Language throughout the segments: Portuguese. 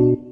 Thank you.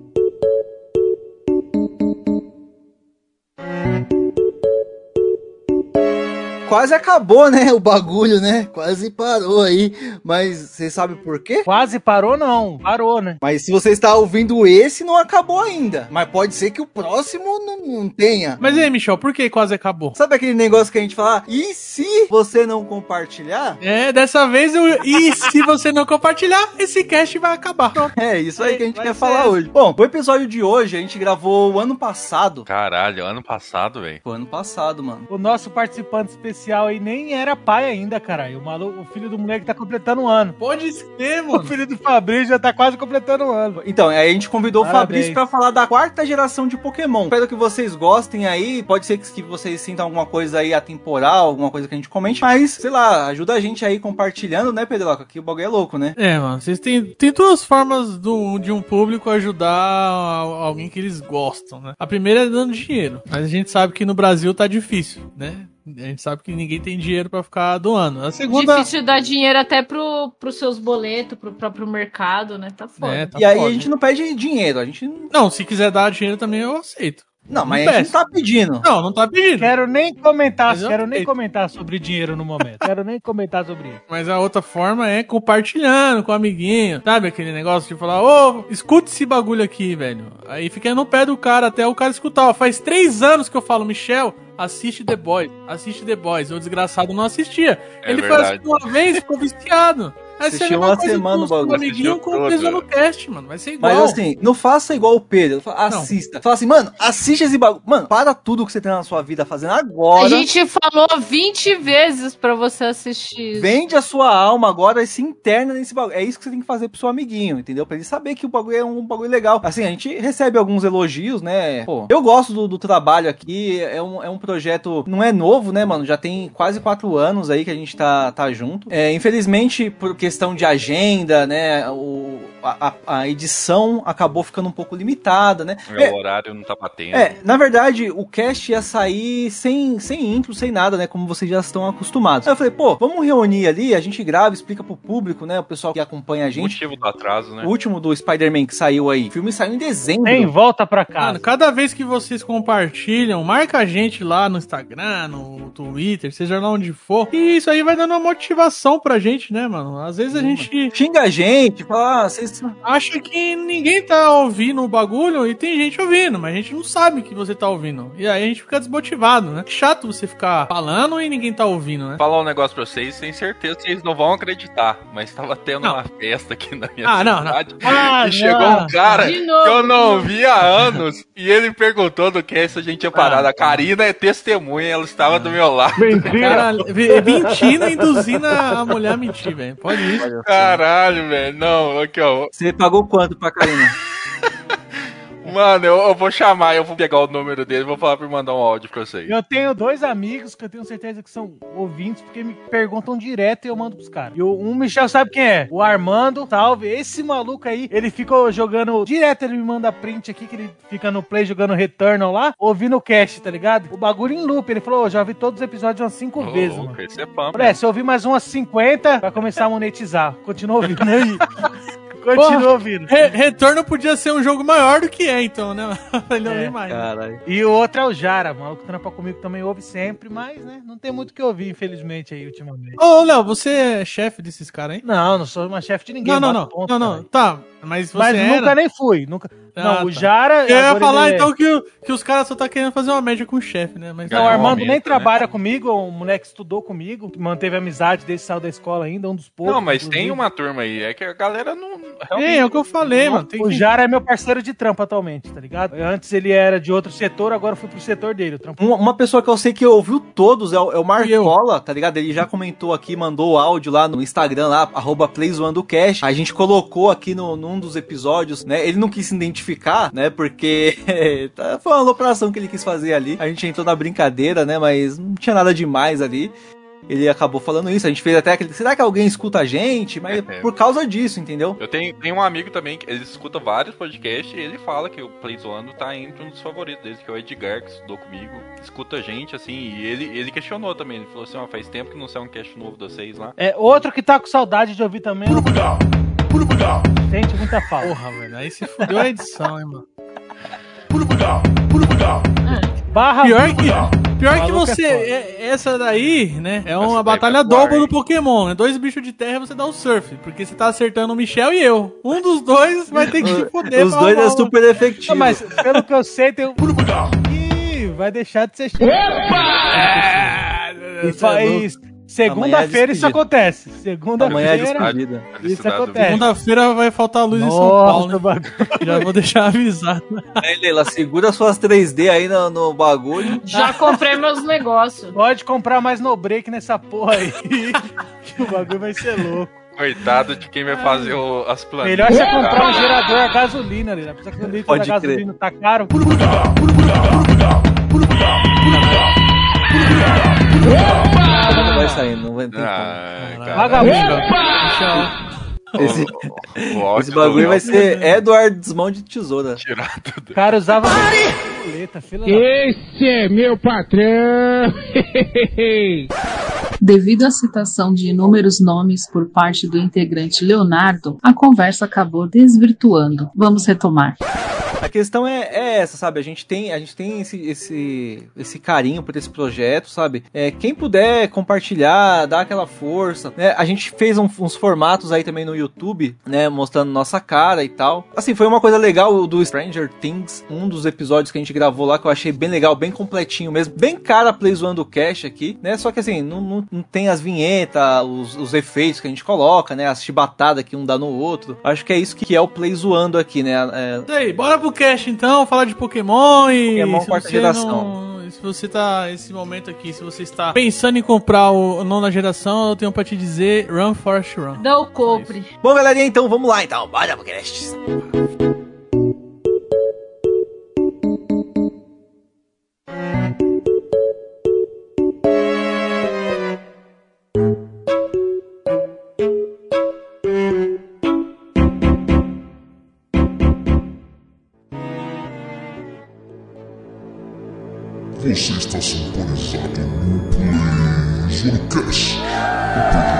Quase acabou, né? O bagulho, né? Quase parou aí. Mas você sabe por quê? Quase parou, não. Parou, né? Mas se você está ouvindo esse, não acabou ainda. Mas pode ser que o próximo não, não tenha. Mas aí, Michel, por que quase acabou? Sabe aquele negócio que a gente fala? E se você não compartilhar? É, dessa vez eu. E se você não compartilhar, esse cast vai acabar. É isso aí que a gente quer falar hoje. Bom, o episódio de hoje a gente gravou o ano passado. Caralho, ano passado, velho. Foi ano passado, mano. O nosso participante especial especial aí nem era pai ainda, caralho. O, maluco, o filho do moleque tá completando um ano. Pode ser, mano. O filho do Fabrício já tá quase completando um ano. Então, aí a gente convidou Parabéns. o Fabrício pra falar da quarta geração de Pokémon. Espero que vocês gostem aí. Pode ser que vocês sintam alguma coisa aí atemporal, alguma coisa que a gente comente. Mas, sei lá, ajuda a gente aí compartilhando, né, Pedro? Aqui o bagulho é louco, né? É, mano. Vocês têm, tem duas formas do, de um público ajudar alguém que eles gostam, né? A primeira é dando dinheiro. Mas a gente sabe que no Brasil tá difícil, né? A gente sabe que ninguém tem dinheiro para ficar doando. A segunda. Difícil dar dinheiro até pro, pros seus boletos, pro próprio mercado, né? Tá foda. É, tá e aí a gente não pede dinheiro, a gente. Não, se quiser dar dinheiro também eu aceito. Não, mas não a gente não tá pedindo. Não, não tá pedindo. Quero nem comentar, quero nem comentar sobre dinheiro no momento. quero nem comentar sobre isso. Mas a outra forma é compartilhando com o amiguinho. Sabe aquele negócio de falar, ô, oh, escute esse bagulho aqui, velho. Aí fica no pé do cara até o cara escutar. Ó, faz três anos que eu falo, Michel, assiste The Boys, assiste The Boys. O desgraçado não assistia. É Ele verdade. foi uma vez e ficou viciado. Vai ser uma semana o bagulho. amiguinho com o peso no cast, mano. Vai ser igual. Mas assim, não faça igual o Pedro. Assista. Não. Fala assim, mano, assiste esse bagulho. Mano, para tudo que você tem na sua vida fazendo agora. A gente falou 20 vezes pra você assistir. Vende a sua alma agora e se interna nesse bagulho. É isso que você tem que fazer pro seu amiguinho, entendeu? Pra ele saber que o bagulho é um bagulho legal. Assim, a gente recebe alguns elogios, né? Pô, eu gosto do, do trabalho aqui. É um, é um projeto, não é novo, né, mano? Já tem quase quatro anos aí que a gente tá, tá junto. É, infelizmente, porque questão de agenda, né? O, a, a, edição acabou ficando um pouco limitada, né? É, o horário não tá batendo. É, na verdade, o cast ia sair sem, sem intro, sem nada, né? Como vocês já estão acostumados. Aí eu falei, pô, vamos reunir ali, a gente grava, explica pro público, né? O pessoal que acompanha a gente. O motivo do atraso, né? O último do Spider-Man que saiu aí. O filme saiu em dezembro. Nem volta pra cá. Mano, cada vez que vocês compartilham, marca a gente lá no Instagram, no Twitter, seja lá onde for. E isso aí vai dando uma motivação pra gente, né, mano? Às vezes a gente. Xinga a gente, fala, ah, vocês acha que ninguém tá ouvindo o bagulho e tem gente ouvindo, mas a gente não sabe que você tá ouvindo. E aí a gente fica desmotivado, né? chato você ficar falando e ninguém tá ouvindo, né? Falar um negócio pra vocês, tem certeza que vocês não vão acreditar, mas tava tendo não. uma festa aqui na minha ah, cidade. Não, não. Ah, e chegou um cara que eu não via há anos e ele perguntou do que se a gente tinha parado. Ah, a Karina é testemunha, ela estava ah. do meu lado. Mentira. mentindo, induzindo a mulher a mentir, velho. Pode ir. Caralho, velho. Não, aqui, ó. Você pagou quanto pra Karina? Mano, eu, eu, vou chamar, eu vou pegar o número dele e vou falar pra ele mandar um áudio pra vocês. Eu tenho dois amigos que eu tenho certeza que são ouvintes, porque me perguntam direto e eu mando pros caras. E o, um Michel sabe quem é? O Armando, salve. Esse maluco aí, ele fica jogando direto, ele me manda print aqui, que ele fica no play jogando Returnal lá, ouvindo o cast, tá ligado? O bagulho em loop. Ele falou, oh, já vi todos os episódios umas 5 oh, vezes, mano. Esse é pão, é, se eu ouvir mais umas 50, vai começar a monetizar. Continua ouvindo aí. Continua ouvindo. Re Retorno podia ser um jogo maior do que é, então, né? Ele é, mais. Né? E o outro é o Jara, mano. Que trampa comigo também ouve sempre, mas, né? Não tem muito o que ouvir, infelizmente, aí, ultimamente. Ô, Léo, você é chefe desses caras aí? Não, não sou uma chefe de ninguém. Não, não, não. Ponto, não, não. Tá, mas você Mas era... nunca nem fui. Nunca... Ah, não, tá. o Jara... Eu ia falar, então, que, que os caras só tá querendo fazer uma média com o chefe, né? Mas não, o Armando nem né? trabalha comigo, o moleque estudou comigo, manteve amizade desde saiu da escola ainda, um dos poucos. Não, mas inclusive. tem uma turma aí, é que a galera não... É, é o que eu falei, mano. Tem o Jara é meu parceiro de trampo atualmente, tá ligado? Antes ele era de outro setor, agora fui pro setor dele. Uma, uma, pessoa que eu sei que ouviu todos é o, é o Marcola, tá ligado? Ele já comentou aqui, mandou o áudio lá no Instagram, lá, arroba PlaysOneDoCast. A gente colocou aqui no, num dos episódios, né? Ele não quis se identificar, né? Porque tá, foi uma alopração que ele quis fazer ali. A gente entrou na brincadeira, né? Mas não tinha nada demais ali ele acabou falando isso. A gente fez até aquele. Será que alguém escuta a gente? Mas é, é. por causa disso, entendeu? Eu tenho, tenho um amigo também que ele escuta vários podcasts e ele fala que o Playzoando tá entre um dos favoritos dele, que é o Edgar, que estudou comigo. Escuta a gente, assim, e ele, ele questionou também. Ele falou assim: ó, faz tempo que não sai um cast novo de vocês lá. É, outro que tá com saudade de ouvir também. Sente muita falta. Porra, velho. Aí se fudeu a edição, hein, mano. Barra Pior que, pior que é você. é- essa daí, né? É uma batalha dobra do? Pokémon, né? Dois bichos de terra você dá o surf. Porque você tá acertando o Michel e eu. Um dos dois vai ter que se foder. Os dois é super efetivo. Não, mas pelo que eu sei, tem um. Ih, vai deixar de ser cheio. Ah, E você é Segunda-feira isso é Segunda-feira. despedida. Isso acontece. Segunda-feira vai faltar luz em São Nossa, Paulo, né? bagulho. Já vou deixar avisado. Aí, Leila, segura suas 3D aí no, no bagulho. Já comprei meus negócios. Pode comprar mais no break nessa porra aí. que o bagulho vai ser louco. Coitado de quem vai fazer o- as planilhas. Melhor você comprar um gerador a gasolina, né? Apesar que o litro Pode da crer. gasolina tá caro. Não vai sair, não vai ter Ah, cara. Vagabundo. Como. Esse, O esse bagulho vai ser Edward Desmão de Tesoura. tirar tudo. O cara usava boleta. Esse é meu patrão. Devido à citação de inúmeros nomes por parte do integrante Leonardo, a conversa acabou desvirtuando. Vamos retomar. A questão é, é essa, sabe? A gente tem, a gente tem esse, esse, esse carinho por esse projeto, sabe? É, quem puder compartilhar, dar aquela força, né? A gente fez um- uns formatos aí também no YouTube, né? Mostrando nossa cara e tal. Assim, foi uma coisa legal do Stranger Things, um dos episódios que a gente gravou lá, que eu achei bem legal, bem completinho mesmo. Bem cara Play Zoando Cash aqui, né? Só que assim, não, não, não tem as vinhetas, os, os efeitos que a gente coloca, né? As chibatadas que um dá no outro. Acho que é isso que é o Play Zoando aqui, né? É, E aí, bora pro cast então, falar de Pokémon e. Pokémon se quarta você geração. não- se você tá, esse momento aqui, se você está pensando em comprar o nona geração, eu tenho pra te dizer: Run Forest Run. Não compre. Bom, galerinha, então vamos lá, então. Bora pro Você está sintonizado no Play Zonecast, o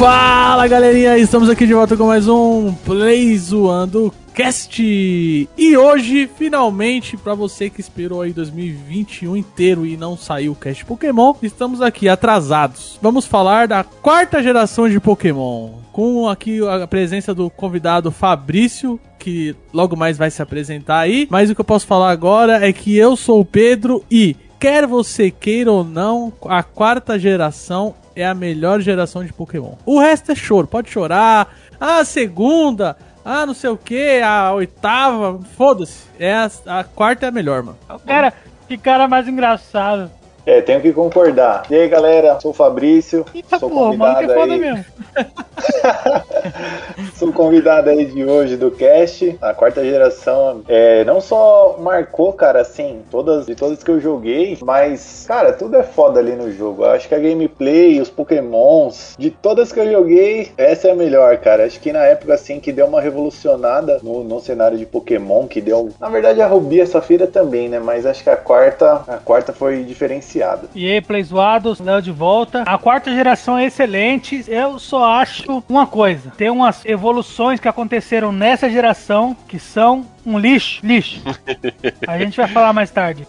Fala galerinha, estamos aqui de volta com mais um Play Zoando Cast. E hoje, finalmente, pra você que esperou aí 2021 inteiro e não saiu o cast Pokémon, estamos aqui atrasados. Vamos falar da quarta geração de Pokémon. Com aqui a presença do convidado Fabrício, que logo mais vai se apresentar aí. Mas o que eu posso falar agora é que eu sou o Pedro e Quer você queira ou não, a quarta geração é a melhor geração de Pokémon. O resto é choro, pode chorar. Ah, a segunda, ah, não sei o que, a oitava, foda-se. É a, a quarta é a melhor, mano. Cara, que cara mais engraçado. É, tenho que concordar. E aí, galera, sou o Fabrício. Eita sou porra, o maluco é convidado foda aí. mesmo. Sou convidado aí de hoje do cast. A quarta geração é, não só marcou, cara, assim, todas de todas que eu joguei, mas, cara, tudo é foda ali no jogo. Eu acho que a gameplay, os pokémons, de todas que eu joguei, essa é a melhor, cara. Acho que na época, assim, que deu uma revolucionada no, no cenário de Pokémon, que deu... Na verdade, a Rubi e a Safira também, né? Mas acho que a quarta, a quarta foi diferenciada. E aí, Play Zoados, Léo de volta. A quarta geração é excelente. Eu só acho uma coisa: tem umas evoluções que aconteceram nessa geração que são um lixo. Lixo. A gente vai falar mais tarde.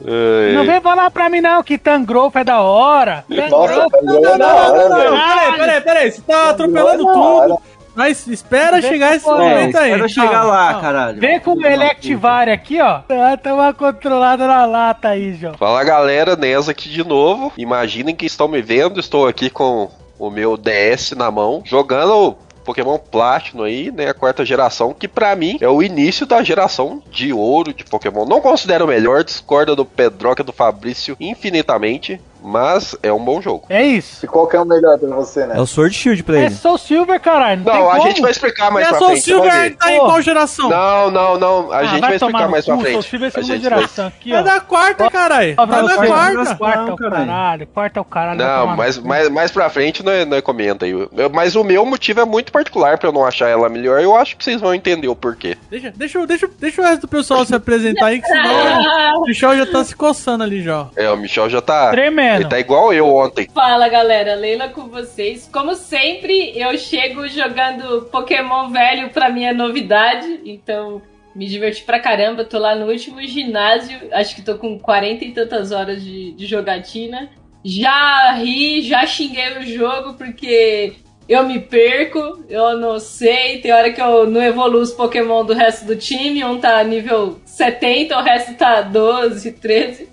Não vem falar pra mim, não, que Tangrowth é da hora. Nossa, Tangrowth é da hora, velho. Peraí, peraí, peraí, você tá atropelando tudo. Mas espera Vem chegar esse momento aí. Espera chegar lá, calma. caralho. Vem com o Electivário aqui, ó. Ah, Tá uma controlada na lata aí, João. Fala galera, Nesa aqui de novo. Imaginem que estão me vendo, estou aqui com o meu DS na mão, jogando Pokémon Platinum aí, né, a quarta geração, que pra mim é o início da geração de ouro de Pokémon. Não considero o melhor, discorda do Pedroca e do Fabrício infinitamente, mas é um bom jogo. É isso. E qual que é o melhor pra você, né? É o Sword Shield pra É ele. Soul Silver, caralho. Não, Não, tem a como. gente vai explicar mais É pra Soul frente. vai Silver ver. tá em qual geração? Não, não, não. A Ah, gente vai vai explicar mais pra cu, Soul frente. Silver é A segunda vai- geração aqui, É ó. da quarta, caralho. Ó, É da quarta, quarta. quarta é o caralho. Quarta é o caralho. Não, mas mais, mais pra frente nós, nós comenta aí. Mas o meu motivo é muito particular pra eu não achar ela melhor. Eu acho que vocês vão entender o porquê. Deixa, deixa, deixa, deixa o resto do pessoal se apresentar aí, que senão o Michel já tá se coçando ali já. É, o Michel já tá. Tremendo. Ele tá igual eu ontem. Fala galera, Leila com vocês. Como sempre, eu chego jogando Pokémon velho pra é novidade, então me diverti pra caramba. Tô lá no último ginásio, acho que tô com 40 e tantas horas de, de jogatina. Já ri, já xinguei o jogo porque eu me perco, eu não sei. Tem hora que eu não evoluo os Pokémon do resto do time, um tá nível 70, o resto tá 12, 13.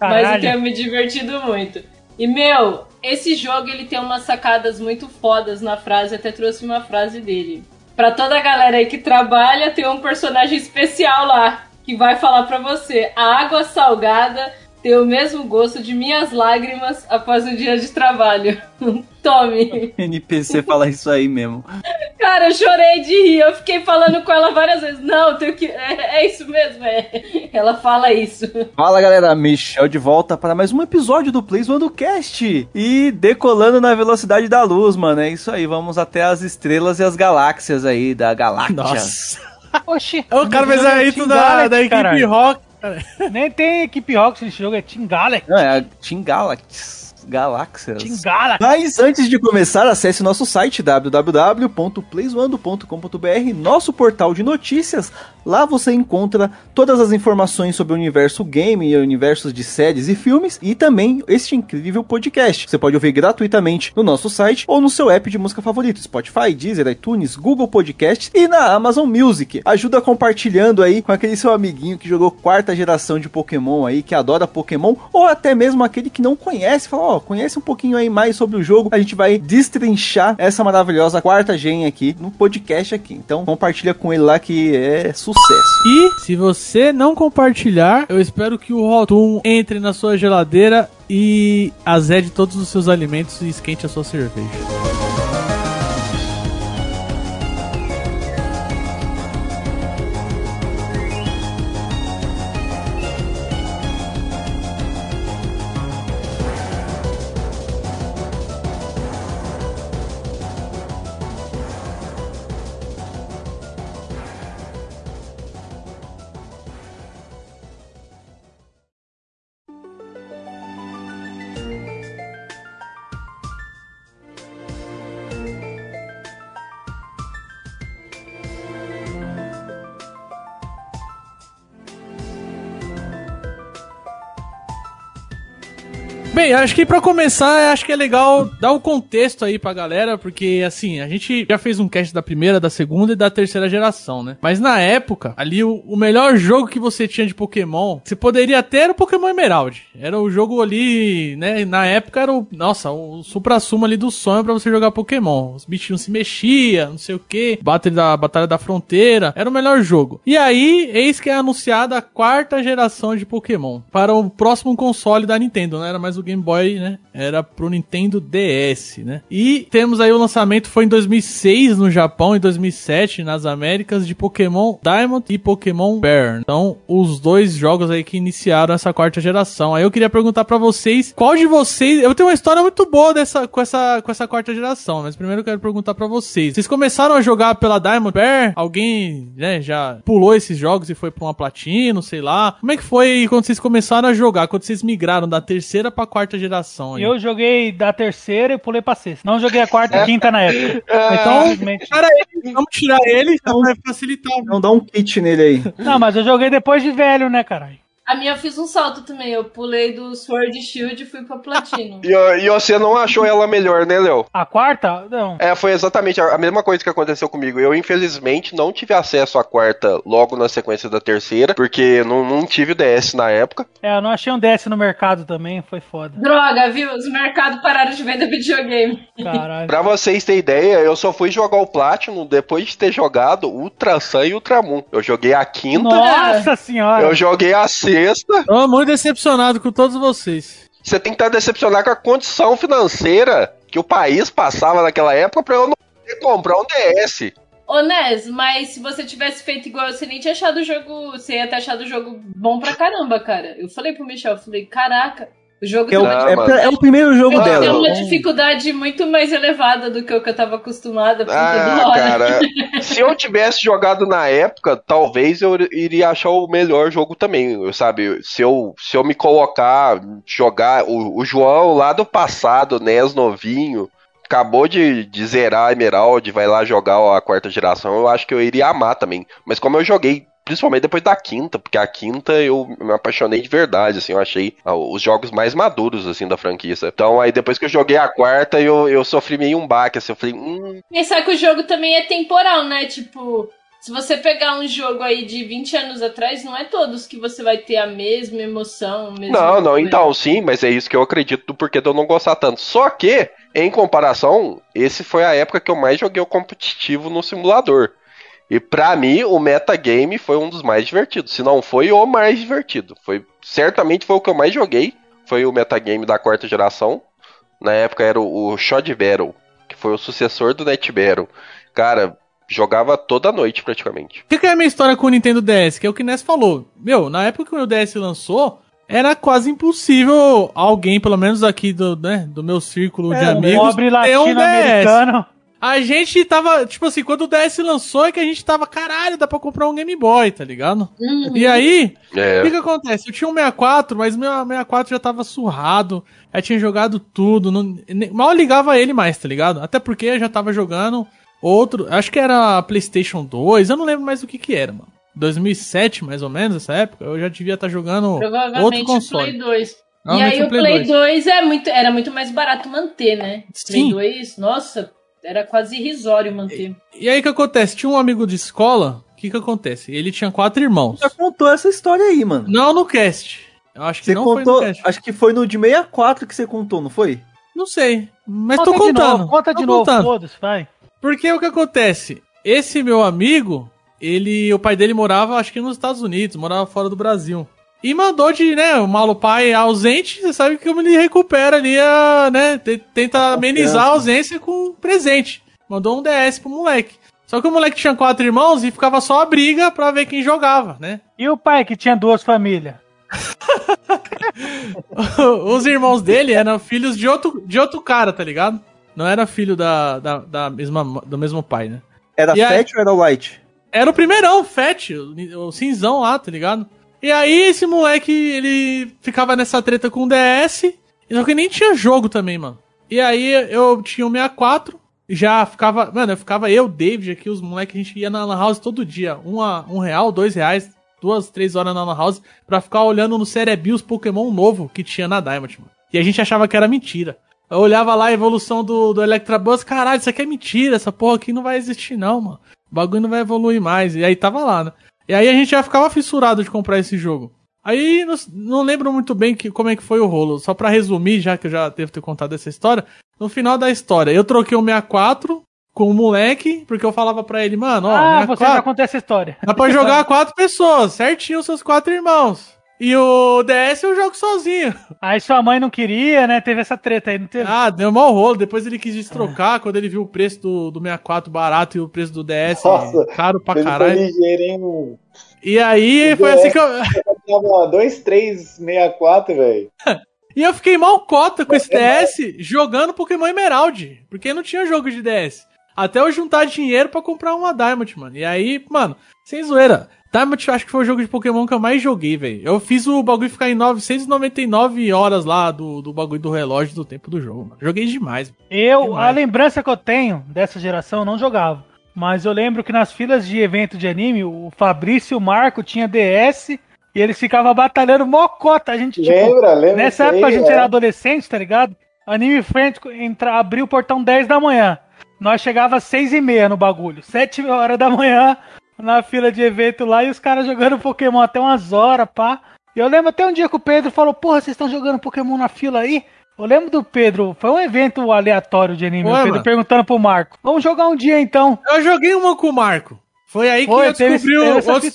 Mas eu Caralho. tenho me divertido muito. E, meu, esse jogo ele tem umas sacadas muito fodas na frase, até trouxe uma frase dele. Pra toda a galera aí que trabalha, tem um personagem especial lá, que vai falar pra você: a água salgada tem o mesmo gosto de minhas lágrimas após o dia de trabalho. Tome. NPC fala isso aí mesmo. Cara, eu chorei de rir. Eu fiquei falando com ela várias vezes. Não, tenho que. É, é isso mesmo, é. Ela fala isso. Fala galera, Michel de volta para mais um episódio do Plays One do Cast. E decolando na velocidade da luz, mano. É isso aí, vamos até as estrelas e as galáxias aí da galáxia. Nossa. Oxi. O cara fez aí Team tudo da, Galaxy, da equipe caralho. rock. Nem tem equipe Rocket nesse jogo, é Team Galaxy. Não, é a Team Galaxies. Galáxias. Team Galaxy. Mas antes de começar, acesse nosso site www.playzoando.com.br, nosso portal de notícias. Lá você encontra todas as informações sobre o universo game e universos de séries e filmes e também este incrível podcast. Você pode ouvir gratuitamente no nosso site ou no seu app de música favorito, Spotify, Deezer, iTunes, Google Podcasts e na Amazon Music. Ajuda compartilhando aí com aquele seu amiguinho que jogou quarta geração de Pokémon aí, que adora Pokémon, ou até mesmo aquele que não conhece, fala, ó, conhece um pouquinho aí mais sobre o jogo, a gente vai destrinchar essa maravilhosa quarta gen aqui no podcast aqui. Então compartilha com ele lá que é sucesso. E se você não compartilhar, eu espero que o Rotum entre na sua geladeira e azede todos os seus alimentos e esquente a sua cerveja. Bem, acho que pra começar, acho que é legal dar o contexto aí pra galera, porque assim, a gente já fez um cast da primeira, da segunda e da terceira geração, né? Mas na época, ali o, o melhor jogo que você tinha de Pokémon, você poderia ter era o Pokémon Emerald. Era o jogo ali, né? Na época era o, nossa, o supra-sumo ali do sonho pra você jogar Pokémon. Os bichinhos se mexiam, não sei o que, Batalha da, Batalha da Fronteira, era o melhor jogo. E aí, eis que é anunciada a quarta geração de Pokémon para o próximo console da Nintendo, não era mais o Game Boy, né? Era pro Nintendo DS, né? E temos aí o lançamento foi em 2006 no Japão, em 2007 nas Américas de Pokémon Diamond e Pokémon Pearl. Então, os dois jogos aí que iniciaram essa quarta geração. Aí eu queria perguntar pra vocês, qual de vocês, eu tenho uma história muito boa dessa com essa com essa quarta geração, mas primeiro eu quero perguntar pra vocês. Vocês começaram a jogar pela Diamond Pearl? Alguém, né, já pulou esses jogos e foi pra uma platino, sei lá. Como é que foi quando vocês começaram a jogar, quando vocês migraram da terceira pra quarta geração? aí? Eu joguei da terceira e pulei pra sexta. Não joguei a quarta e quinta na época. Então, Infelizmente. cara, vamos tirar ele, então vai facilitar. Então dá um kit nele aí. Não, mas eu joguei depois de velho, né, caralho? A minha eu fiz um salto também. Eu pulei do Sword Shield e fui pra Platino. E, e você não achou ela melhor, né, Léo? A quarta? Não. É, foi exatamente a, a mesma coisa que aconteceu comigo. Eu, infelizmente, não tive acesso à quarta logo na sequência da terceira, porque não, não tive o DS na época. É, eu não achei um DS no mercado também, foi foda. Droga, viu? Os mercados pararam de vender videogame. Caralho. Pra vocês terem ideia, eu só fui jogar o Platinum depois de ter jogado Ultra Sun e Ultramon. Eu joguei a quinta, Nossa senhora. eu joguei a sexta. Tô muito decepcionado com todos vocês. você tem que estar decepcionado com a condição financeira que o país passava naquela época pra eu não poder comprar um DS. Ô, Nes, mas se você tivesse feito igual, você nem tinha achado o jogo. Você ia ter achado o jogo bom pra caramba, cara. Eu falei pro Michel, eu falei, caraca, o jogo É o, tem uma, é, é o primeiro jogo tem dela. uma dificuldade muito mais elevada do que o que eu tava acostumada Ah, cara, se eu tivesse jogado na época, talvez eu iria achar o melhor jogo também, sabe? Se eu, se eu me colocar, jogar. O, o João lá do passado, NES novinho, acabou de, de zerar a Emerald, vai lá jogar a quarta geração, eu acho que eu iria amar também. Mas como eu joguei. Principalmente depois da quinta, porque a quinta eu me apaixonei de verdade, assim, eu achei ah, os jogos mais maduros, assim, da franquia. Então, aí depois que eu joguei a quarta, eu, eu sofri meio um baque, assim, eu falei, hum, Pensar que o jogo também é temporal, né? Tipo, se você pegar um jogo aí de 20 anos atrás, não é todos que você vai ter a mesma emoção. o mesmo Não, não, coisa. então sim, mas é isso que eu acredito do porquê de eu não gostar tanto. Só que, em comparação, esse foi a época que eu mais joguei o competitivo no simulador. E pra mim, o metagame foi um dos mais divertidos. Se não foi o mais divertido. Foi, certamente foi o que eu mais joguei. Foi o metagame da quarta geração. Na época era o, o Shod Battle, que foi o sucessor do Net Battle. Cara, jogava toda noite praticamente. O que, que é a minha história com o Nintendo DS? Que é o que o Ness falou. Meu, na época que o DS lançou, era quase impossível alguém, pelo menos aqui do, né, do meu círculo de É, um amigos, pobre um DS. latino-americano. A gente tava, tipo assim, quando o DS lançou é que a gente tava, caralho, dá pra comprar um Game Boy, tá ligado? Uhum. E aí, o É, que que acontece? Eu tinha um 64, mas meu 64 já tava surrado, já tinha jogado tudo, não- mal ligava ele mais, tá ligado? Até porque eu já tava jogando outro, acho que era PlayStation 2, eu não lembro mais o que que era, mano. 2007, mais ou menos, essa época, eu já devia estar jogando outro Provavelmente o console. Play 2. E aí o Play 2. 2 é muito, era muito mais barato manter, né? Sim. Play 2, nossa, era quase irrisório manter. E aí o que acontece? Tinha um amigo de escola, o que que acontece? Ele tinha quatro irmãos. Já contou essa história aí, mano. Não no cast. Eu acho que Você não contou, foi no cast. acho que foi no de 64 que você contou, não foi? Não sei, mas Conta tô de contando. novo, conta tô de novo, foda-se, vai. Porque o que acontece? Esse meu amigo, ele, o pai dele morava, acho que nos Estados Unidos, morava fora do Brasil. E mandou de, né, o malo pai ausente, você sabe que ele recupera ali a, né, te- tenta amenizar a ausência com um presente. Mandou um DS pro moleque. Só que o moleque tinha quatro irmãos e ficava só a briga pra ver quem jogava, né? E o pai que tinha duas famílias? Os irmãos dele eram filhos de outro, de outro cara, tá ligado? Não era filho da, da, da mesma, do mesmo pai, né? Era E aí- Fat ou era White? Era o primeirão, Fat, o, o cinzão lá, tá ligado? E aí esse moleque, ele ficava nessa treta com o DS, só que nem tinha jogo também, mano. E aí eu tinha o 64, já ficava, mano, eu ficava eu, David aqui, os moleques, a gente ia na Lan House todo dia, um, real, dois reais, duas, três horas na Lan House, pra ficar olhando no Cerebi os Pokémon novo que tinha na Diamond, mano. E a gente achava que era mentira. Eu olhava lá a evolução do, do Electabuzz, caralho, isso aqui é mentira, essa porra aqui não vai existir não, mano. O bagulho não vai evoluir mais. E aí tava lá, né? E aí a gente já ficava fissurado de comprar esse jogo. Aí não, não lembro muito bem que, como é que foi o rolo. Só pra resumir, já que eu já devo ter contado essa história. No final da história, eu troquei o 64 com o moleque, porque eu falava pra ele, mano, ó, ah, você 64, já contou essa história. Dá pra jogar quatro pessoas, certinho os seus quatro irmãos. E o DS eu jogo sozinho. Aí sua mãe não queria, né? Teve essa treta aí, não teve? Ah, deu mau rolo. Depois ele quis destrocar quando ele viu o preço do, do 64 barato e o preço do DS Nossa, caro pra Ele foi caralho. ligeiro, hein? E aí O foi DS. assim que eu. Tava 2, 3, 64, velho. E eu fiquei mal cota com esse DS jogando Pokémon Emerald. Porque não tinha jogo de DS. Até eu juntar dinheiro pra comprar uma Diamond, mano. E aí, mano, sem zoeira. Diamond eu acho que foi o jogo de Pokémon que eu mais joguei, velho. Eu fiz o bagulho ficar em 999 horas lá do, do bagulho do relógio do tempo do jogo, mano. Joguei demais. Eu, Demais. a lembrança que eu tenho dessa geração, eu não jogava. Mas eu lembro que nas filas de evento de anime, o Fabrício e o Marco tinha DS e eles ficavam batalhando mocota. A gente, tipo, Lembra? Lembra nessa época a aí, gente é. era adolescente, tá ligado? Anime Friends entra, abriu o portão 10 da manhã. Nós chegava às 6 e meia no bagulho. 7 horas da manhã na fila de evento lá e os caras jogando Pokémon até umas horas, pá. E eu lembro até um dia que o Pedro falou, porra, vocês estão jogando Pokémon na fila aí? Eu lembro do Pedro, foi um evento aleatório de anime, Foi, o Pedro mano. perguntando pro Marco, vamos jogar um dia então. Eu joguei uma com o Marco. Foi aí que Foi, eu teve, descobri o. outro-.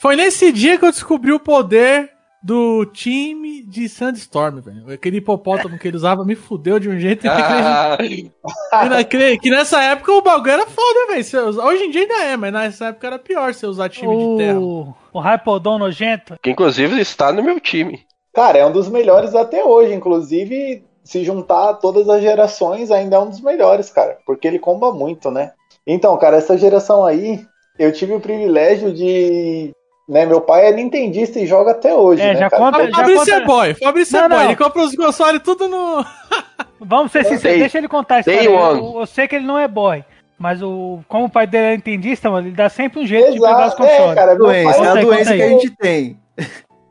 Foi nesse dia que eu descobri o poder do time de Sandstorm, velho. Aquele hipopótamo que ele usava me fudeu de um jeito Ah, inacreditável. Que nessa época o bagulho era foda, velho. Hoje em dia ainda é, mas nessa época era pior você usar time de terra. O, o Hypodon nojento. que inclusive está no meu time. Cara, é um dos melhores até hoje. Inclusive, se juntar todas as gerações, ainda é um dos melhores, cara. Porque ele comba muito, né? Então, cara, essa geração aí, eu tive o privilégio de. Né, meu pai é nintendista e joga até hoje. É, né, já cara? conta- Fabrício conta- é boy, Fabrício é boy. não. Ele compra os consoles tudo no. Vamos ser sinceros, deixa ele contar a história. Eu, eu sei que ele não é boy, mas o, como o pai dele é entendista, mano, ele dá sempre um jeito de pegar os Exato, consoles. é, cara. Meu pai, é a doença que a gente tem.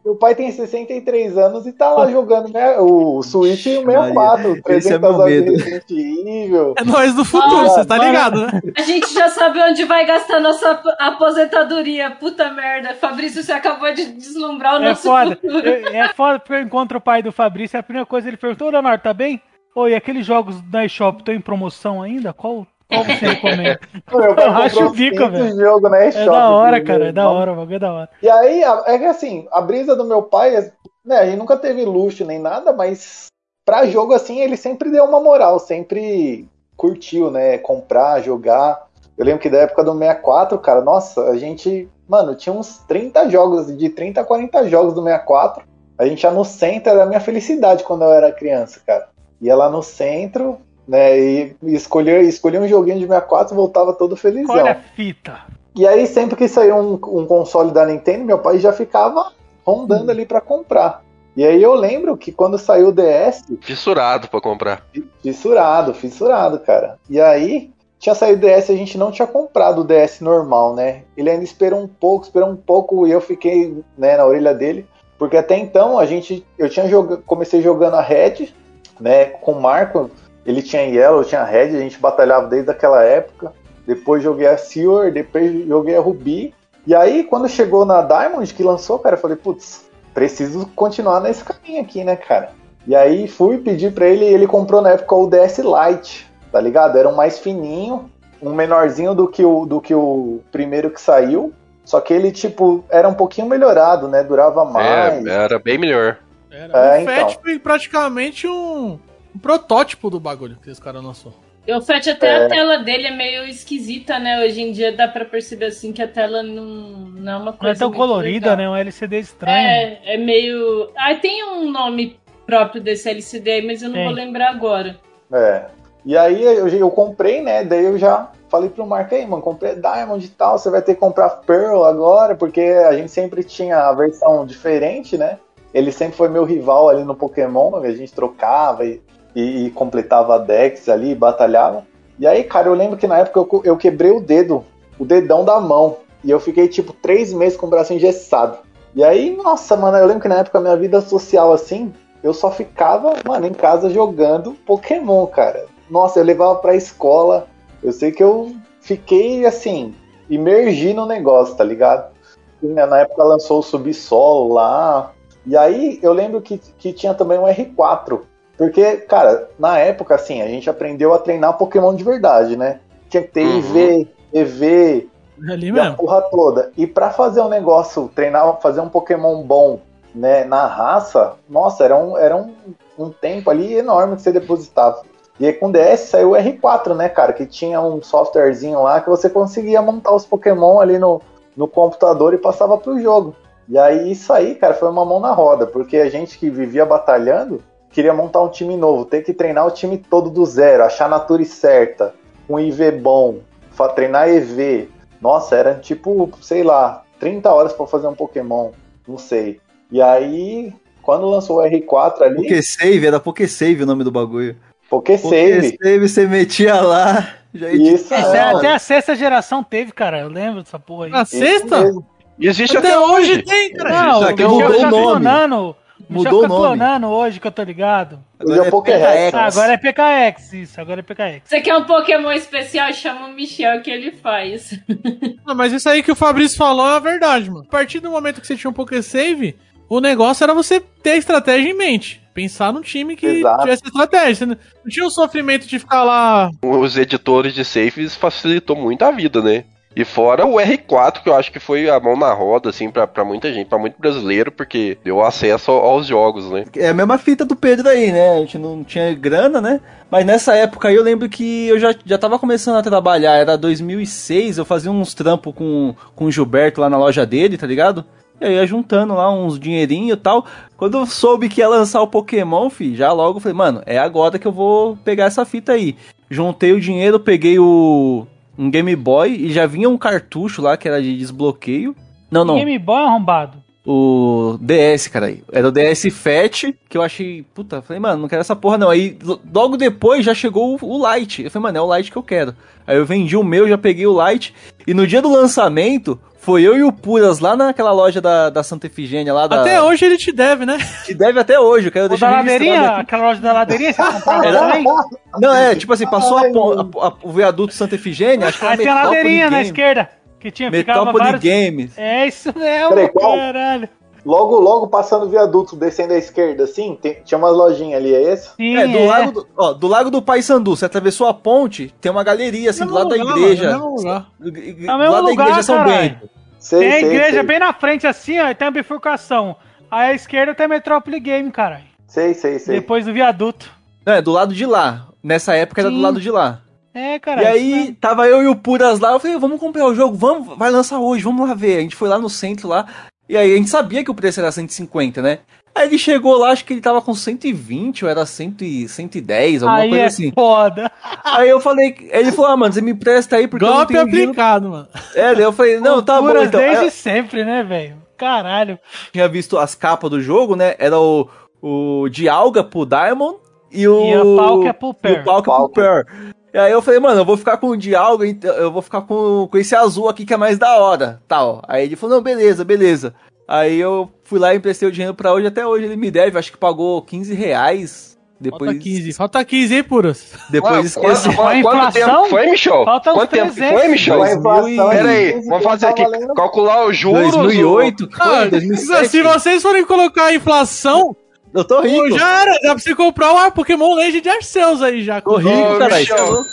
Meu pai tem 63 anos e tá lá jogando né, o Switch e o 64, Maria, 300 esse é meu medo. É nós do futuro, Ah, você tá mano. ligado, né? A gente já sabe onde vai gastar nossa ap- aposentadoria. Puta merda. Fabrício, você acabou de deslumbrar o É nosso foda. futuro. Eu- é foda porque eu encontro o pai do Fabrício e a primeira coisa ele perguntou, ô Leonardo, tá bem? Oi, aqueles jogos da eShop estão em promoção ainda? Qual, qual você recomenda? Pai Eu acho o bico, 500 velho. jogos na É da hora, cara, é da hora, o bagulho é da hora. E aí, é que assim, a brisa do meu pai, né, a gente nunca teve luxo nem nada, mas pra jogo assim, ele sempre deu uma moral, sempre curtiu, né, comprar, jogar. Eu lembro que da época do 64, cara, nossa, a gente, mano, tinha uns 30 jogos, de 30 a 40 jogos do 64. A gente ia no centro, era a minha felicidade quando eu era criança, cara. Ia lá no centro, né, e escolher, escolher um joguinho de 64 e voltava todo felizão. Olha a fita. E aí, sempre que saiu um, um console da Nintendo, meu pai já ficava rondando ali pra comprar. E aí eu lembro que quando saiu o DS, Fissurado pra comprar. fissurado, fissurado, cara. E aí, tinha saído o DS, a gente não tinha comprado o DS normal, né? Ele ainda esperou um pouco, esperou um pouco, e eu fiquei né, na orelha dele. Porque até então, a gente. Eu tinha joga, comecei jogando a Red, né? Com o Marco. Ele tinha Yellow, eu tinha Red, a gente batalhava desde aquela época. Depois joguei a Silver, depois joguei a Ruby. E aí, quando chegou na Diamond, que lançou, cara, eu falei, putz, preciso continuar nesse caminho aqui, né, cara? E aí fui pedir pra ele, e ele comprou na época o DS Lite, tá ligado? Era um mais fininho, um menorzinho do que o, do que o primeiro que saiu. Só que ele, tipo, era um pouquinho melhorado, né? Durava mais. É, era bem melhor. Era É, o então. Fat foi praticamente um, um protótipo do bagulho que esse cara lançou. O Fat até É. a tela dele é meio esquisita, né? Hoje em dia dá pra perceber assim que a tela não, não é uma coisa. Não é tão muito colorida, legal. né? Um LCD estranho. É, é meio. Ah, tem um nome próprio desse LCD aí, mas eu não Tem. vou lembrar agora. É. E aí eu, eu comprei, né? Daí eu já falei pro Marco aí, mano, comprei Diamond e tal, você vai ter que comprar Pearl agora, porque a gente sempre tinha a versão diferente, né? Ele sempre foi meu rival ali no Pokémon, a gente trocava e, e, e completava decks ali, batalhava. E aí, cara, eu lembro que na época eu, eu quebrei o dedo, o dedão da mão, e eu fiquei tipo três meses com o braço engessado. E aí, nossa, mano, eu lembro que na época a minha vida social assim, eu só ficava, mano, em casa jogando Pokémon, cara. Nossa, eu levava pra escola. Eu sei que eu fiquei assim, imergi no negócio, tá ligado? E, né, na época lançou o Subsolo lá. E aí eu lembro que, que tinha também um R4. Porque, cara, na época, assim, a gente aprendeu a treinar Pokémon de verdade, né? Tinha que ter Uhum. IV, EV, Ali e a mesmo. porra toda. E pra fazer um negócio, treinar, fazer um Pokémon bom, né, na raça, nossa, era um, era um, um tempo ali enorme que você depositava. E aí com o DS saiu o R4, né, cara, que tinha um softwarezinho lá que você conseguia montar os Pokémon ali no, no computador e passava pro jogo. E aí isso aí, cara, foi uma mão na roda, porque a gente que vivia batalhando queria montar um time novo, ter que treinar o time todo do zero, achar a nature certa, um IV bom, fa- treinar EV. Nossa, era tipo, sei lá, 30 horas pra fazer um Pokémon, não sei. E aí, quando lançou o R4 ali, Pokésave, era Pokésave o nome do bagulho. Pokésave, Pokésave, você metia lá, já isso, Isso, é, é, até a sexta geração teve, cara. Eu lembro dessa porra aí. Na isso sexta? mesmo. E existe Até, até, hoje hoje. tem, cara. Não, o mudou o nome. O Mudou o fica nome. clonando hoje que eu tô ligado. Agora é Pokérex. Ah, agora é PKX, isso, agora é PKX. Você quer um Pokémon especial? Chama o Michel que ele faz. Ah, mas isso aí que o Fabrício falou é a verdade, mano. A partir do momento que você tinha um Pokésave, o negócio era você ter a estratégia em mente. Pensar num time que Exato. tivesse estratégia. Não tinha o sofrimento de ficar lá. Os editores de saves facilitou muito a vida, né? E fora o R4, que eu acho que foi a mão na roda, assim, pra, pra muita gente, pra muito brasileiro, porque deu acesso aos jogos, né? É a mesma fita do Pedro aí, né? A gente não tinha grana, né? Mas nessa época aí eu lembro que eu já, já tava começando a trabalhar, era 2006, eu fazia uns trampos com, com o Gilberto lá na loja dele, tá ligado? E aí ia juntando lá uns dinheirinho e tal. Quando eu soube que ia lançar o Pokémon, fi, já logo falei, mano, é agora que eu vou pegar essa fita aí. Juntei o dinheiro, peguei o um Game Boy e já vinha um cartucho lá que era de desbloqueio. Não, não. Game Boy arrombado. O DS, cara aí. Era o DS Fat, que eu achei. Puta, falei, mano, não quero essa porra não. Aí logo depois já chegou o, o Lite. Eu falei, mano, é o Lite que eu quero. Aí eu vendi o meu, já peguei o Lite. E no dia do lançamento, foi eu e o Puras lá naquela loja da, da Santa Efigênia lá da. Até hoje ele te deve, né? Te deve até hoje, eu quero O deixar da ladeirinha, aqui. aquela loja da ladeirinha, você comprava Era- também? Não, é, tipo assim, passou a pon- a- a- o viaduto Santa Efigênia, acho que Aí tem a ladeirinha na esquerda, que tinha vários... Games. É isso mesmo, Peraí, caralho. Logo, logo passando o viaduto, descendo à esquerda, assim, tem- tinha umas lojinhas ali, é esse? Sim, É, do lago do, ó, do lago do você atravessou a ponte, tem uma galeria assim, do lado da igreja. É o mesmo lugar. Do, do É o mesmo lado da igreja São caralho. Bento. Sei, Tem a igreja sei. bem na frente assim, ó, e tem a bifurcação. Aí à esquerda tem a Metrópole Game, caralho. Sei, sei, sei. Depois do viaduto. Não, é do lado de lá. Nessa época era do Sim. lado de lá. É, cara. e aí, tava eu e o Puras lá, eu falei, vamos comprar o jogo, vamos, vai lançar hoje, vamos lá ver. A gente foi lá no centro lá, e aí a gente sabia que o preço era 150, né? Aí ele chegou lá, acho que ele tava com 120 ou era 100, e- 110, alguma Aí coisa é assim. foda. Aí eu falei, ele falou, ah, mano, você me empresta aí porque eu não Golpe tenho dinheiro. aplicado, mano. É, daí eu falei, não, tá bom então. Aí desde eu sempre, né, velho? Caralho. tinha visto as capas do jogo, né? Era o, o Dialga pro Diamond e o. E a Palkia pro E Pearl. o Palkia pro Pearl. E aí eu falei, mano, eu vou ficar com o Dialga, então eu vou ficar com, com esse azul aqui que é mais da hora, tal. Aí ele falou, não, beleza, beleza. Aí eu fui lá e emprestei o dinheiro pra hoje, até hoje ele me deve, acho que pagou 15 reais. Depois, Falta 15. Falta 15, hein, puras? depois esqueci. quanto- a quanto inflação, tempo foi, Michel? falta uns Quanto tempo que 300. foi, Michel? Inflação, Pera aí, 15 vamos fazer aqui, calcular os juros. 2008, Ah, foi, 2007. se vocês forem colocar a inflação, Eu tô rico. pô, já era. Dá pra você comprar o Pokémon Legend Arceus aí já. Tô rico, caralho.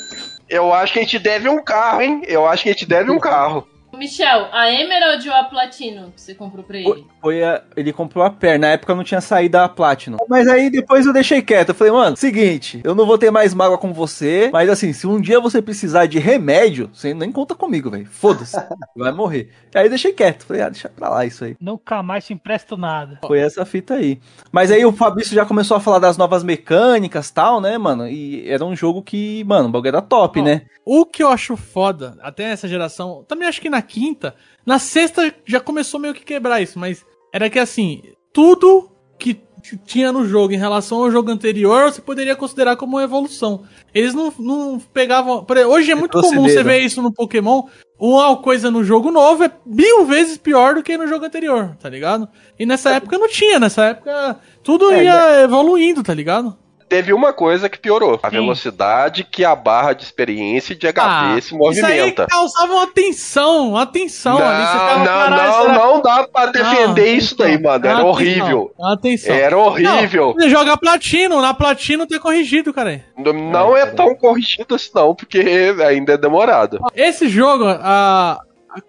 Eu acho que a gente deve um carro, hein? Eu acho que a gente deve um carro. Michel, a Emerald ou a Platino que você comprou pra ele? Foi a- ele comprou a perna, na época não tinha saído a Platinum. Mas aí depois eu deixei quieto. Eu falei, mano, seguinte, eu não vou ter mais mágoa com você, mas assim, se um dia você precisar de remédio, você nem conta comigo, velho. Foda-se, vai morrer. Aí eu deixei quieto. Falei, ah, deixa pra lá isso aí. Nunca mais te empresto nada. Foi essa fita aí. Mas aí o Fabrício já começou a falar das novas mecânicas e tal, né, mano? E era um jogo que, mano, o bagulho era top, Ó, né? O que eu acho foda, até essa geração, também acho que na quinta, na sexta já começou meio que quebrar isso, mas era que assim, tudo que tinha no jogo em relação ao jogo anterior, você poderia considerar como uma evolução. Eles não, não pegavam. Hoje é muito comum você ver isso no Pokémon. Uma coisa no jogo novo é mil vezes pior do que no jogo anterior, tá ligado? E nessa época não tinha, nessa época tudo É, ia evoluindo, tá ligado? Teve uma coisa que piorou: a Sim. velocidade que a barra de experiência e de HP Ah, se Isso aí movimenta. causava uma tensão, uma tensão Não, ali. Você ficava, não, "Caralho, não, será- não dá pra defender Não, isso daí, mano. Era atenção, horrível. Atenção. Era horrível. Não, você joga platino, na platino tá corrigido, cara. Não, não é tão corrigido assim, não, porque ainda é demorado. Esse jogo, a,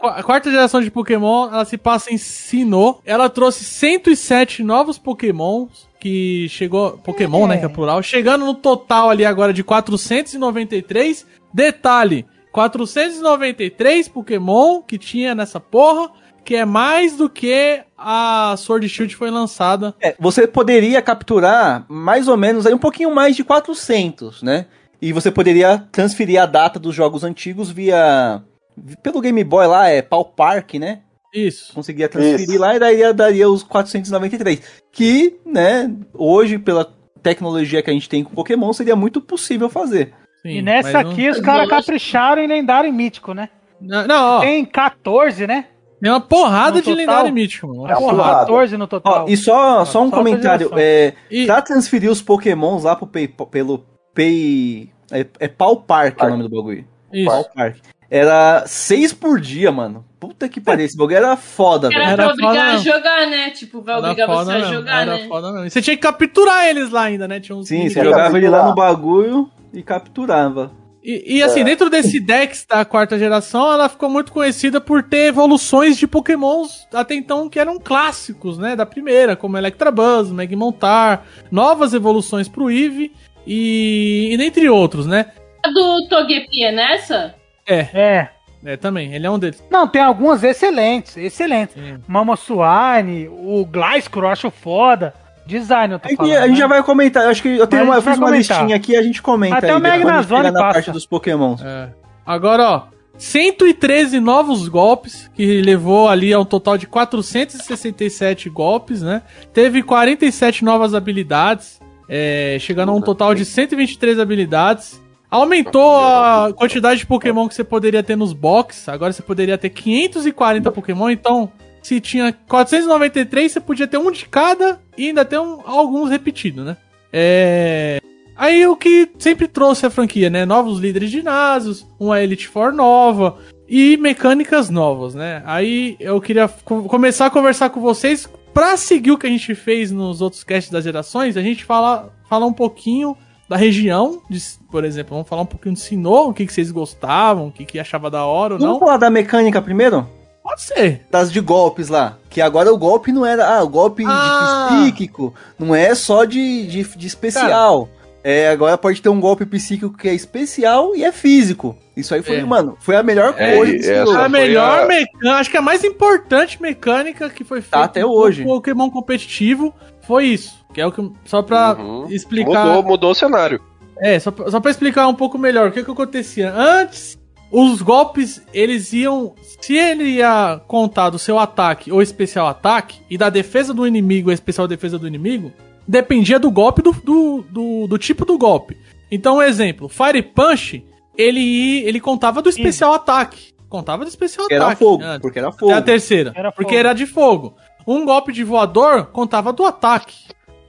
a quarta geração de Pokémon, ela se passa em Sinnoh. Ela trouxe 107 novos Pokémons, que chegou... Pokémon, né, que é plural. Chegando no total ali agora de 493. Detalhe, 493 Pokémon que tinha nessa porra, que é mais do que a Sword Shield foi lançada. É, você poderia capturar mais ou menos aí um pouquinho mais de 400, né? E você poderia transferir a data dos jogos antigos via pelo Game Boy lá é Pau Park, né? Isso. Conseguia transferir Isso. lá e daí daria os 493, que, né, hoje pela tecnologia que a gente tem com Pokémon seria muito possível fazer. Sim, e nessa mas não- aqui os caras capricharam em lendário mítico, né? Não, não, ó, Tem 14, né? tem uma porrada No de total? lendário mítico, mano. É uma porrada. porrada. 14 no total. Ó, e só, só um só comentário, é, E- pra transferir os Pokémons lá pro Pay, pelo Pay, é, é Pau Park, é o nome do bagulho. Isso. Pau Park. Era seis por dia, mano. Puta que pariu, esse bagulho era foda, Era, velho. pra Era obrigar foda a jogar, né? Tipo, vai Era obrigar você a mesmo, jogar, era né? foda mesmo. E você tinha que capturar eles lá ainda, né? Tinha uns Sim, você Era jogava ele lá no bagulho e capturava. E, e, assim, É. dentro desse Dex da quarta geração, ela ficou muito conhecida por ter evoluções de pokémons até então que eram clássicos, né? Da primeira, como Electabuzz, Magmontar, novas evoluções pro Eevee e, e dentre outros, né? A do Togepi é nessa? É, É. é, também, ele é um deles. Não, tem algumas excelentes, excelentes. Sim. Mamoswine, o Gliscor eu acho foda. Design eu tô falando. a gente né? já vai comentar. Acho que eu tenho uma, a eu fiz uma comentar. listinha aqui a gente comenta Até aí. o depois a gente Magnazone na passa. parte dos pokémons. É. Agora, ó, 113 novos golpes, que levou ali a um total de 467 golpes, né? Teve 47 novas habilidades, é, chegando a um total de 123 habilidades. Aumentou a quantidade de Pokémon que você poderia ter nos box. Agora você poderia ter 540 Pokémon. Então, se tinha 493, você podia ter um de cada e ainda ter um- alguns repetidos, né? É. Aí o que sempre trouxe a franquia, né? Novos líderes de ginásios, uma Elite Four nova e mecânicas novas, né? Aí eu queria co- começar a conversar com vocês pra seguir o que a gente fez nos outros casts das gerações, a gente fala, fala um pouquinho da região, de- por exemplo, vamos falar um pouquinho de Sinnoh, o que, que vocês gostavam, o que, que achava da hora ou Vamos não. falar da mecânica primeiro? Pode ser. Das de golpes lá. Que agora o golpe não era. Ah, o golpe Ah. de psíquico não é só de, de, de especial. É, agora pode ter um golpe psíquico que é especial e é físico. Isso aí foi, É. mano, foi a melhor É, coisa jogo. foi a melhor a- mecânica, acho que a mais importante mecânica que foi feita Tá até hoje. no Pokémon competitivo foi isso. Que é o que. Só pra Uhum. explicar. Mudou, mudou o cenário. É, só, pra- só pra explicar um pouco melhor o que que acontecia. Antes, os golpes, eles iam. Se ele ia contar do seu ataque ou especial ataque, e da defesa do inimigo ou especial defesa do inimigo, dependia do golpe do, do, do, do tipo do golpe. Então, um exemplo: Fire Punch, ele, ia- ele contava do especial ataque. Contava do especial Que era ataque. fogo, antes. porque era Até fogo. a terceira. Era porque fogo. era de fogo. Um golpe de voador contava do ataque,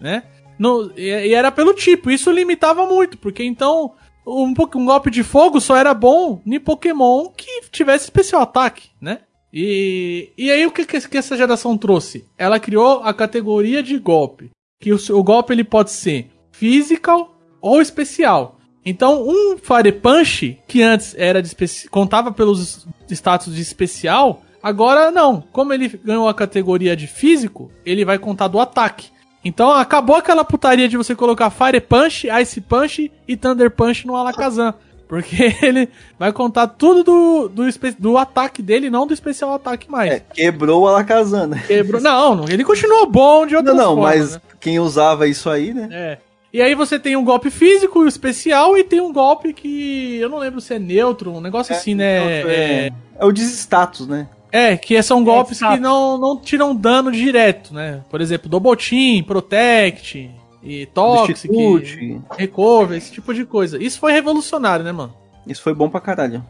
né? No, e, e era pelo tipo. Isso limitava muito, porque então um, um golpe de fogo só era bom em Pokémon que tivesse especial ataque, né? E, e aí o que, que essa geração trouxe? Ela criou a categoria de golpe. Que o, o golpe ele pode ser physical ou especial. Então, um Fire Punch, que antes era contava pelos status de especial, agora não. Como ele ganhou a categoria de físico, ele vai contar do ataque. Então acabou aquela putaria de você colocar Fire Punch, Ice Punch e Thunder Punch no Alakazam. Porque ele vai contar tudo do, do, do ataque dele, não do especial ataque mais. É, quebrou o Alakazam, né? Quebrou. Não, não, ele continuou bom de Não, outras não, formas, mas né? quem usava isso aí, né? É. E aí você tem um golpe físico especial e tem um golpe que eu não lembro se é neutro, um negócio assim, né? Então, é, é o desstatus, né? É, que são golpes status. que não, não tiram dano direto, né? Por exemplo, Double Team, Protect, e Toxic. Recover, esse tipo de coisa. Isso foi revolucionário, né, mano? Isso foi bom pra caralho.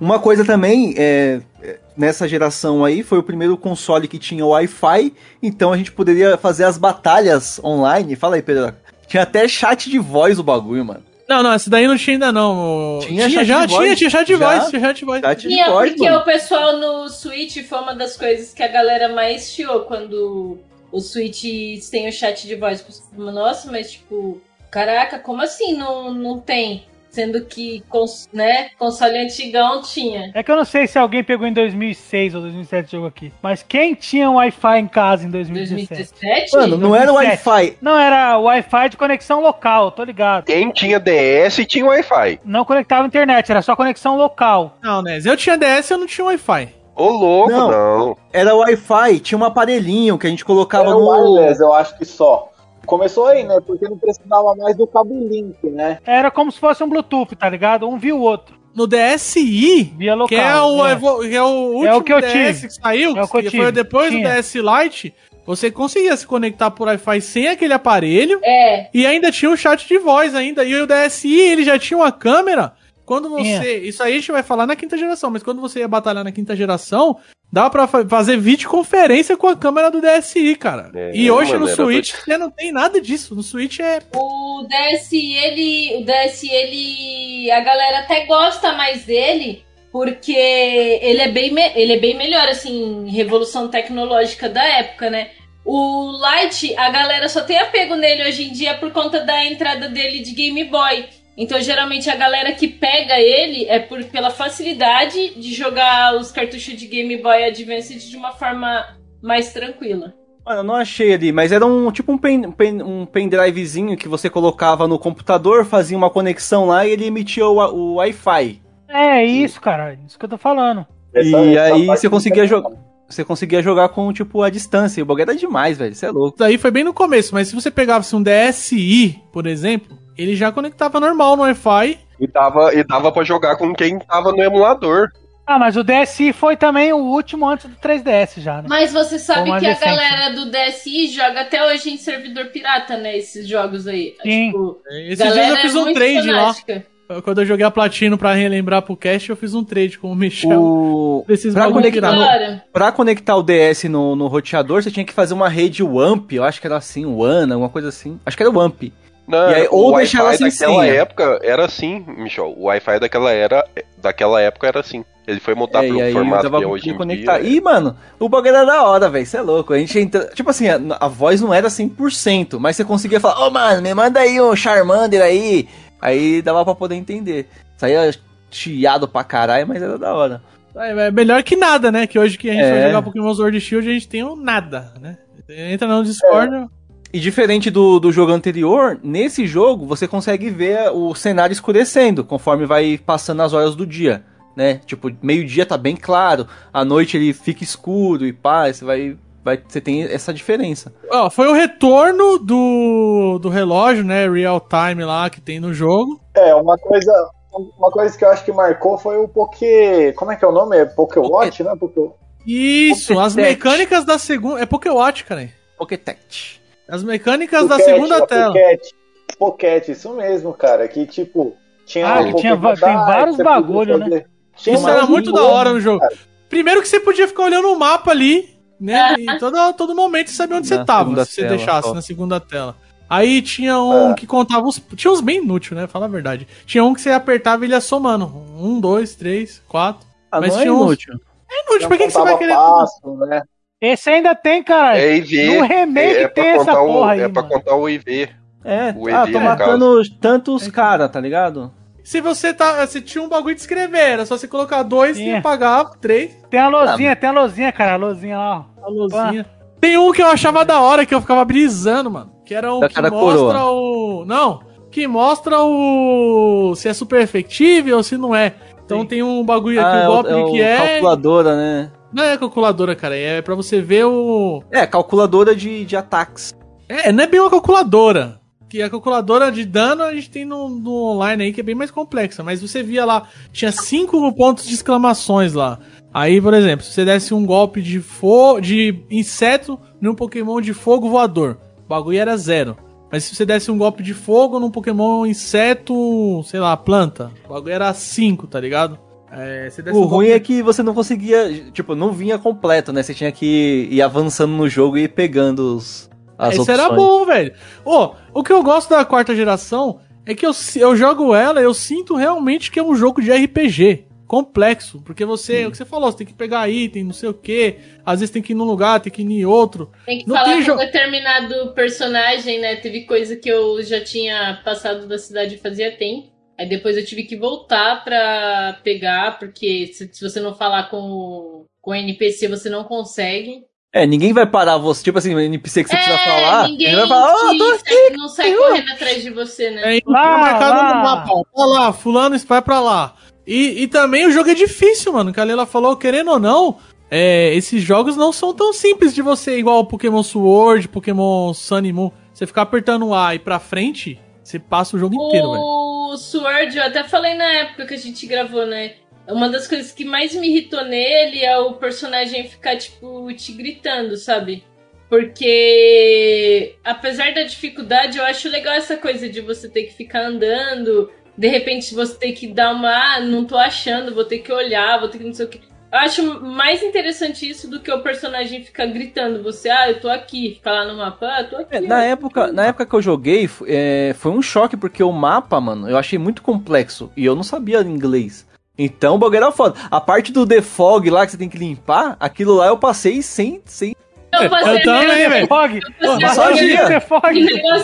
Uma coisa também, é, é, nessa geração aí, foi o primeiro console que tinha Wi-Fi, então a gente poderia fazer as batalhas online. Fala aí, Pedro. Tinha até chat de voz o bagulho, mano. Não, não, esse daí não tinha ainda não. Tinha chat já, tinha, voz. tinha chat voz, tinha chat de voz. Chat de Tinha, voz, porque mano. o pessoal no Switch foi uma das coisas que a galera mais chiou quando o Switch tem o chat de voz. Nossa, mas tipo, caraca, como assim não, não tem? Sendo que, cons, né, console antigão tinha. É que eu não sei se alguém pegou em 2006 ou 2007 esse jogo aqui. Mas quem tinha Wi-Fi em casa em 2017? 2017? Mano, não era 2007. Wi-Fi. Não, era Wi-Fi de conexão local, tô ligado. Quem tinha DS tinha Wi-Fi. Não conectava internet, era só conexão local. Não, né? Eu tinha DS e eu não tinha Wi-Fi. Ô, louco, Não. não. Era Wi-Fi, tinha um aparelhinho que a gente colocava Era no. wireless, eu acho que só. Começou aí, né? Porque não precisava mais do cabo link, né? Era como se fosse um Bluetooth, tá ligado? Um via o outro. No DSi, Via local. que é o, é. que é o último É o que eu DS tive. que saiu, É o que eu que tive. foi depois Tinha. do DS Lite, você conseguia se conectar por Wi-Fi sem aquele aparelho É, e ainda tinha um chat de voz ainda. E o DSi, ele já tinha uma câmera. Quando você. Tinha. Isso aí a gente vai falar na quinta geração, mas quando você ia batalhar na quinta geração, dá pra fa- fazer videoconferência com a câmera do DSi, cara. É, e hoje no maneira, Switch você não tem nada disso. No Switch é. o DS, ele. O DS, ele. A galera até gosta mais dele. Porque ele é, bem me- ele é bem melhor, assim, revolução tecnológica da época, né? O Lite, a galera só tem apego nele hoje em dia por conta da entrada dele de Game Boy. Então, geralmente, a galera que pega ele é por, pela facilidade de jogar os cartuchos de Game Boy Advance de uma forma mais tranquila. Mano, eu não achei ali, mas era um tipo um, pen, pen, um pendrivezinho que você colocava no computador, fazia uma conexão lá e ele emitia o, o Wi-Fi. É isso, cara. Isso que eu tô falando. E aí você conseguia jogar. Você conseguia jogar com, tipo, a distância. E o bagulho era demais, velho. Isso é louco. Isso aí foi bem no começo, mas se você pegava um DSi, por exemplo, ele já conectava normal no Wi-Fi. E dava, e dava pra jogar com quem tava no emulador. Ah, mas o DSi foi também o último antes do 3DS já, né? Mas você sabe que a recente, galera do DSi joga até hoje em servidor pirata, né? Esses jogos aí. Sim. Tipo, Esses dias eu fiz um muito trade lá. Quando eu joguei a Platino pra relembrar pro cast, eu fiz um trade com o Michel. O... Pra conectar, no, pra conectar o DS no, no roteador, você tinha que fazer uma rede WAMP. Eu acho que era assim, WAN, alguma coisa assim. Acho que era WAMP. Não, E aí, o ou deixar ela sem senha. época era assim, Michel. O Wi-Fi daquela, era, daquela época era assim. Ele foi mudar É, pro e aí formato que é hoje em conectar. dia. Ih, mano, o bagulho era da hora, velho. Você é louco. A gente entra. Tipo assim, a, a voz não era 100%, mas você conseguia falar: Ô, mano, me manda aí um Charmander aí. Aí dava pra poder entender. Saía chiado pra caralho, mas era da hora. É, é melhor que nada, né? Que hoje que a gente É. vai jogar Pokémon Sword e Shield, a gente tem um nada, né? Entra no Discord. E diferente do, do jogo anterior, nesse jogo você consegue ver o cenário escurecendo conforme vai passando as horas do dia, né? Tipo, meio-dia tá bem claro, à noite ele fica escuro e pá, você vai, vai você tem essa diferença. Ó, foi o retorno do, do relógio, né? Real time lá que tem no jogo. É, uma coisa, uma coisa que eu acho que marcou foi o Poké. Como é que é o nome? É Pokéwatch, né? Poké... Isso, as mecânicas da segunda. É Pokéwatch, cara. Pokétech. As mecânicas da Pocket, segunda a tela. Pocket, Pocket, isso mesmo, cara. Que tipo, tinha. Ah, que tinha tem vários bagulho, né? Tinha Isso era um muito da hora no jogo. cara. Primeiro que você podia ficar olhando o mapa ali, né? E todo, todo momento você sabia onde Na você tava, segunda se você tela, deixasse só. na segunda tela. Aí tinha um É. que contava os. Tinha uns bem inúteis, né? Fala a verdade. Tinha um que você apertava e ele ia somando. Um, dois, três, quatro. Ah, Mas não é tinha uns- inútil. É inútil, Não pra que, que você vai querer. passo, né? Esse ainda tem, cara. É IV. No remake é, é tem pra essa contar o, porra aí, É pra mano. contar o IV. É, O ah, EV, tô matando tantos caras, tá ligado? Se você tá. Você tinha um bagulho de escrever, era só você colocar dois e É. apagar três. Tem a lozinha, tem a lozinha, cara. A lozinha lá, ó. A luzinha. Tem um que eu achava da hora, que eu ficava brisando, mano. Que era um Da que mostra coroa. o. Não. Que mostra o. Se é super efetivo ou se não é. Então Sim. tem um bagulho aqui, Ah, o golpe é o- que é é. calculadora, né? Não é calculadora, cara. É pra você ver o. É, calculadora de, de ataques. É, não é bem uma calculadora. Que a calculadora de dano a gente tem no, no online aí, que é bem mais complexa. Mas você via lá, tinha cinco pontos de exclamações lá. Aí, por exemplo, se você desse um golpe de, fo de inseto num Pokémon de fogo voador, o bagulho era zero. Mas se você desse um golpe de fogo num Pokémon inseto, sei lá, planta, o bagulho era 5, tá ligado? É, O um ruim golpe é que você não conseguia, tipo, não vinha completo, né? Você tinha que ir avançando no jogo e ir pegando os, as Isso opções. era bom, velho. Ô, o que eu gosto da quarta geração é que eu, eu jogo ela eu sinto realmente que é um jogo de RPG complexo. Porque você, é o que você falou, você tem que pegar item, não sei o que. Às vezes tem que ir num lugar, tem que ir em outro. Tem que Não falar tem com jo- determinado personagem, né? Teve coisa que eu já tinha passado da cidade fazia tempo. Aí depois eu tive que voltar pra pegar, porque se, se você não falar com, o- com o NPC, você não consegue. É, ninguém vai parar você, tipo assim, o NPC que você precisa falar, É, ninguém vai falar, ó, te- tô aqui. não sai correndo atrás de você, né? É, Lá, marcado lá. no mapa. ó. Ó lá, fulano vai pra lá. E, e também o jogo é difícil, mano. Que a Leila falou, querendo ou não, é, esses jogos não são tão simples de você, igual o Pokémon Sword, Pokémon Sun e Moon. Você ficar apertando o A e pra frente, você passa o jogo inteiro, velho. O Sword, eu até falei na época que a gente gravou, né? Uma das coisas que mais me irritou nele é o personagem ficar, tipo, te gritando, sabe? Porque, apesar da dificuldade, eu acho legal essa coisa de você ter que ficar andando, de repente você ter que dar uma. Ah, não tô achando, vou ter que olhar, vou ter que não sei o que. Eu acho mais interessante isso do que o personagem ficar gritando. Você, ah, eu tô aqui, ficar lá no mapa, ah, eu tô aqui. É, na, época, na época que eu joguei, é, foi um choque, porque o mapa, mano, eu achei muito complexo. E eu não sabia inglês. Então o bagulho era foda. A parte do defog lá que você tem que limpar, aquilo lá eu passei sem, sem Eu Eu também, velho. Fog. Eu passei hoje em dia- Fog.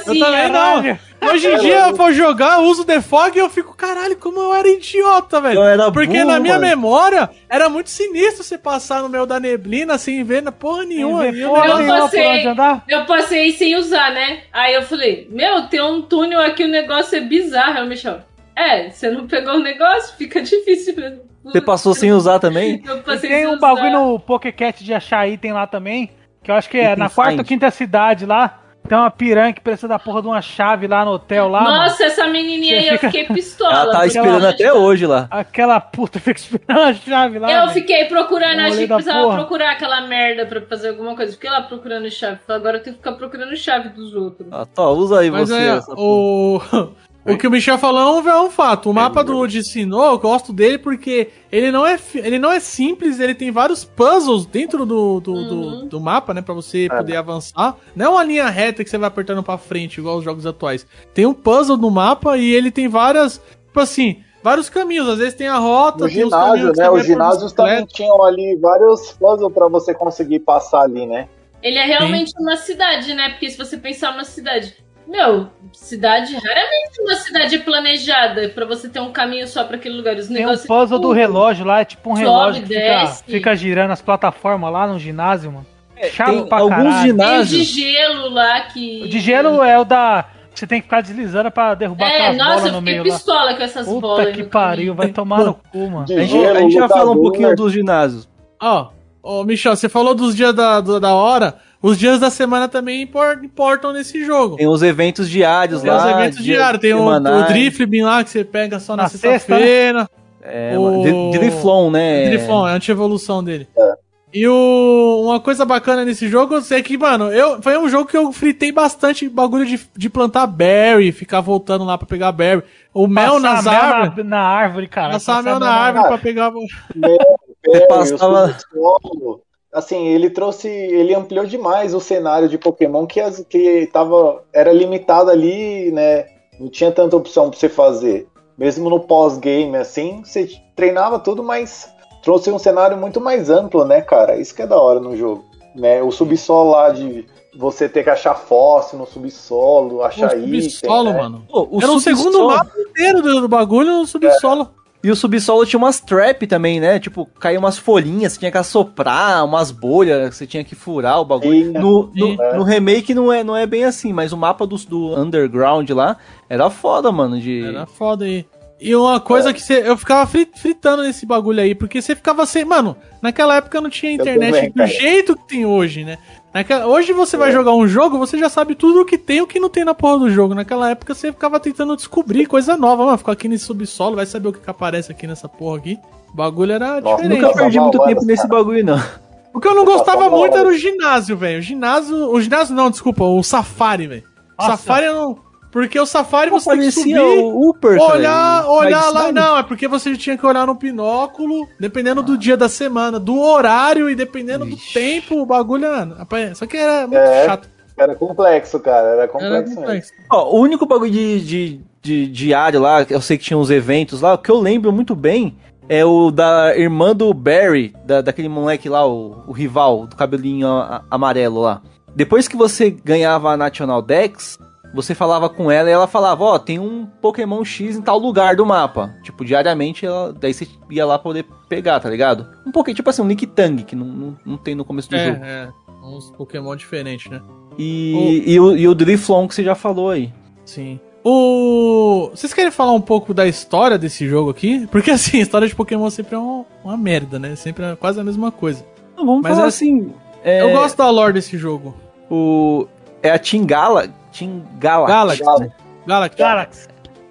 Eu também não. Hoje em dia eu vou jogar, eu uso The Fog e eu fico, caralho, como eu era idiota, velho. Eu Porque burro, na minha mano. memória era muito sinistro você passar no meio da neblina sem ver porra nenhuma. Ver E eu porra não- nenhuma por passei. onde andar. Eu passei sem usar, né? Aí eu falei, meu, tem um túnel aqui, o negócio é bizarro. Michel, é, você não pegou o negócio, fica difícil mesmo. Você passou sem usar também? Eu E passei tem sem um usar. bagulho no Pokécat de achar item lá também, que eu acho que é na quarta ou find. quinta cidade lá. Tem uma piranha que precisa da porra de uma chave lá no hotel lá. mano. Nossa, essa menininha aí, eu Fica- fiquei pistola. Ela tá esperando ela- até hoje lá. Aquela puta fica esperando a chave lá. Eu velho. fiquei procurando, achei que precisava porra. procurar aquela merda pra fazer alguma coisa. Fiquei lá procurando chave. Agora eu tenho que ficar procurando chave dos outros. Ah, tá, usa aí Mas você. é, o... o que o Michel falou é um fato. O mapa do de Sinnoh, eu gosto dele porque ele não, é, ele não é simples, ele tem vários puzzles dentro do, do, do, Uhum. do mapa, né? Pra você poder avançar. Não é uma linha reta que você vai apertando pra frente, igual os jogos atuais. Tem um puzzle no mapa e ele tem várias, tipo assim, vários caminhos. Às vezes tem a rota, No tem os ginásio, né? Os ginásios também tinham ali vários puzzles pra você conseguir passar ali, né? Ele é realmente uma cidade, né? Porque se você pensar uma cidade. Meu, cidade, raramente uma cidade é planejada pra você ter um caminho só pra aquele lugar. Os Tem um negócios. puzzle do relógio lá, é tipo um Sobe, relógio que fica, fica girando as plataformas lá no ginásio, mano. Chato Tem pra alguns caralho. Tem o de ginásios. gelo lá que. O de gelo é o da. Você tem que ficar deslizando pra derrubar É, aquelas nossa, bolas eu no fiquei meio lá. pistola com essas bolas. Puta que no pariu, vai tomar no cu, mano. De A gente, gelo, a gente já fala um pouquinho né? dos ginásios. Ó, ô Michel, você falou dos dias da, da hora. Os dias da semana também impor- importam nesse jogo. Tem os eventos diários Tem lá. os eventos diários, tem o, semanais. o Drifbin lá que você pega só na, Na sexta, sexta-feira. É, o- Driflon, né? Driflon, é a anti-evolução dele. E o, uma coisa bacana nesse jogo é que, mano, eu, foi um jogo que eu fritei bastante bagulho de, de plantar berry, ficar voltando lá pra pegar berry. O mel nas Passar mel árvores. Na, na árvore, cara. Passar mel na mel árvore pra pegar. É, passava- e o subsolo, assim, ele trouxe, ele ampliou demais o cenário de Pokémon que, as, que tava, era limitado ali, né? Não tinha tanta opção pra você fazer. Mesmo no pós-game, assim, você treinava tudo, mas trouxe um cenário muito mais amplo, né, cara? Isso que é da hora no jogo. Né? O subsolo lá de você ter que achar fóssil no subsolo, O achar item. subsolo, né? mano. Pô, o Era o subsolo- segundo mapa inteiro do, do bagulho no subsolo. E o subsolo tinha umas trap também, né? Tipo, caía umas folhinhas, você tinha que assoprar, umas bolhas, você tinha que furar o bagulho. Sim, No, no, sim. no remake não é, não é bem assim, mas o mapa do, do Underground lá era foda, mano. De... Era foda aí. E uma coisa que você, eu ficava fri- fritando nesse bagulho aí, porque você ficava sem. Mano, naquela época não tinha internet também, do cara. jeito que tem hoje, né? Naquela, hoje você vai jogar um jogo, você já sabe tudo o que tem e o que não tem na porra do jogo. Naquela época você ficava tentando descobrir coisa nova, mano. Ficou aqui nesse subsolo, vai saber o que, que aparece aqui nessa porra aqui. O bagulho era Nossa, diferente. Nunca perdi muito tempo nesse bagulho, não. O que eu não gostava muito era o ginásio, velho. O ginásio. O ginásio não, desculpa, o safari, velho. Safari eu não. Porque o safari Pô, você tem que subir. o Upper, Olhar, cara. olhar lá, não, é porque você tinha que olhar no binóculo, dependendo do dia da semana, do horário e dependendo do Ixi. tempo, o bagulho, Só que era muito É. chato. Era complexo, cara. Era Era complexo mesmo. complexo. Ó, o único bagulho de, de, de diário lá, eu sei que tinha uns eventos lá, o que eu lembro muito bem é o da irmã do Barry, da, daquele moleque lá, o, o rival, do cabelinho a- amarelo lá. Depois que você ganhava a National Dex, você falava com ela e ela falava, ó, tem um Pokémon X em tal lugar do mapa. Tipo, diariamente, ela, daí você ia lá poder pegar, tá ligado? Um pouquinho, tipo assim, um Nick Tang, que não, não, não tem no começo do jogo. É, é. Uns Pokémon diferentes, né? E, e, o, e o Driflon que você já falou aí. Sim. O. Vocês querem falar um pouco da história desse jogo aqui? Porque assim, a história de Pokémon sempre é uma, uma merda, né? Sempre é quase a mesma coisa. Não, vamos Mas falar é- assim. é, Eu gosto da lore desse jogo. O, é a Team Gala, Team Galaxy. Galaxy. Galaxy. Galaxy. Galaxy.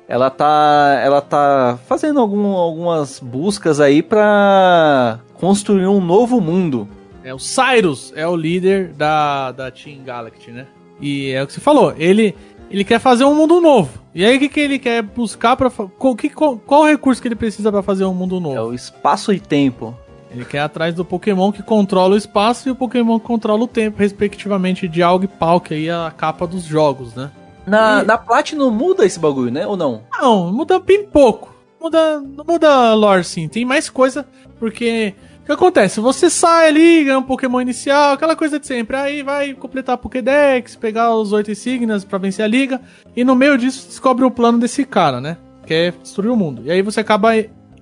Ela tá, ela tá fazendo algum- algumas buscas aí pra construir um novo mundo. É, o Cyrus é o líder da, da Team Galaxy, né? E é o que você falou, ele, ele quer fazer um mundo novo. E aí o que, que ele quer buscar para qual, qual, qual o recurso que ele precisa pra fazer um mundo É novo? o espaço e tempo. Ele quer ir atrás do Pokémon que controla o espaço e o Pokémon que controla o tempo, respectivamente de Alg e Pau, que aí é a capa dos jogos, né? Na, E- na Platinum muda esse bagulho, né? Ou não? Não, muda bem pouco. Muda, não muda lore sim. Tem mais coisa, porque que acontece? Você sai ali, ganha um Pokémon inicial, aquela coisa de sempre. Aí vai completar a Pokédex, pegar os oito insígnias pra vencer a liga. E no meio disso descobre o plano desse cara, né? Que é destruir o mundo. E aí você acaba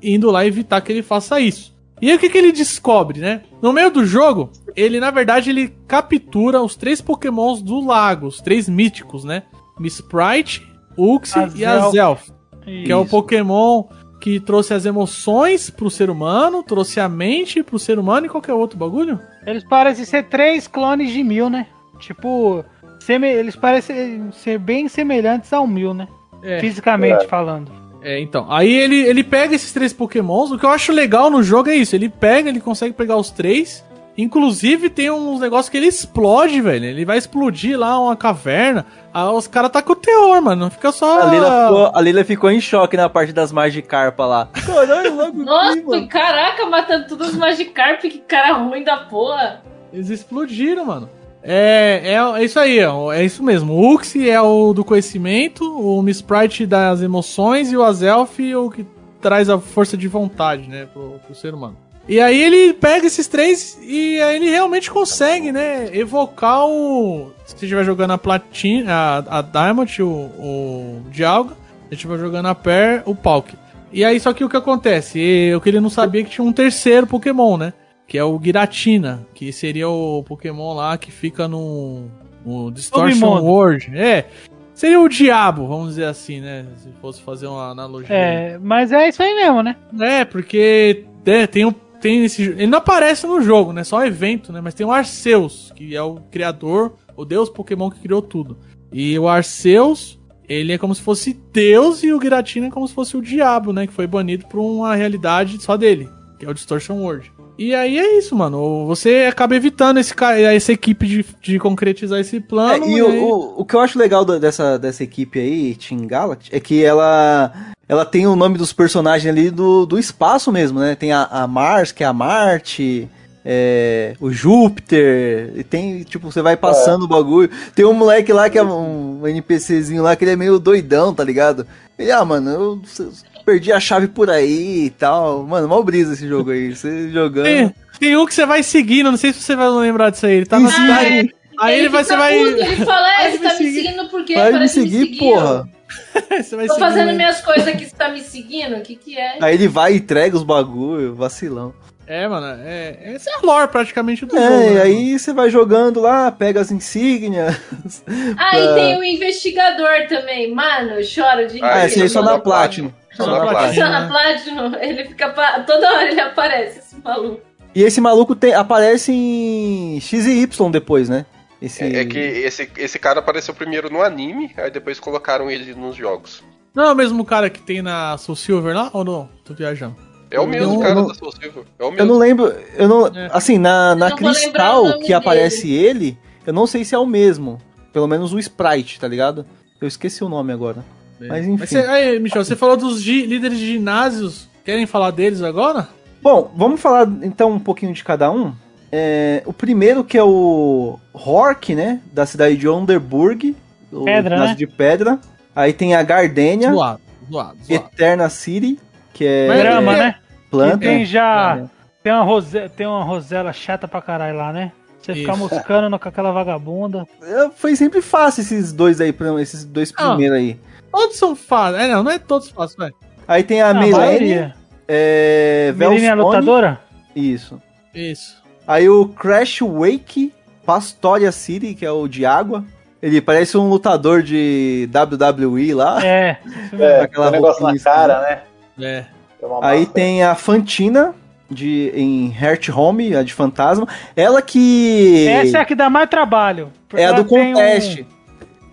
indo lá evitar que ele faça isso. E aí o que, que ele descobre, né? No meio do jogo, ele na verdade ele captura os três pokémons do lago, os três míticos, né? Miss Sprite, Uxie e Azelf. Que é o Pokémon que trouxe as emoções pro ser humano, trouxe a mente pro ser humano e qualquer outro bagulho? Eles parecem ser três clones de mil, né? Tipo, eles parecem ser bem semelhantes ao mil, né? É. Fisicamente É. falando. É, então. Aí ele, ele pega esses três pokémons. O que eu acho legal no jogo é isso. Ele pega, ele consegue pegar os três. Inclusive tem uns negócios que ele explode, velho. Ele vai explodir lá uma caverna. Aí os caras tá com o teor, mano. Não fica só. A Lila, ficou, a Lila ficou em choque na parte das Magikarpa lá. Caralho, logo Nossa, aqui, mano. caraca, matando todos os Magikarp, que cara ruim da porra. Eles explodiram, mano. É, é, é isso aí, é isso mesmo. O Uxie é o do conhecimento, o Miss Sprite das emoções e o Azelf é o que traz a força de vontade, né, pro, pro ser humano. E aí ele pega esses três e aí ele realmente consegue, né, evocar o... Se estiver jogando a Platina, a, a Diamond, o, o Dialga, se estiver jogando a Per, o Palk. E aí só que o que acontece? Eu que ele não sabia que tinha um terceiro Pokémon, né? Que é o Giratina, que seria o Pokémon lá que fica no, no Distortion. World. É, seria o diabo, vamos dizer assim, né? Se fosse fazer uma analogia. É, mas é isso aí mesmo, né? É, porque é, tem um tem esse, ele não aparece no jogo, né? Só um evento, né? Mas tem o Arceus, que é o criador, o deus Pokémon que criou tudo. E o Arceus, ele é como se fosse Deus e o Giratina é como se fosse o diabo, né? Que foi banido por uma realidade só dele, que é o Distortion World. E aí é isso, mano. Você acaba evitando esse, essa equipe de, de concretizar esse É, plano. e e o, aí- o, o que eu acho legal dessa, dessa equipe aí, Team Galaxy, é que ela ela tem o nome dos personagens ali do, do espaço mesmo, né? Tem a, a Mars, que é a Marte, é, o Júpiter, e tem, tipo, você vai passando o bagulho. Tem um moleque lá que é um NPCzinho lá, que ele é meio doidão, tá ligado? Ele, ah, mano, eu perdi a chave por aí e tal. Mano, mal brisa esse jogo aí. Você jogando. Tem, tem um que você vai seguindo, não sei se você vai lembrar disso aí. Ele tá na cidade. sim. Aí ele, vai, você vai. puto, ele fala, é, você me tá me seguir. seguindo por quê? Vai me seguir, porra. você vai Tô seguindo fazendo ele. minhas coisas aqui, você tá me seguindo? O que que é? Aí ele vai e entrega os bagulho, vacilão. É, mano, é, é a lore praticamente do É, jogo. e né, aí você vai jogando lá, pega as insígnias. Ah, e pra- tem o investigador também. Mano, eu choro de Ah, Ah, esse aí só na Platinum. Só Só na na Platinum. Só na Platinum, ele fica. Toda hora ele aparece, esse maluco. E esse maluco tem, aparece em X e Y depois, né? Esse... É, é que esse, esse cara apareceu primeiro no anime, aí depois colocaram ele nos jogos. Não é o mesmo cara que tem na Soul Silver lá? Ou não? Tô viajando. É o mesmo Eu cara não- da Soul Silver. É o Eu mesmo. não lembro, eu não, É. assim, na, na não Cristal que aparece dele. ele, eu não sei se é o mesmo. Pelo menos o Sprite, tá ligado? Eu esqueci o nome agora. Mas enfim. Mas você, aí, Michel, você falou dos gi- líderes de ginásios. Querem falar deles agora? Bom, vamos falar então um pouquinho de cada um. É, o primeiro que é o Hork, né? Da cidade de Onderburg. O Pedra, ginásio né? de pedra. Aí tem a Gardenia, Zoado, zoado, zoado. Eterna City, que é Grama, é- né? planta. E tem já. É. Tem uma, rose, tem uma rosela chata pra caralho lá, né? Você ficar Isso. moscando no- com aquela vagabunda. É, Foi sempre fácil esses dois aí, esses dois Ah. primeiros aí. Todos são fáceis. É, não, não é todos fáceis, velho. Aí tem a Ah, Milene, maioria. é, Menina é lutadora? Isso. Isso. Aí o Crash Wake Pastoria City, que é o de água. Ele parece um lutador de WWE lá. É. É, Aquela aquele negócio na cara, né? É. É uma Aí tem a Fantina de em Heart Home, a de fantasma. Ela que Essa é a que dá mais trabalho. é a ela do tem um- conteste.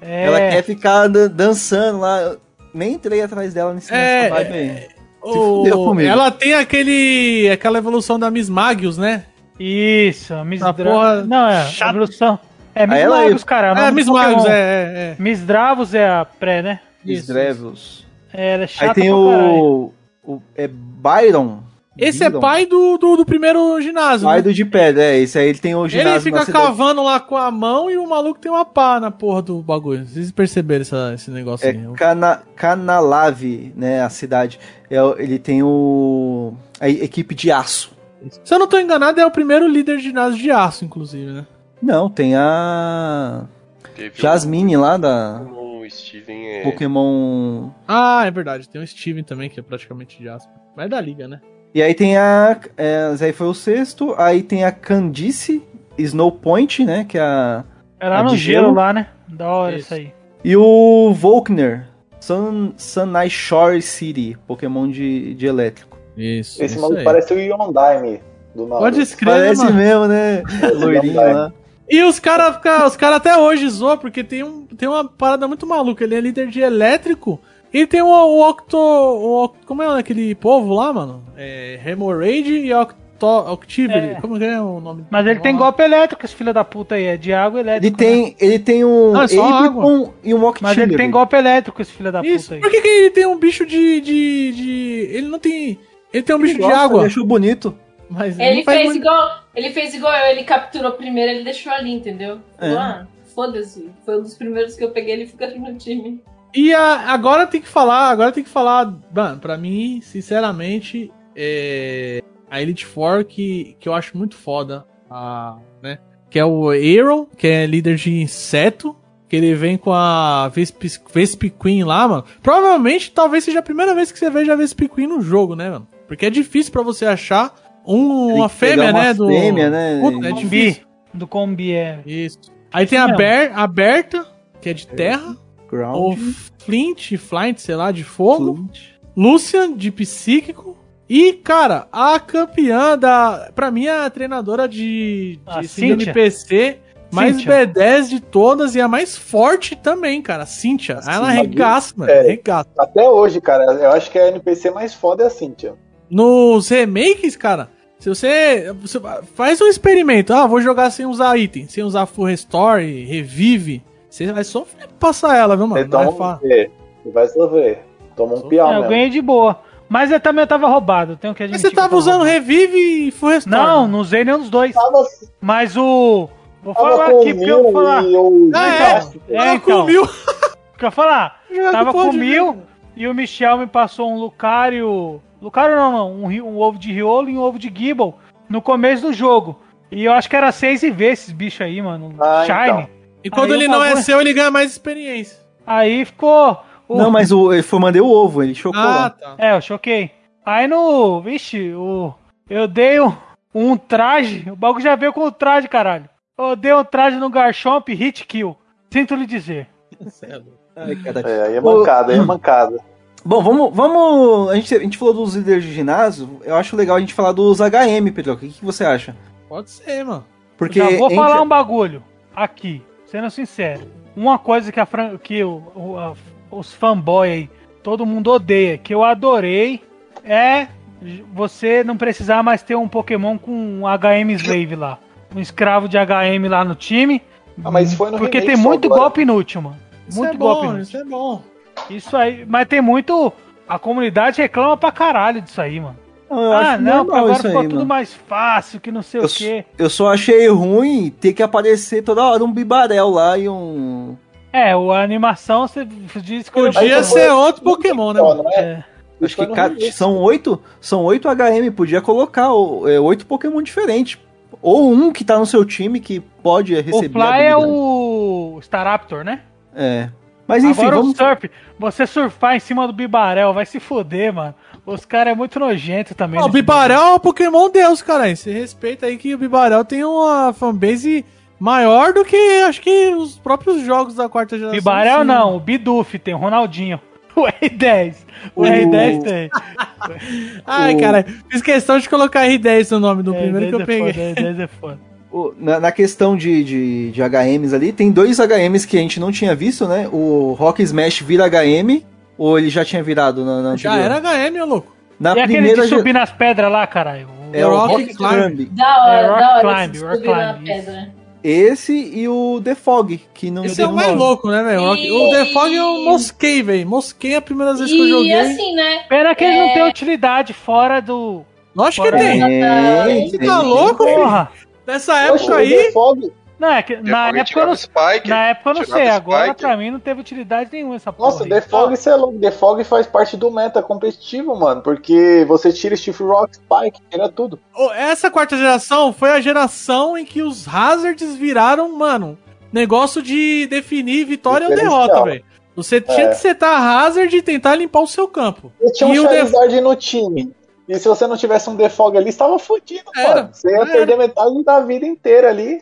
É, Ela quer ficar dan- dançando lá. Eu Nem entrei atrás dela nesse É, nessa vibe aí. O- fudeu comigo. ela tem aquele. aquela evolução da Miss Magius, né? Isso, a Miss Dra- porra Não, é. chata. Evolução. É Miss Aí ela- Magos, cara. É, do Miss. Magius, é, é, é. Miss Dravos é a pré, né? Miss Isso, Drevos. É, ela é chata Aí tem o, o. É Byron. Esse é Byron. pai do, do, do primeiro ginásio. Pai né? do de pedra, é. Esse aí ele tem o ginásio Ele fica cavando lá com a mão e o maluco tem uma pá na porra do bagulho. Vocês perceberam essa, esse negócio É aí? Cana, Canalave, né, a cidade. É, ele tem o a equipe de aço. Se eu não tô enganado, é o primeiro líder de ginásio de aço, inclusive, né? Não, tem a. Teve Jasmine lá da Steven é. Pokémon. Ah, é verdade. Tem o Steven também, que é praticamente de aço. Mas é da liga, né? E aí tem a. É, aí foi o sexto. Aí tem a Candice Snow Point, né? Que é a. É lá A no gelo, gelo? lá, né? Da hora Isso. isso aí. E o Volkner. Sun, Sunny Shore City. Pokémon de, de elétrico. Isso. Esse isso maluco aí. parece o Yondaime do Naruto. Pode escrever, Parece mano. mesmo, né? Loirinho lá. E os caras os cara até hoje zoam, porque tem, um, tem uma parada muito maluca. Ele é líder de elétrico. E tem o, o Octo. O, como é aquele povo lá, mano? É. Hemorrhage e Octo, Octivity. É. Como que é o nome? Mas ele tem golpe elétrico, esse filho da puta aí. É de água elétrica. Ele tem, ele tem um Ah, é só Abricon e um Octillery. Mas ele tem golpe elétrico, esse filho da Isso. puta aí. Por que, que ele tem um bicho de, de, de. Ele não tem. Ele tem um bicho de Nossa, água. Ele achou bonito. Mas Ele fez, muito- igual, ele fez igual eu, ele capturou primeiro, ele deixou ali, entendeu? É. Ah, foda-se. Foi um dos primeiros que eu peguei, ele fica no time. E a- agora tem que falar, agora tem que falar, mano, pra mim, sinceramente, é a Elite Four que, que eu acho muito foda, a, né? Que é o Aaron, que é líder de inseto, que ele vem com a Vesp, Vesp Queen lá, mano. Provavelmente, talvez seja a primeira vez que você veja a Vesp Queen no jogo, né, mano? Porque é difícil pra você achar um- uma fêmea, uma né? Do... fêmea, né? Puta, é Combi. difícil. Do combi, é. Isso. Aí tem a. Ber, a Berta, que é de terra. O Ground. Flint, Flint, sei lá, de fogo. Flint. Lucian, de psíquico. E, cara, a campeã da. Pra mim, a treinadora de, de Cynthia. NPC mais Cynthia. B10 de todas e a mais forte também, cara. Cynthia. Nossa, Ela sim, arregaça, mano. É. Arregaça. Até hoje, cara, eu acho que a NPC mais foda é a Cynthia. Nos remakes, cara, se você, você faz um experimento, ah, vou jogar sem usar item, sem usar full restore, revive, você vai sofrer pra passar ela, viu, mano? Então, Não é é, você vai sofrer. Toma um piau É, eu ganhei de boa. Mas eu também tava roubado, tenho que Mas admitir. você tava eu usando roubado. revive e full restore. Não, não usei nenhum dos dois. Tava, Mas o. Vou tava falar aqui porque eu vou falar. Mil e o Ah, é? Gigaço. É, Ela então. eu vou falar. Tava Pode com ver. mil e o Michel me passou um Lucario. Lucario não, não. Um, um ovo de Riolo e um ovo de Gibble no começo do jogo. E eu acho que era seis e V esses bichos aí, mano. Ah, Shine. então. E quando Aí ele não é bagulho- seu, ele ganha mais experiência. Aí ficou. o- Não, mas o, ele foi, mandei o ovo, ele chocou Ah, tá. É, eu choquei. Aí no. Vixe, o. Eu dei um, um traje. O bagulho já veio com o traje, caralho. Eu dei um traje no Garchomp hit kill. Sinto lhe dizer. Ai, cara. É, aí é mancada, aí é mancada. Bom, vamos. vamos a, gente, a gente falou dos líderes de ginásio. Eu acho legal a gente falar dos HM, Pedro. O que, que você acha? Pode ser, mano. Porque. Já vou entre- falar um bagulho aqui, sendo sincero. Uma coisa que, a fran... que o, o- a- os fanboy aí, todo mundo odeia, que eu adorei, é você não precisar mais ter um Pokémon com um HM Slave lá. Um escravo de HM lá no time. Ah, mas foi no Porque tem muito agora. golpe inútil, mano. Isso muito é golpe bom, inútil. isso é bom. Isso aí, mas tem muito. A comunidade reclama pra caralho disso aí, mano. Eu ah, acho não, porque agora isso ficou aí, tudo mano. mais fácil, que não sei Eu, o quê. eu só achei ruim ter que aparecer toda hora um bibarel lá e um. É, o- a animação você diz que Podia ser foi- outro Pokémon, né, mano? é? É. Acho que são oito. São oito HM, podia colocar o- é, oito Pokémon diferentes. Ou um que tá no seu time que pode O receber. Fly é o Staraptor, né? É. Mas enfim, Agora vamos. o Surf, você surfar em cima do Bibarel, vai se foder, mano. Os caras é muito nojento também. Ó, o nesse Bibarel é o Pokémon Deus, cara. Você respeita aí que o Bibarel tem uma fanbase maior do que acho que os próprios jogos da quarta geração. Bibarel sim. não, o Biduf tem, o Ronaldinho. O R10. O O- R10 tem. Ai, O- cara, fiz questão de colocar R10 no nome do primeiro que eu R10 é peguei. foda, R10 é foda. o- na, na questão de, de, de HMs ali, tem dois HMs que a gente não tinha visto, né? O Rock Smash vira HM, ou ele já tinha virado na, na Já era HM, ô louco. Na e aquele primeira de já- subir nas pedras lá, caralho? O- é o Rock Rock Climb. Climb. Da hora, É, Rock da hora Climb, esse Rock subir na Climb, pedra. Esse e o The Fog, que não Esse é o mais nome. louco, né, velho? O E- The Fog eu mosquei, velho. Mosquei a primeira vez que eu E joguei. assim, né? Pena que ele não É. tem utilidade fora do. Lógico que Fora- tem. Tem, Você tá louco? Porra! Nessa Poxa, época o aí. The Fog, Não, é que na época eu não, Spike, na época eu não sei, agora Spike. pra mim não teve utilidade nenhuma essa porra. Nossa, aí. The Fog, você é louco. The Fog faz parte do meta competitivo, mano. Porque você tira Steve Rock, Spike, tira tudo. Essa quarta geração foi a geração em que os Hazards viraram, mano, negócio de definir vitória ou derrota, velho. Você tinha É. que setar Hazard e tentar limpar o seu campo. Você tinha um E o Charizard no time. E se você não tivesse um The Fog ali, você tava fudido, Era, mano. Você ia era. perder metade da vida inteira ali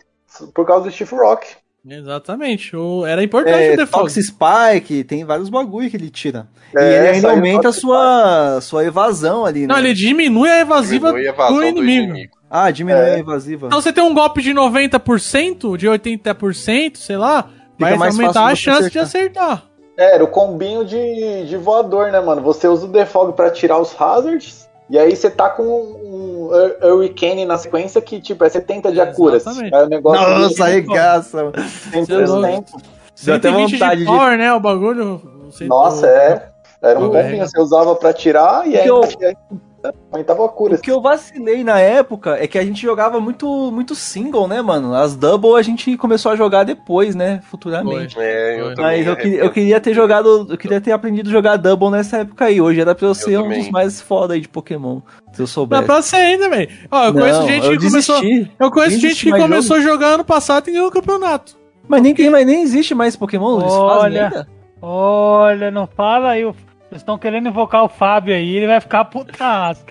por causa do Steve Rock. Exatamente. O, era importante É, o The Fog. Toxic Spike, tem vários bagulho que ele tira. É, e ele ainda aumenta a sua, sua evasão ali, né? Não, ele diminui a evasiva Diminui a evasão do do inimigo. inimigo. Ah, diminui É. a evasiva. Então você tem um golpe de 90%, de 80%, sei lá, vai mais aumentar a chance de acertar. É, era o combinho de, de voador, né, mano? Você usa o The Fog pra tirar os hazards, e aí você tá com um Hur- Hurricane na sequência que, tipo, é 70 de. Exatamente. É um negócio Nossa, de arregaça. mano. 100%. Deu até 120 vontade de de- power, né? O bagulho. Nossa, é. Era um É. combinho, você usava pra tirar e aí, eu- e aí aumentava a cura. O que eu vacilei na época é que a gente jogava muito, muito single, né, mano? As double a gente começou a jogar depois, né? Futuramente. É, eu Mas eu, queria- eu queria ter jogado, eu queria ter aprendido a jogar double nessa época aí. Hoje era pra eu ser um também. dos mais foda aí de Pokémon. Se eu Dá soubesse. pra ser ainda, velho. Ó, eu conheço Não, gente eu que começou. desisti. Eu conheço gente que começou a jogar ano passado e ganhou o campeonato. Mas nem, mas nem existe mais Pokémon, eles fazem Olha. ainda? Olha, não fala aí. Vocês estão querendo invocar o Fábio aí, ele vai ficar putaço.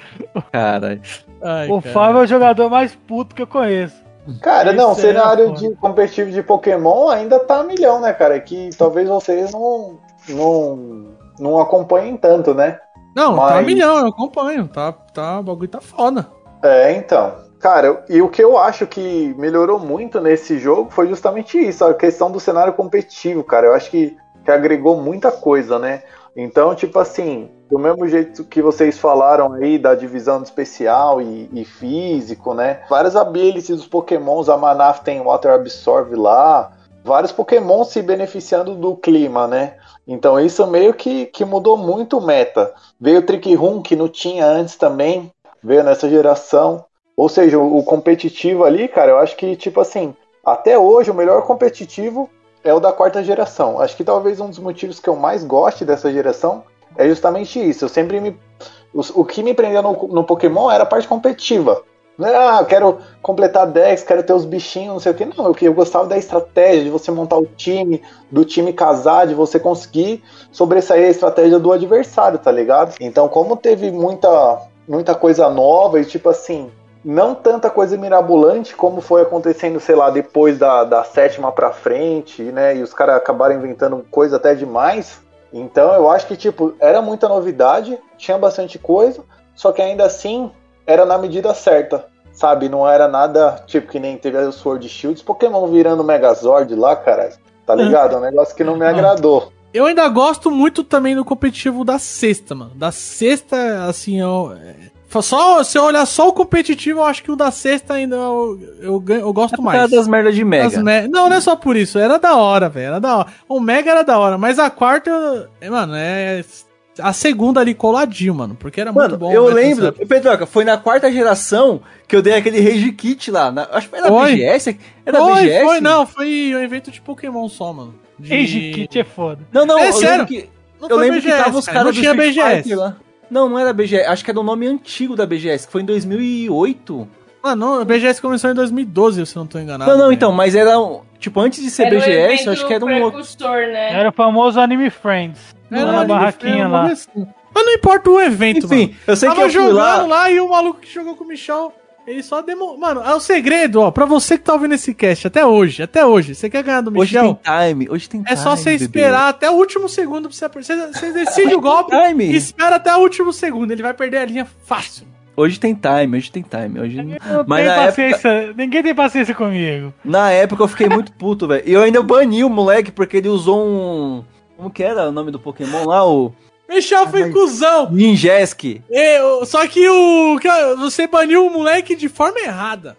Caralho. Ai, O cara. Fábio é o jogador mais puto que eu conheço. Cara, não, o Isso é cenário de competitivo de Pokémon ainda tá a milhão, né, cara? Que talvez vocês não, não, não acompanhem tanto, né? Não, tá Mas- um milhão, eu acompanho. Tá, tá, o bagulho tá foda. É, então. Cara, e o que eu acho que melhorou muito nesse jogo foi justamente isso, a questão do cenário competitivo, cara. Eu acho que, que agregou muita coisa, né? Então, tipo assim, do mesmo jeito que vocês falaram aí da divisão especial e, e físico, né? Várias abilities dos pokémons, a Manaf tem Water Absorb lá, vários pokémons se beneficiando do clima, né? Então isso meio que, que mudou muito o meta. Veio o Trick Room, que não tinha antes também, veio nessa geração. Ou seja, o, o competitivo ali, cara, eu acho que, tipo assim, até hoje o melhor competitivo é o da quarta geração. Acho que talvez um dos motivos que eu mais goste dessa geração é justamente isso. Eu sempre me. O, o que me prendeu no, no Pokémon era a parte competitiva. Ah, quero completar decks, quero ter os bichinhos, não sei o que. Não, eu, eu gostava da estratégia, de você montar o time, do time casar, de você conseguir sobressair a estratégia do adversário, tá ligado? Então, como teve muita, muita coisa nova e tipo assim, não tanta coisa mirabolante como foi acontecendo, sei lá, depois da, da sétima pra frente, né? E os caras acabaram inventando coisa até demais. Então eu acho que, tipo, era muita novidade, tinha bastante coisa, só que ainda assim era na medida certa, sabe? Não era nada, tipo, que nem teve o Sword Shields, Pokémon virando Megazord lá, caralho. Tá ligado? É um negócio que não me agradou. Eu ainda gosto muito também do competitivo da sexta, mano. Da sexta, assim, eu. É, Só, se eu olhar só o competitivo, eu acho que o da sexta ainda eu, eu, eu gosto Por mais. das merdas de Mega. Me- Não, não é só por isso. Era da hora, velho. Era da hora. O Mega era da hora, mas a quarta, é, mano, é. A segunda ali coladinho, mano. Porque era Mano, muito bom. eu lembro. Pedroca, foi na quarta geração que eu dei aquele Rage Kit lá. na- acho que era Foi. BGS? Era Foi, BGS? foi, não. Foi um evento de Pokémon só, mano. De... Age Kit é foda. Não, não, É eu sério? lembro que, Não eu foi lembro que BGS, tava os cara, caras não tinha Street BGS. Fighter lá. Não, não era BGS, acho que era o nome antigo da BGS, que foi em 2008. Ah, não, a BGS começou em 2012, se eu não tô enganado. não, não, velho. então, mas era, um- tipo, antes de ser Era BGS, acho que era um outro. né? Era o famoso Anime Friends. Era na barraquinha era um lá. assim. Mas não importa o evento, Enfim, mano. eu sei que Tava eu fui jogando lá... lá... e o maluco que jogou com o Michel, ele só demo... Mano, é o segredo, ó, pra você que tá ouvindo esse cast até hoje, até hoje, você quer ganhar do Hoje Michel, tem time, hoje tem time, é só você bebê. esperar até o último segundo pra você Você, decide o golpe Time. e espera até o último segundo, ele vai perder a linha fácil. Hoje tem time, hoje tem time. Hoje... Não Mas na paciência. Ninguém tem paciência comigo. Na época eu fiquei muito puto, velho. E eu ainda bani o moleque porque ele usou um. Como que era o nome do Pokémon lá? O Michel foi cuzão. Ninjesk. Eu- só que o. Você baniu o moleque de forma errada.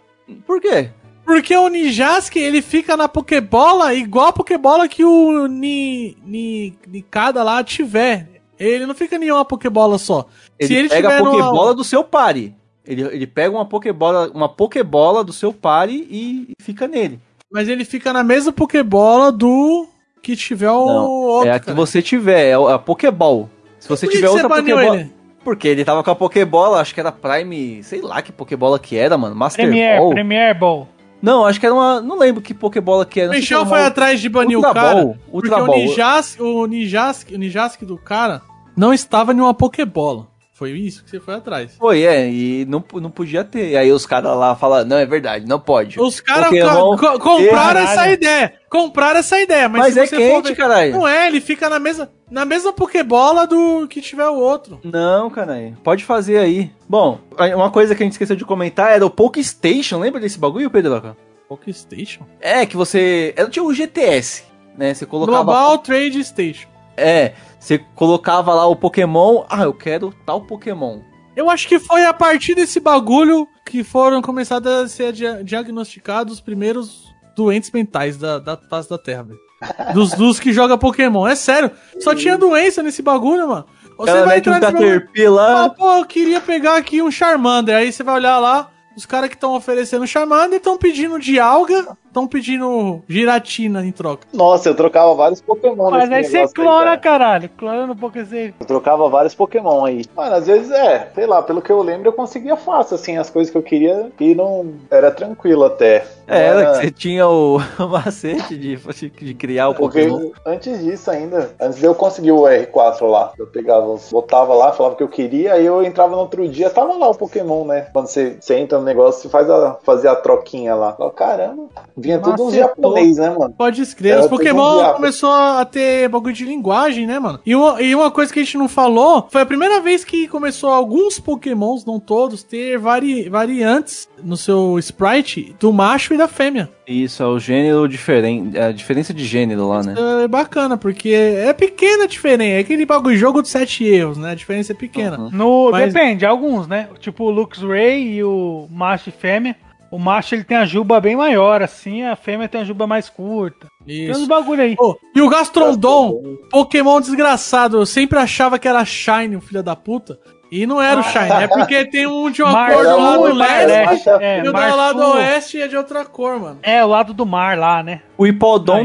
Por quê? Porque o Ninjask, ele fica na Pokébola igual a Pokébola que o Ni, Ni, Nikada lá tiver. Ele não fica em uma Pokébola só. Ele, pega a Pokébola do seu pare. Ele, ele pega uma Pokébola, uma Pokébola do seu pare e, e fica nele. Mas ele fica na mesma Pokébola do que tiver o Não, outro. é a que cara. você tiver, é a Pokéball. Se você Por que tiver você outra Pokébola. ele? Porque ele tava com a Pokébola, acho que era Prime, sei lá que Pokébola que era, mano. Master Premier, Ball. Premier Ball. Não, acho que era uma. Não lembro que Pokébola que era. O Michel era foi uma- atrás de banir Ultra o cara. Ball, porque Ultra o Ball. Nijask, o Nijask, o Nijask do cara não estava em uma Pokébola. Foi isso que você foi atrás. Foi, é, e não, não podia ter. E aí os caras lá falam, não, é verdade, não pode. Os caras co- co- compraram Caralho. essa ideia. Compraram essa ideia, mas, Mas se é você quente, ver- caralho. Não é, ele fica na mesma, na mesma Pokébola do que tiver o outro. Não, caralho. Pode fazer aí. Bom, uma coisa que a gente esqueceu de comentar era o Pokéstation. Lembra desse bagulho, Pedro? Pokéstation? É, que você. Tinha o GTS, né? Você colocava. Global Trade Station. É, você colocava lá o Pokémon. Ah, eu quero tal Pokémon. Eu acho que foi a partir desse bagulho que foram começados a ser dia- diagnosticados os primeiros doentes mentais da, da face da Terra, velho. Dos, dos que jogam Pokémon. É sério. Só tinha doença nesse bagulho, mano. Você Ela vai mete um entrar nesse lá. Ah, pô, eu queria pegar aqui um Charmander. Aí você vai olhar lá, os caras que estão oferecendo Charmander estão pedindo de alga, estão pedindo giratina em troca. Nossa, eu trocava vários Pokémon Mas aí você negócio aí, cara. caralho. Clona no Pokézê. Eu trocava vários Pokémon aí. Mano, às vezes é, sei lá, pelo que eu lembro, eu conseguia fácil, assim, as coisas que eu queria e não. Era tranquilo até. É, era você tinha o, macete de, de criar o Porque Pokémon. antes disso ainda, antes de eu conseguir o R4 lá, eu pegava, botava lá, falava que eu queria, aí eu entrava no outro dia, tava lá o Pokémon, né? Quando você, você entra no negócio, você faz a, fazer a troquinha lá. Fala, Caramba, vinha tudo uns Macetou. japonês, né, mano? Pode escrever. Era Os Pokémon tudo um começou a ter bagulho de linguagem, né, mano? E uma, e uma coisa que a gente não falou, foi a primeira vez que começou alguns Pokémons, não todos, ter vari, variantes no seu sprite do macho e da fêmea. Isso, é o gênero diferente. A diferença de gênero lá, né? É bacana, porque é pequena a diferença. É aquele bagulho jogo de sete erros, né? A diferença é pequena. No, Mas- Depende, alguns, né? Tipo o Luxray e o macho e fêmea. O macho ele tem a juba bem maior, assim, a fêmea tem a juba mais curta. Tem uns Isso. bagulho aí. Pô, e o Gastrondon, Pokémon desgraçado, eu sempre achava que era Shine, o filho da puta. E não era o Shine, é porque tem um de uma Mar cor do lado Mar leste Leste, é, e o do lado Sul. oeste é de outra cor, mano. É, o lado do mar lá, né? O ilha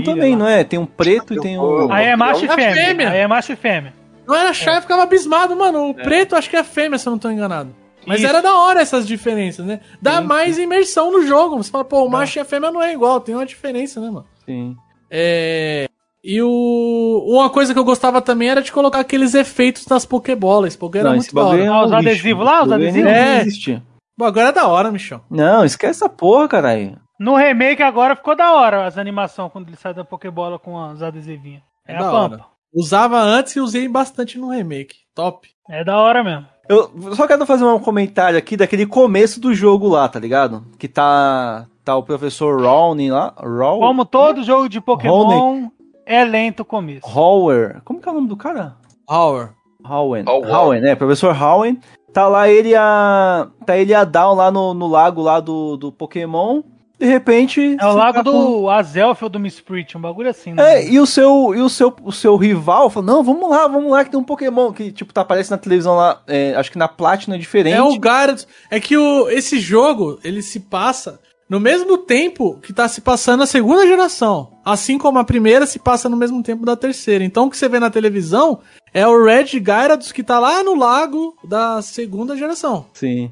também, lá. não é? Tem um preto e tem um. Aí é macho e É fêmea. fêmea. Aí é macho e fêmea. Não era Shine, eu ficava abismado, mano. O preto acho que é fêmea, se eu não tô enganado. Mas Isso. era da hora essas diferenças, né? Dá mais imersão no jogo. Você fala, pô, o macho e a fêmea não é igual, tem uma diferença, né, mano? Sim. É. E o. Uma coisa que eu gostava também era de colocar aqueles efeitos das Pokébolas. Esse Poké era Não, muito esse da bagulho hora. é Ah, os adesivos lá, os bagulho adesivos? É. existe. Pô, agora é da hora, Michel. Não, esquece essa porra, caralho. No remake agora ficou da hora as animações quando ele sai da Pokébola com os adesivinhos. É, É a da pampa. hora. Usava antes e usei bastante no remake. Top. É da hora mesmo. Eu só quero fazer um comentário aqui daquele começo do jogo lá, tá ligado? Que tá. Tá o professor Rowney lá. Row... Como todo jogo de Pokémon, é lento o começo. Hower. Como que é o nome do cara? Hour. Howen. Howen. Howen, né? Professor Howen. Tá lá ele a. Tá ele a Down lá no, no lago lá do, do Pokémon. De repente. É o lago tá com- do Azelf ou do Misprit, um bagulho assim, né? É, e o seu, e o seu, o seu rival falou, não, vamos lá, vamos lá, que tem um Pokémon que, tipo, tá aparece na televisão lá, é, acho que na Platinum é diferente. É o Gyarados. É que o, esse jogo, ele se passa no mesmo tempo que tá se passando a segunda geração. Assim como a primeira se passa no mesmo tempo da terceira. Então o que você vê na televisão é o Red Gyarados que tá lá no lago da segunda geração. Sim.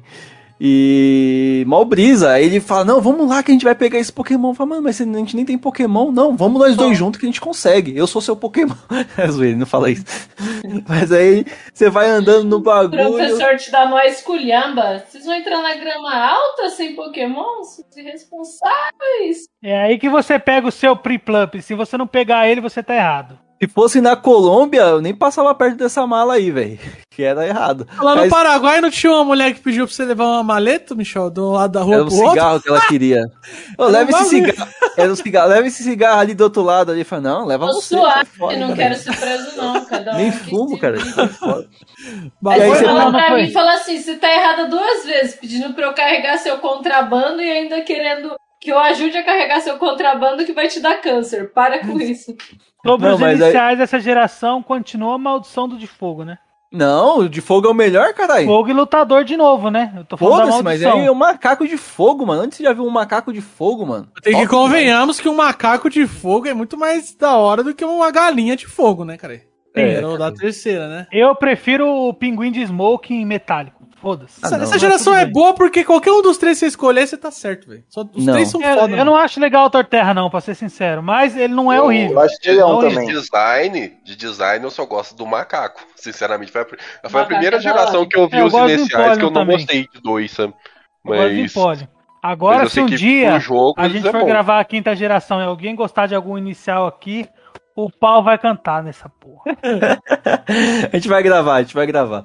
E mal brisa. Aí ele fala: Não, vamos lá que a gente vai pegar esse Pokémon. Fala, mano, mas a gente nem tem Pokémon. Não, vamos nós dois juntos que a gente consegue. Eu sou seu Pokémon. É zoeira, não fala isso. mas aí você vai andando no O bagulho. professor te dá uma esculhamba. Vocês vão entrar na grama alta sem Pokémon? Irresponsáveis. É aí que você pega o seu Priplump. Se você não pegar ele, você tá errado. Se fosse na Colômbia, eu nem passava perto dessa mala aí, velho. Que era errado. Lá no Mas Paraguai não tinha uma mulher que pediu pra você levar uma maleta, Michel, do lado da rua Era um pro outro? cigarro que ela queria. Ô, leva esse cigarro. Era um cigarro. Leva esse cigarro ali do outro lado ali. Fala, não, leva Tô você. suave, fora, não cara. quero ser preso, não. Cada um Nem fumo, cara. fora. Aí você fala pra não mim e fala assim: você tá errada duas vezes, pedindo pra eu carregar seu contrabando e ainda querendo que eu ajude a carregar seu contrabando que vai te dar câncer. Para com isso. Sobre Não, os mas aí- iniciais dessa geração, continua a maldição do de fogo, né? Não, o de fogo é o melhor, caralho. Fogo e lutador de novo, né? Eu tô falando da Foda-se, mas aí é um macaco de fogo, mano. Onde você já viu um macaco de fogo, mano? Tem que convenhamos que um macaco de fogo é muito mais da hora do que uma galinha de fogo, né, cara? É, Era o da terceira, né? Eu prefiro o pinguim de smoking metálico. Foda-se. Ah, Essa, geração é bem. boa porque qualquer um dos três que você escolher, você tá certo, velho. Só Os Não. três são Eu, foda. eu mano. não acho legal o Torterra, não, pra ser sincero. Mas ele não é Eu- horrível. Eu acho que ele é um Não, De também. design, de design eu só gosto do macaco. Sinceramente, foi a, foi a Macaco primeira é da geração que eu vi É, eu os iniciais que eu não também. gostei de dois, sabe? Eu Mas, Agora, eu se um dia jogo a gente é for bom. gravar a quinta geração e alguém gostar de algum inicial aqui, o pau vai cantar nessa porra. a gente vai gravar, a gente vai gravar.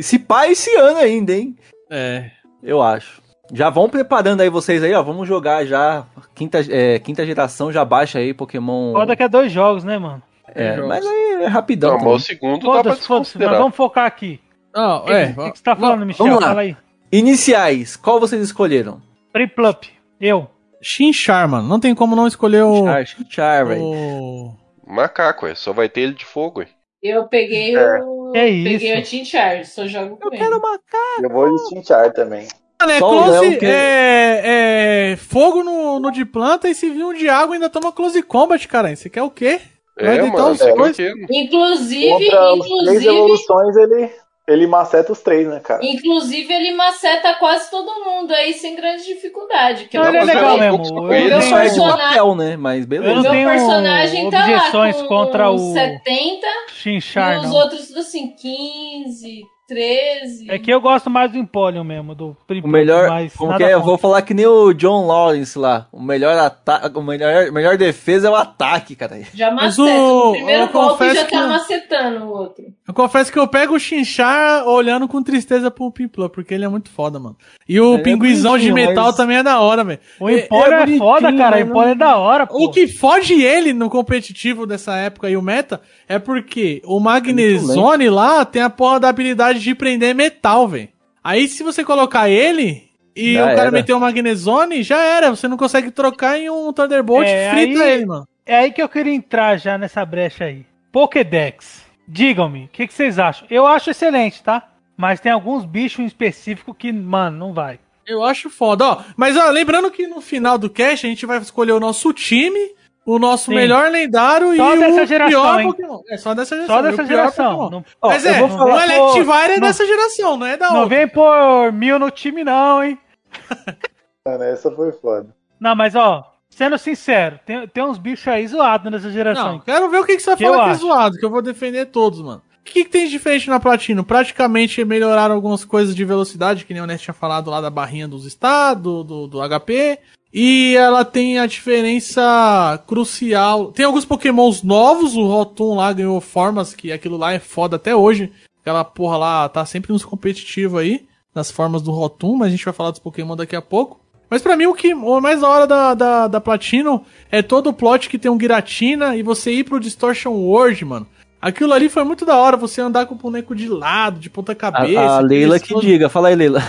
E se pá esse ano ainda, hein? É. Eu acho. Já vão preparando aí vocês aí, ó. Vamos jogar já. Quinta, é, quinta geração, já baixa aí Pokémon. Foda que é dois jogos, né, mano? É, mas aí é rapidão. Não, mas o segundo dá pra desconsiderar. vamos focar aqui. Não, O que, é. que, que você tá falando, Michel? vamos lá. Fala aí. Iniciais, qual vocês escolheram? Priplup. Eu. Chinchar, mano. Não tem como não escolher o. Char, Char, velho. o... Macaco, é. Só vai ter ele de fogo, é. Eu peguei É. o. Que peguei isso? o Tinchar, só jogo com Eu ele. quero macaco. Eu vou de Tinchar também. Mano, é Só o close, que- é, é fogo no, no de planta e se vir um de água ainda toma close combat, cara. Você quer o quê? Vai É, mano. os É, dois? Inclusive, Contra os três inclusive, evoluções, ele, ele maceta os três, né, cara? inclusive ele maceta quase todo mundo aí sem grande dificuldade. Que Não, é ele é legal eu- mesmo. eu- Eu Ele é só tenho- de papel, né? Mas Eu beleza. não meu tenho personagem tá lá objeções com contra o 70 Chinchar, e os não. outros tudo assim, 15, 13. É que eu gosto mais do Empoleon mesmo, do O melhor. mas Como que é? Eu vou falar que nem o John Lawrence lá. O melhor ataque. O melhor, melhor defesa é o ataque, cara. Já Mas maceta. o- No primeiro eu golpe já tá que- macetando o outro. Eu confesso que eu pego o Chinchar olhando com tristeza pro Pimpla, porque ele é muito foda, mano. E o Ele é pinguizão de bonitinho, metal mas- também é da hora, velho. O Empoleon é, bonitinho, foda, cara. O Empoleon é da hora, pô. O que foge ele no competitivo dessa época e o meta é porque o É Magnezone lá tem a porra da habilidade de prender metal, velho. Aí se você colocar ele e Já o cara era. meter o Magnezone, já era. Você não consegue trocar em um Thunderbolt É, frita aí- ele, mano. É aí que eu queria entrar já nessa brecha aí. Pokédex. Digam-me, o que, que vocês acham? Eu acho excelente, tá? Mas tem alguns bichos em específico que, mano, não vai. Eu acho foda, ó. Mas ó, lembrando que no final do cast a gente vai escolher o nosso time, o nosso Sim. melhor lendário Só e dessa o geração, pior hein? Pokémon. É só dessa geração. Só dessa geração. Não, Ó, Mas é, vou falar- o Electivire é não- dessa geração, não é da não outra. vem por mil no time, não, hein? Mano, essa foi foda. Não, mas ó, sendo sincero, tem, tem uns bichos aí zoados nessa geração. Não, quero ver o que, que você vai Que falar eu que é zoado, que eu vou defender todos, mano. O que, que tem de diferente na Platino? Praticamente melhoraram algumas coisas de velocidade, que nem o Ness tinha falado lá da barrinha dos estados, do, do HP. E ela tem a diferença crucial. Tem alguns pokémons novos, o Rotom lá ganhou formas, que aquilo lá é foda até hoje. Aquela porra lá tá sempre nos competitivos aí, nas formas do Rotom, mas a gente vai falar dos pokémon daqui a pouco. Mas pra mim o que o mais da hora da, da, da Platino é todo o plot que tem um Giratina e você ir pro Distortion World, mano. Aquilo ali foi muito da hora, você andar com o boneco de lado, de ponta cabeça. A, a Leila que aqueles- diga. Fala aí, Leila.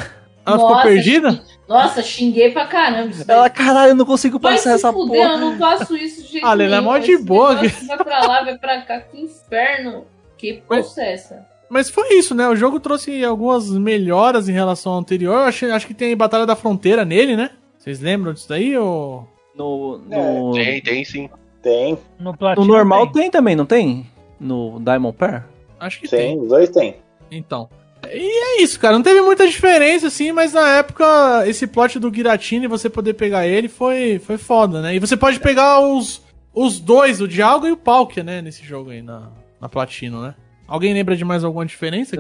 Ela ficou Nossa, perdida? xing- Nossa, xinguei pra caramba. Ela, caralho, eu não consigo Vai passar essa fuder, porra. eu não faço isso de jeito Ah, é nenhum. mó de boa, Vai pra lá, vai pra cá, que inferno. Que Mas- poça é essa? Mas foi isso, né? O jogo trouxe algumas melhoras em relação ao anterior. Eu acho, acho que tem Batalha da Fronteira nele, né? Vocês lembram disso daí? Ou... No, no, Tem, tem sim. Tem, No, no normal tem. tem. também, não tem? No Diamond Pair? Acho que tem. tem, os dois tem. Então. E é isso, cara. Não teve muita diferença, assim, mas na época, esse plot do Giratina e você poder pegar ele foi, foi foda, né? E você pode pegar os, os dois, o Dialga e o Palkia, né? Nesse jogo aí, na, na Platino, né? Alguém lembra de mais alguma diferença?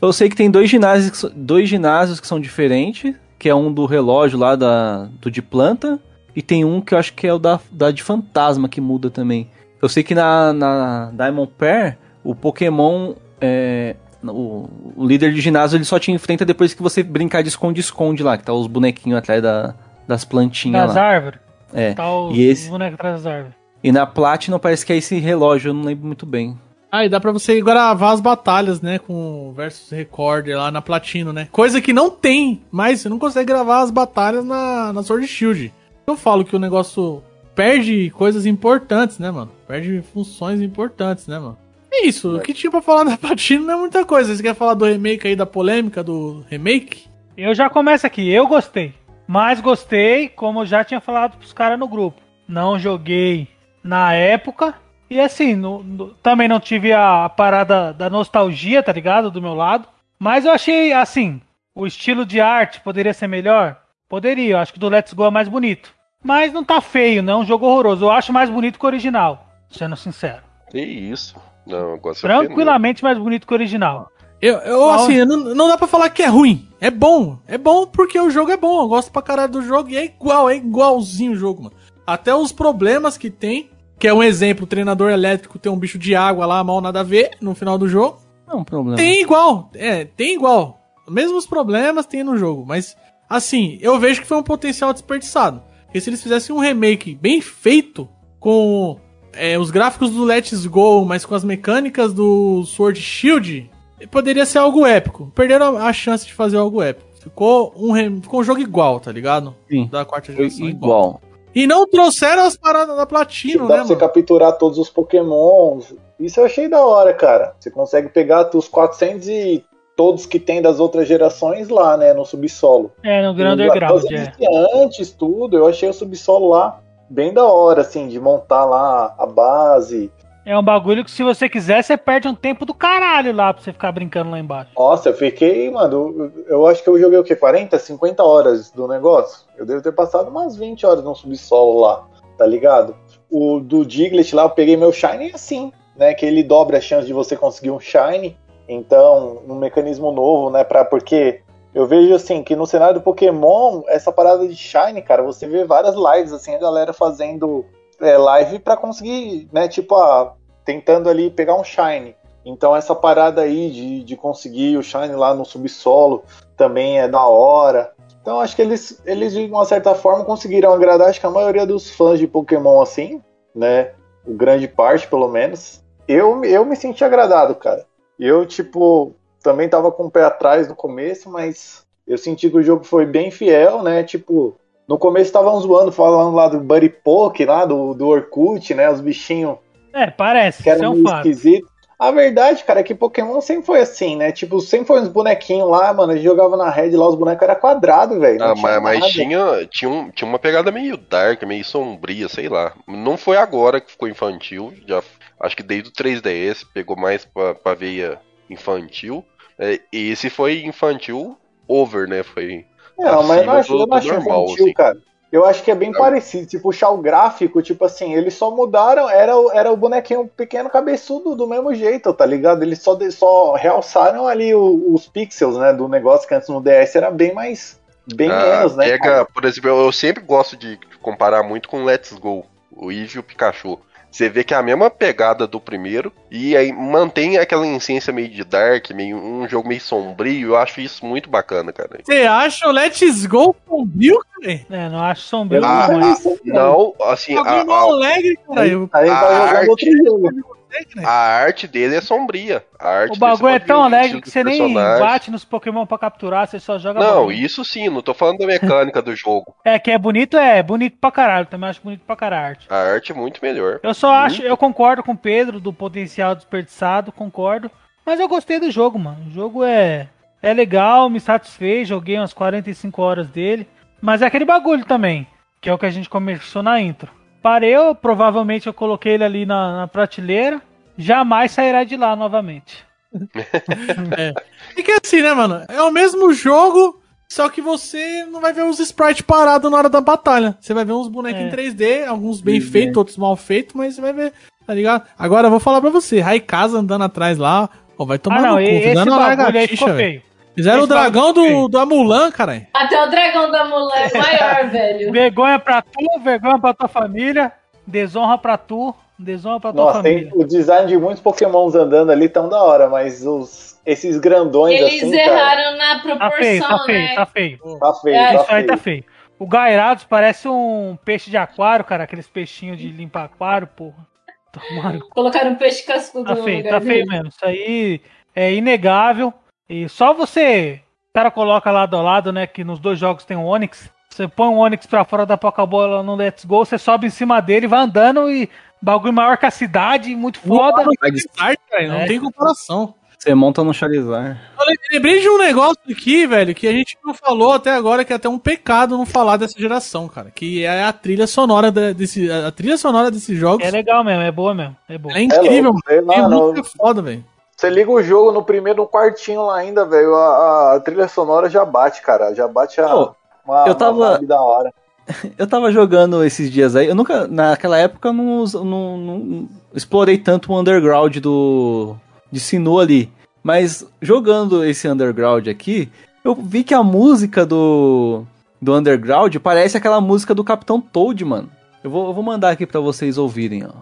Eu sei que tem dois ginásios, dois ginásios que são diferentes, que é um do relógio lá da, do de planta, e tem um que eu acho que é o da, da de fantasma que muda também. Eu sei que na, na Diamond Pair, o Pokémon, é, o, o líder de ginásio, ele só te enfrenta depois que você brincar de esconde-esconde lá, que tá os bonequinhos atrás da, das plantinhas Das lá. árvores. É. Tá os, E esse- os bonecos atrás das árvores. E na Platinum parece que é esse relógio, eu não lembro muito bem. Ah, e dá pra você gravar as batalhas, né? Com o versus recorder lá na Platino, né? Coisa que não tem, mas você não consegue gravar as batalhas na, na Sword Shield. Eu falo que o negócio perde coisas importantes, né, mano? Perde funções importantes, né, mano? É isso, o que tinha pra falar da platina não é muita coisa. Você quer falar do remake aí, da polêmica do remake? Eu já começo aqui, eu gostei. Mas gostei, como eu já tinha falado pros caras no grupo. Não joguei na época. E assim, no- no- também não tive a, parada da nostalgia, tá ligado? Do meu lado. Mas eu achei, assim, o estilo de arte poderia ser melhor? Poderia, eu acho que do Let's Go é mais bonito. Mas não tá feio, não é um jogo horroroso. Eu acho mais bonito que o original, sendo sincero. Que isso. Não, Tranquilamente mais bonito que o original. Eu, eu assim, não, não dá pra falar que é ruim. É bom. É bom porque o jogo é bom. Eu gosto pra caralho do jogo e é igual, é igualzinho o jogo, mano. Até os problemas que tem, que é um exemplo, o treinador elétrico tem um bicho de água lá, mal nada a ver, no final do jogo. Não, um problema. Tem igual, é, tem igual. Mesmos problemas tem no jogo, mas assim, eu vejo que foi um potencial desperdiçado. Porque se eles fizessem um remake bem feito, com é, os gráficos do Let's Go, mas com as mecânicas do Sword Shield, poderia ser algo épico. Perderam a chance de fazer algo épico. Ficou um, rem- ficou um jogo igual, tá ligado? Sim. Da quarta Foi geração. igual. E não trouxeram as paradas da Platino, Dá né, pra você mano? capturar todos os Pokémons. Isso eu achei da hora, cara. Você consegue pegar os 400 e todos que tem das outras gerações lá, né, no subsolo. É, no Grand Os- Underground, é. iniciantes, tudo, eu achei o subsolo lá bem da hora, assim, de montar lá a base. É um bagulho que se você quiser, você perde um tempo do caralho lá pra você ficar brincando lá embaixo. Nossa, eu fiquei, mano, eu, acho que eu joguei o quê? 40, 50 horas do negócio? Eu devo ter passado umas 20 horas no subsolo lá, tá ligado? O do Diglett lá, eu peguei meu Shine assim, né? Que ele dobra a chance de você conseguir um Shine. Então, um mecanismo novo, né? Pra, porque eu vejo assim que no cenário do Pokémon, essa parada de Shine, cara, você vê várias lives, assim, a galera fazendo é, live pra conseguir, né? Tipo, ah, tentando ali pegar um Shine. Então essa parada aí de, de conseguir o Shine lá no subsolo também é da hora. Então acho que eles, eles de uma certa forma conseguiram agradar acho que a maioria dos fãs de Pokémon assim, né? Grande parte pelo menos. Eu, eu me senti agradado, cara. Eu, tipo, também tava com o pé atrás no começo, mas eu senti que o jogo foi bem fiel, né? Tipo, no começo estavam zoando, falando lá do Buddy Poke, lá do, do Orkut, né? Os bichinhos É, parece, que era é um fato. esquisito. A verdade, cara, é que Pokémon sempre foi assim, né? Tipo, sempre foi uns bonequinhos lá, mano. A gente jogava na rede lá, os bonecos eram quadrados, velho. Ah, tinha mas, mas tinha, tinha, um- tinha uma pegada meio dark, meio sombria, sei lá. Não foi agora que ficou infantil, já acho que desde o 3DS pegou mais pra, pra veia infantil. É, e esse foi infantil over, né? Foi. Não, mas eu acho, do- eu não do acho normal, infantil, assim. cara. Eu acho que é bem Não. parecido. Se puxar o gráfico, tipo assim, eles só mudaram, era, o- era o bonequinho pequeno cabeçudo do mesmo jeito, tá ligado? Eles só, só realçaram ali o- os pixels, né, do negócio que antes no DS era bem mais. Bem Ah, menos, né? Pega, cara? por exemplo, eu, eu sempre gosto de comparar muito com Let's Go, o Eevee e o Pikachu. Você vê que é a mesma pegada do primeiro e aí mantém aquela essência meio de dark, meio um jogo meio sombrio. Eu acho isso muito bacana, cara. Você acha o Let's Go sombrio, cara? É, não acho sombrio. Ah, não, não, assim, a, a, alegre, cara. Aí a vai arte- outro jogo. A arte dele é sombria. A arte O bagulho é tão alegre que você nem bate nos Pokémon pra capturar, você só joga Não, bolinha. isso sim, não tô falando da mecânica do jogo. É, que é bonito, é bonito pra caralho. Também acho bonito pra caralho a arte. A arte é muito melhor. Eu só acho, eu concordo com o Pedro do potencial desperdiçado, concordo. Mas eu gostei do jogo, mano. O jogo é, é legal, me satisfez, joguei umas 45 horas dele. Mas é aquele bagulho também, que é o que a gente começou na intro. Parei, eu, provavelmente eu coloquei ele ali na, na prateleira. Jamais sairá de lá novamente. É que assim, né, mano? É o mesmo jogo, só que você não vai ver os sprites parados na hora da batalha. Você vai ver uns bonecos É. em 3D, alguns bem Sim, feitos, outros mal feitos, mas você vai ver, tá ligado? Agora eu vou falar pra você, Raikasa andando atrás lá, ó, vai tomar ah, não, no cu, e- esse uma bagulho aí ficou feio. Fizeram o Esse bagulho dragão do, do Amulan, caralho. Até o dragão da Mulan é maior, velho. Vergonha pra tu, vergonha pra tua família, desonra pra tu, desonra pra tua Nossa, tem o design de muitos Pokémons andando ali tão da hora, mas os, esses grandões Eles assim, cara, erraram na Tá proporção, feio, tá feio, né? tá feio. tá feio, É, tá Isso aí tá feio. O Gairados parece um peixe de aquário, cara. Aqueles peixinhos de limpar aquário, porra. Tomaram. Colocaram um peixe cascudo Tá no feio, lugar tá feio mesmo. Isso aí é inegável. E só você. O cara coloca lado a lado, né? Que nos dois jogos tem o Onix. Você põe um Onix pra fora da Pokébola no Let's Go, você sobe em cima dele, vai andando e bagulho maior que a cidade, muito foda. Charizard, velho, não É. tem comparação. Você monta no Charizard. Eu lembrei de um negócio aqui, velho, que a gente não falou até agora, que é até um pecado não falar dessa geração, cara. Que é a trilha sonora da- desse. A trilha sonora desses jogos. É legal mesmo, é boa mesmo. É boa. É incrível, louco, sei mano. lá, É música foda, velho. Você liga o jogo no primeiro no quartinho lá ainda, velho. A, a- trilha sonora já bate, cara. Já bate a, Pô, uma, eu tava- da hora. Eu tava jogando esses dias aí, eu nunca, naquela época, eu não, não, não explorei tanto o underground do de Sinnoh ali. Mas jogando esse underground aqui, eu vi que a música do, do underground parece aquela música do Capitão Toad, mano. Eu vou, eu vou mandar aqui pra vocês ouvirem, ó.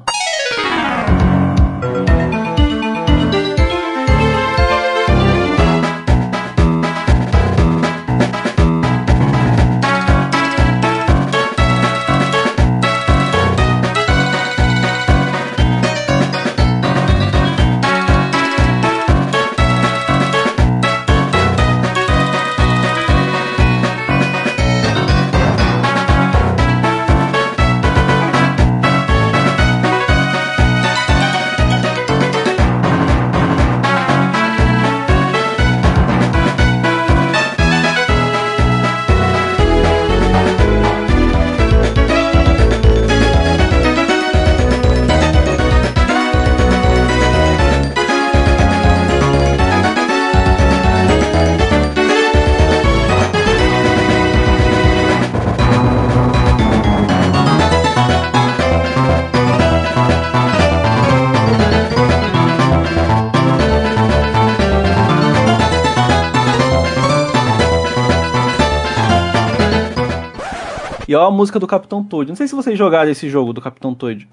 Ó a música do Capitão Toad. Não sei se vocês jogaram esse jogo do Capitão Toad.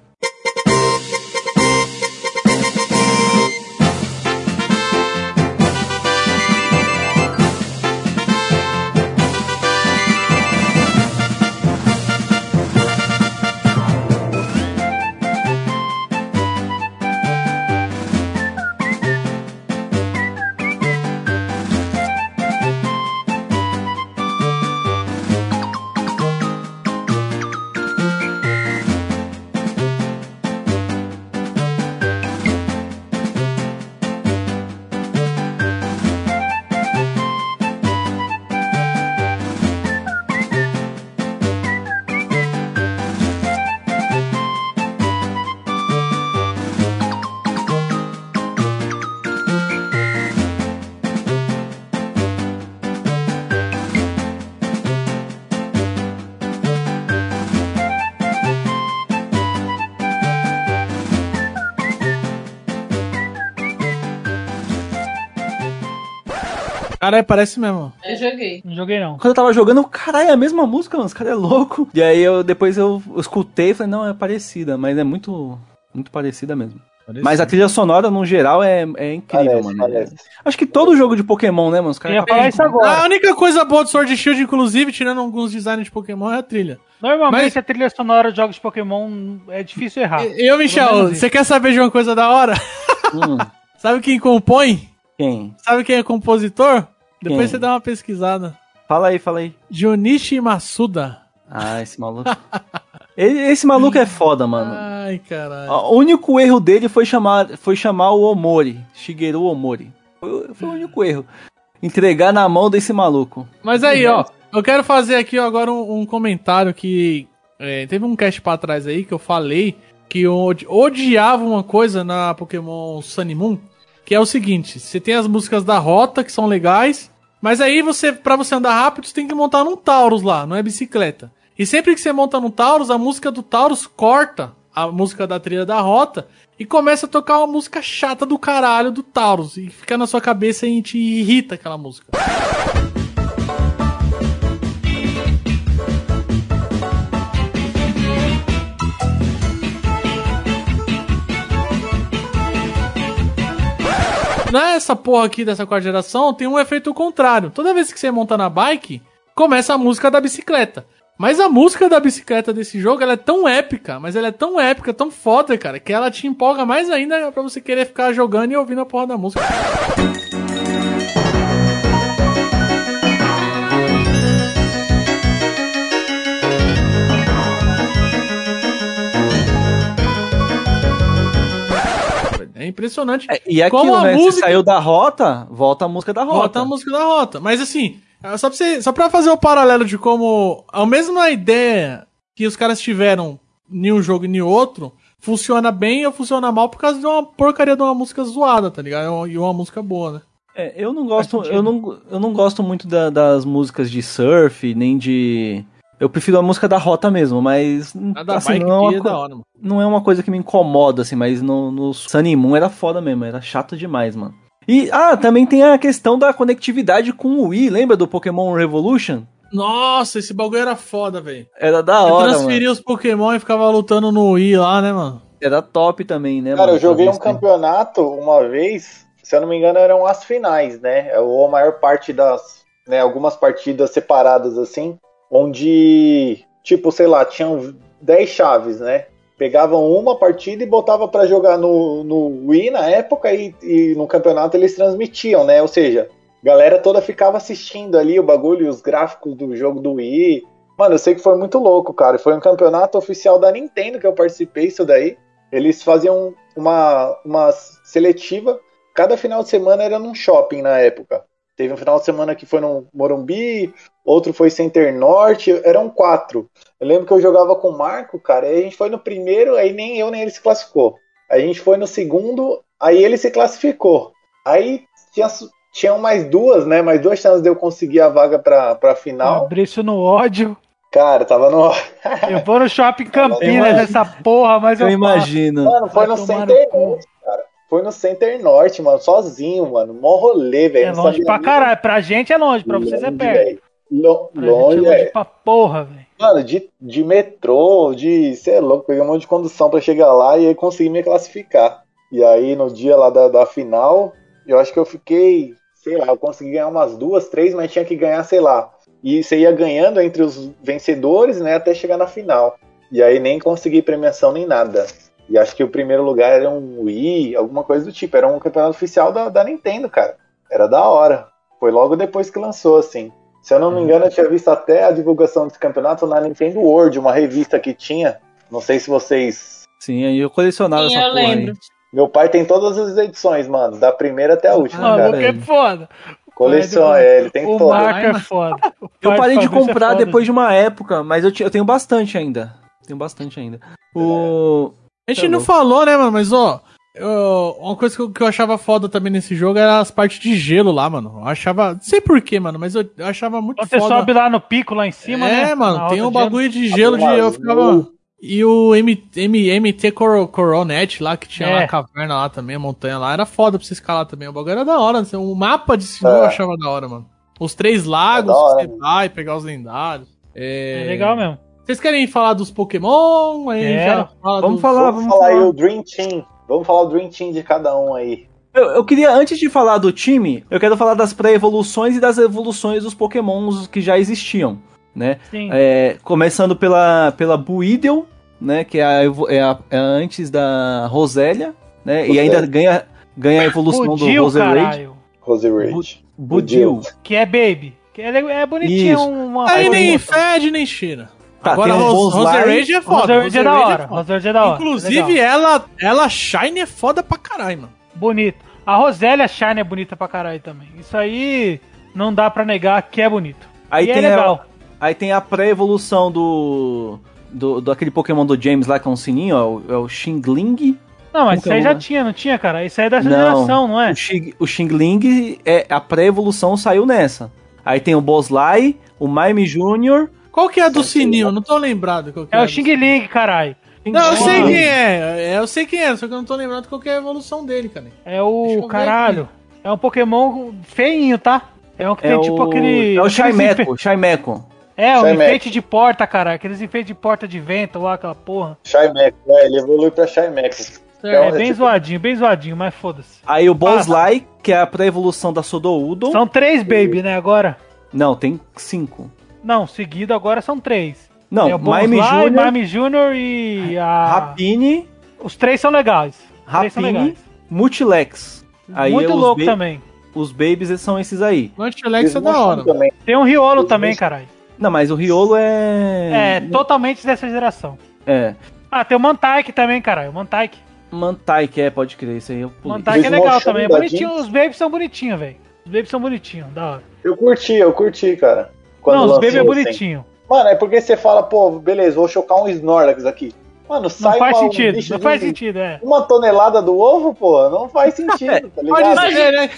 Caralho, parece mesmo. Eu joguei. Não joguei não. Quando eu tava jogando, eu, caralho, é a mesma música, mano. Esse cara é louco. E aí eu depois eu escutei e falei, não, é parecida, mas é muito, muito parecida mesmo. Mas a trilha sonora, no geral, é, é incrível, Parece, mano. parece. Acho que todo jogo de Pokémon, né, mano? Os Eu caras falar isso agora. A única coisa boa do Sword Shield, inclusive, tirando alguns designs de Pokémon, é a trilha. Normalmente Mas- a trilha sonora de jogos de Pokémon é difícil errar. E eu, Michel, você quer saber de uma coisa da hora? Hum, Sabe quem compõe? quem? Sabe quem é compositor? Depois Quem? você dá uma pesquisada. Fala aí, fala aí. Junichi Masuda. Ah, esse maluco. Esse maluco é foda, mano. Ai, caralho. O único erro dele foi chamar, foi chamar o Omori, Shigeru Omori. Foi, foi o único erro. Entregar na mão desse maluco. Mas aí, ó, eu quero fazer aqui ó, agora um, um comentário que é, teve um cast pra trás aí que eu falei que eu odi- odiava uma coisa na Pokémon Sun e Moon, que é o seguinte, você tem as músicas da rota que são legais, mas aí você, para você andar rápido, você tem que montar num Taurus lá, não é bicicleta. E sempre que você monta no Taurus, a música do Taurus corta a música da trilha da rota e começa a tocar uma música chata do caralho do Taurus. E fica na sua cabeça e te irrita aquela música. Nessa porra aqui dessa quarta geração tem um efeito contrário. Toda vez que você monta na bike, começa a música da bicicleta. Mas a música da bicicleta desse jogo, ela é tão épica, mas ela é tão épica, tão foda, cara, que ela te empolga mais ainda pra você querer ficar jogando e ouvindo a porra da música. Impressionante. É, e aquilo, Como a né? música- Se saiu da rota, volta a música da rota. Volta a música da rota. Mas assim, é só pra, você, só pra fazer o paralelo de como a mesma ideia que os caras tiveram em um jogo e em outro funciona bem ou funciona mal por causa de uma porcaria de uma música zoada, tá ligado? E uma música boa, né? É, eu não gosto, eu não, eu não gosto muito da- das músicas de surf, nem de. Eu prefiro a música da rota mesmo, mas. A da assim, bike não, é uma é co- hora, mano. não é uma coisa que me incomoda, assim, mas no, no Sunny Moon era foda mesmo, era chato demais, mano. E, ah, também tem a questão da conectividade com o Wii, lembra do Pokémon Revolution? Nossa, esse bagulho era foda, velho. Era da Eu hora, transferia os Pokémon e ficava lutando no Wii lá, né, mano? mano. Era top também, né, Cara, mano? eu joguei um campeonato uma vez, se eu não me engano, eram as finais, né? Ou a maior parte das. Né, algumas partidas separadas assim, onde, tipo, sei lá, tinham 10 chaves, né? Pegavam uma partida e botava pra jogar no, no Wii na época e, e no campeonato eles transmitiam, né? Ou seja, galera toda ficava assistindo ali o bagulho, os gráficos do jogo do Wii. Mano, eu sei que foi muito louco, cara. Foi um campeonato oficial da Nintendo que eu participei, isso daí. Eles faziam uma, uma seletiva. Cada final de semana era num shopping na época. Teve um final de semana que foi no Morumbi, outro foi Center Norte, eram quatro. Eu lembro que eu jogava com o Marco, cara, aí a gente foi no primeiro, aí nem eu nem ele se classificou. Aí a gente foi no segundo, aí ele se classificou. Aí tinha, tinham mais duas, né? Mais duas chances de eu conseguir a vaga pra, pra final. Fabrício no ódio. Cara, tava no. Eu vou no shopping Campinas nessa porra, mas eu, Eu imagino. Mano, foi no Center. Norte. Foi no Center Norte, mano, sozinho, mano. Mó rolê, velho. É longe pra caralho. Pra gente é longe, pra vocês é Longe, perto. Lo- Pra gente Longe, é longe pra porra, velho. Mano, de, de metrô, de. Sei é louco, peguei um monte de condução pra chegar lá e aí consegui me classificar. E aí no dia lá da, da final, eu acho que eu fiquei. Sei lá, eu consegui ganhar umas duas, três, mas tinha que ganhar, sei lá. E você ia ganhando entre os vencedores, né, até chegar na final. E aí nem consegui premiação nem nada. E acho que o primeiro lugar era um Wii, alguma coisa do tipo. Era um campeonato oficial da, da Nintendo, cara. Era da hora. Foi logo depois que lançou, assim. Se eu não me engano, eu tinha visto até a divulgação desse campeonato na Nintendo World, uma revista que tinha. Não sei se vocês. Sim, aí eu colecionava Sim, essa eu porra lembro. aí. Meu pai tem todas as edições, mano, da primeira até a última, Ah, cara. o que é foda. Coleção, é, ele tem O todas. Marco é foda. Eu parei de é comprar foda. depois de uma época, mas eu, eu tenho bastante ainda. Tenho bastante ainda. O. A gente Tá não falou, né, mano? Mas, ó, eu- uma coisa que eu, que eu achava foda também nesse jogo era as partes de gelo lá, mano. Eu achava. Não sei porquê, mano, mas eu, eu achava muito você foda. sobe lá no pico, lá em cima, né? é, mano, Na tem um bagulho de gelo de. Eu ficava. E o M, M, MT Cor- Coronet lá, que tinha É. lá a caverna lá também, a montanha lá, era foda pra você escalar também. O bagulho era da hora. assim, O mapa de cima eu É. achava da hora, mano. Os três lagos, É hora, que você vai pegar os lendários. É... É legal mesmo. Vocês querem falar dos Pokémon? Aí É. já fala Vamos dos- falar, Vamos vamos falar aí falar. o Dream Team. Vamos falar o Dream Team de cada um aí. Eu, eu queria, antes de falar do time, eu quero falar das pré-evoluções e das evoluções dos Pokémons que já existiam, né? Sim. É, começando pela, pela Buidel, né? Que é a, é a- é a antes da Rosélia, né? E Rosélia. ainda ganha, ganha a evolução do Budil, Roserade. caralho. Rose Rage. Budil. Que é Baby. Que é, é bonitinho. Isso. Uma Aí nem fede nem cheira. Tá, Agora tem Rose. Roserade é foda. Roserade é da Roserade hora. foda. Roserade é da hora. Inclusive, Legal. ela, ela Shine é foda pra caralho, mano. Bonito. A Rosélia Shine é bonita pra caralho também. Isso aí não dá pra negar que é bonito. Aí e tem é a- legal. Aí tem a pré-evolução do, do. do aquele Pokémon do James lá, que é um sininho, ó, o- é o Xingling. Não, mas Como isso é aí já tinha, não tinha, cara? Isso aí é dessa Não. geração, não é? O, Xing, o Xingling, é, a pré-evolução saiu nessa. Aí tem o Boslai, o Mime Jr. Qual que é a do sininho? Não tô lembrado. Qual que É a o Xing Ling, caralho. Não, eu sei quem é. é. Eu sei quem é, só que eu não tô lembrando qual que é a evolução dele, cara. É o caralho. É um Pokémon feinho, tá? É um que É tem o, tipo aquele. é o Shaimeco, enfe- Shaimeco. É, um Shaimeco. enfeite de porta, caralho. Aqueles enfeites de porta de vento lá, aquela porra. Shymeco, é, ele evolui pra Shymeco. É, É, bem tipo- zoadinho, bem zoadinho, mas foda-se. Aí o Boslai, que é a pré-evolução da Sodoudon. São três baby, né, agora? Não, tem cinco. Não, seguido agora são três. Não, é Jr., Mime Jr. e a... Rapine, Os três são legais. São legais. Multilex. Aí Muito os louco também. Os babies são esses aí. Antilex é da hora. Também. Tem um Riolo também, caralho. Não, mas o Riolo é. É, totalmente dessa geração. É. Ah, tem o Mantike também, caralho. O Mantike. Mantai, que é, pode crer, isso aí eu pulei. É legal também. É bonitinho. Jinx. Os babies são bonitinhos, velho. Os babies são bonitinhos, da hora. Eu curti, eu curti, cara. Quando não, os babies é bonitinho. Mano, é porque você fala, pô, beleza, vou chocar um Snorlax aqui. Mano, Não sai faz uma, um sentido, bicho não de faz sentido, é. Uma tonelada do ovo, pô, não faz sentido, tá ligado? Pode ser, né?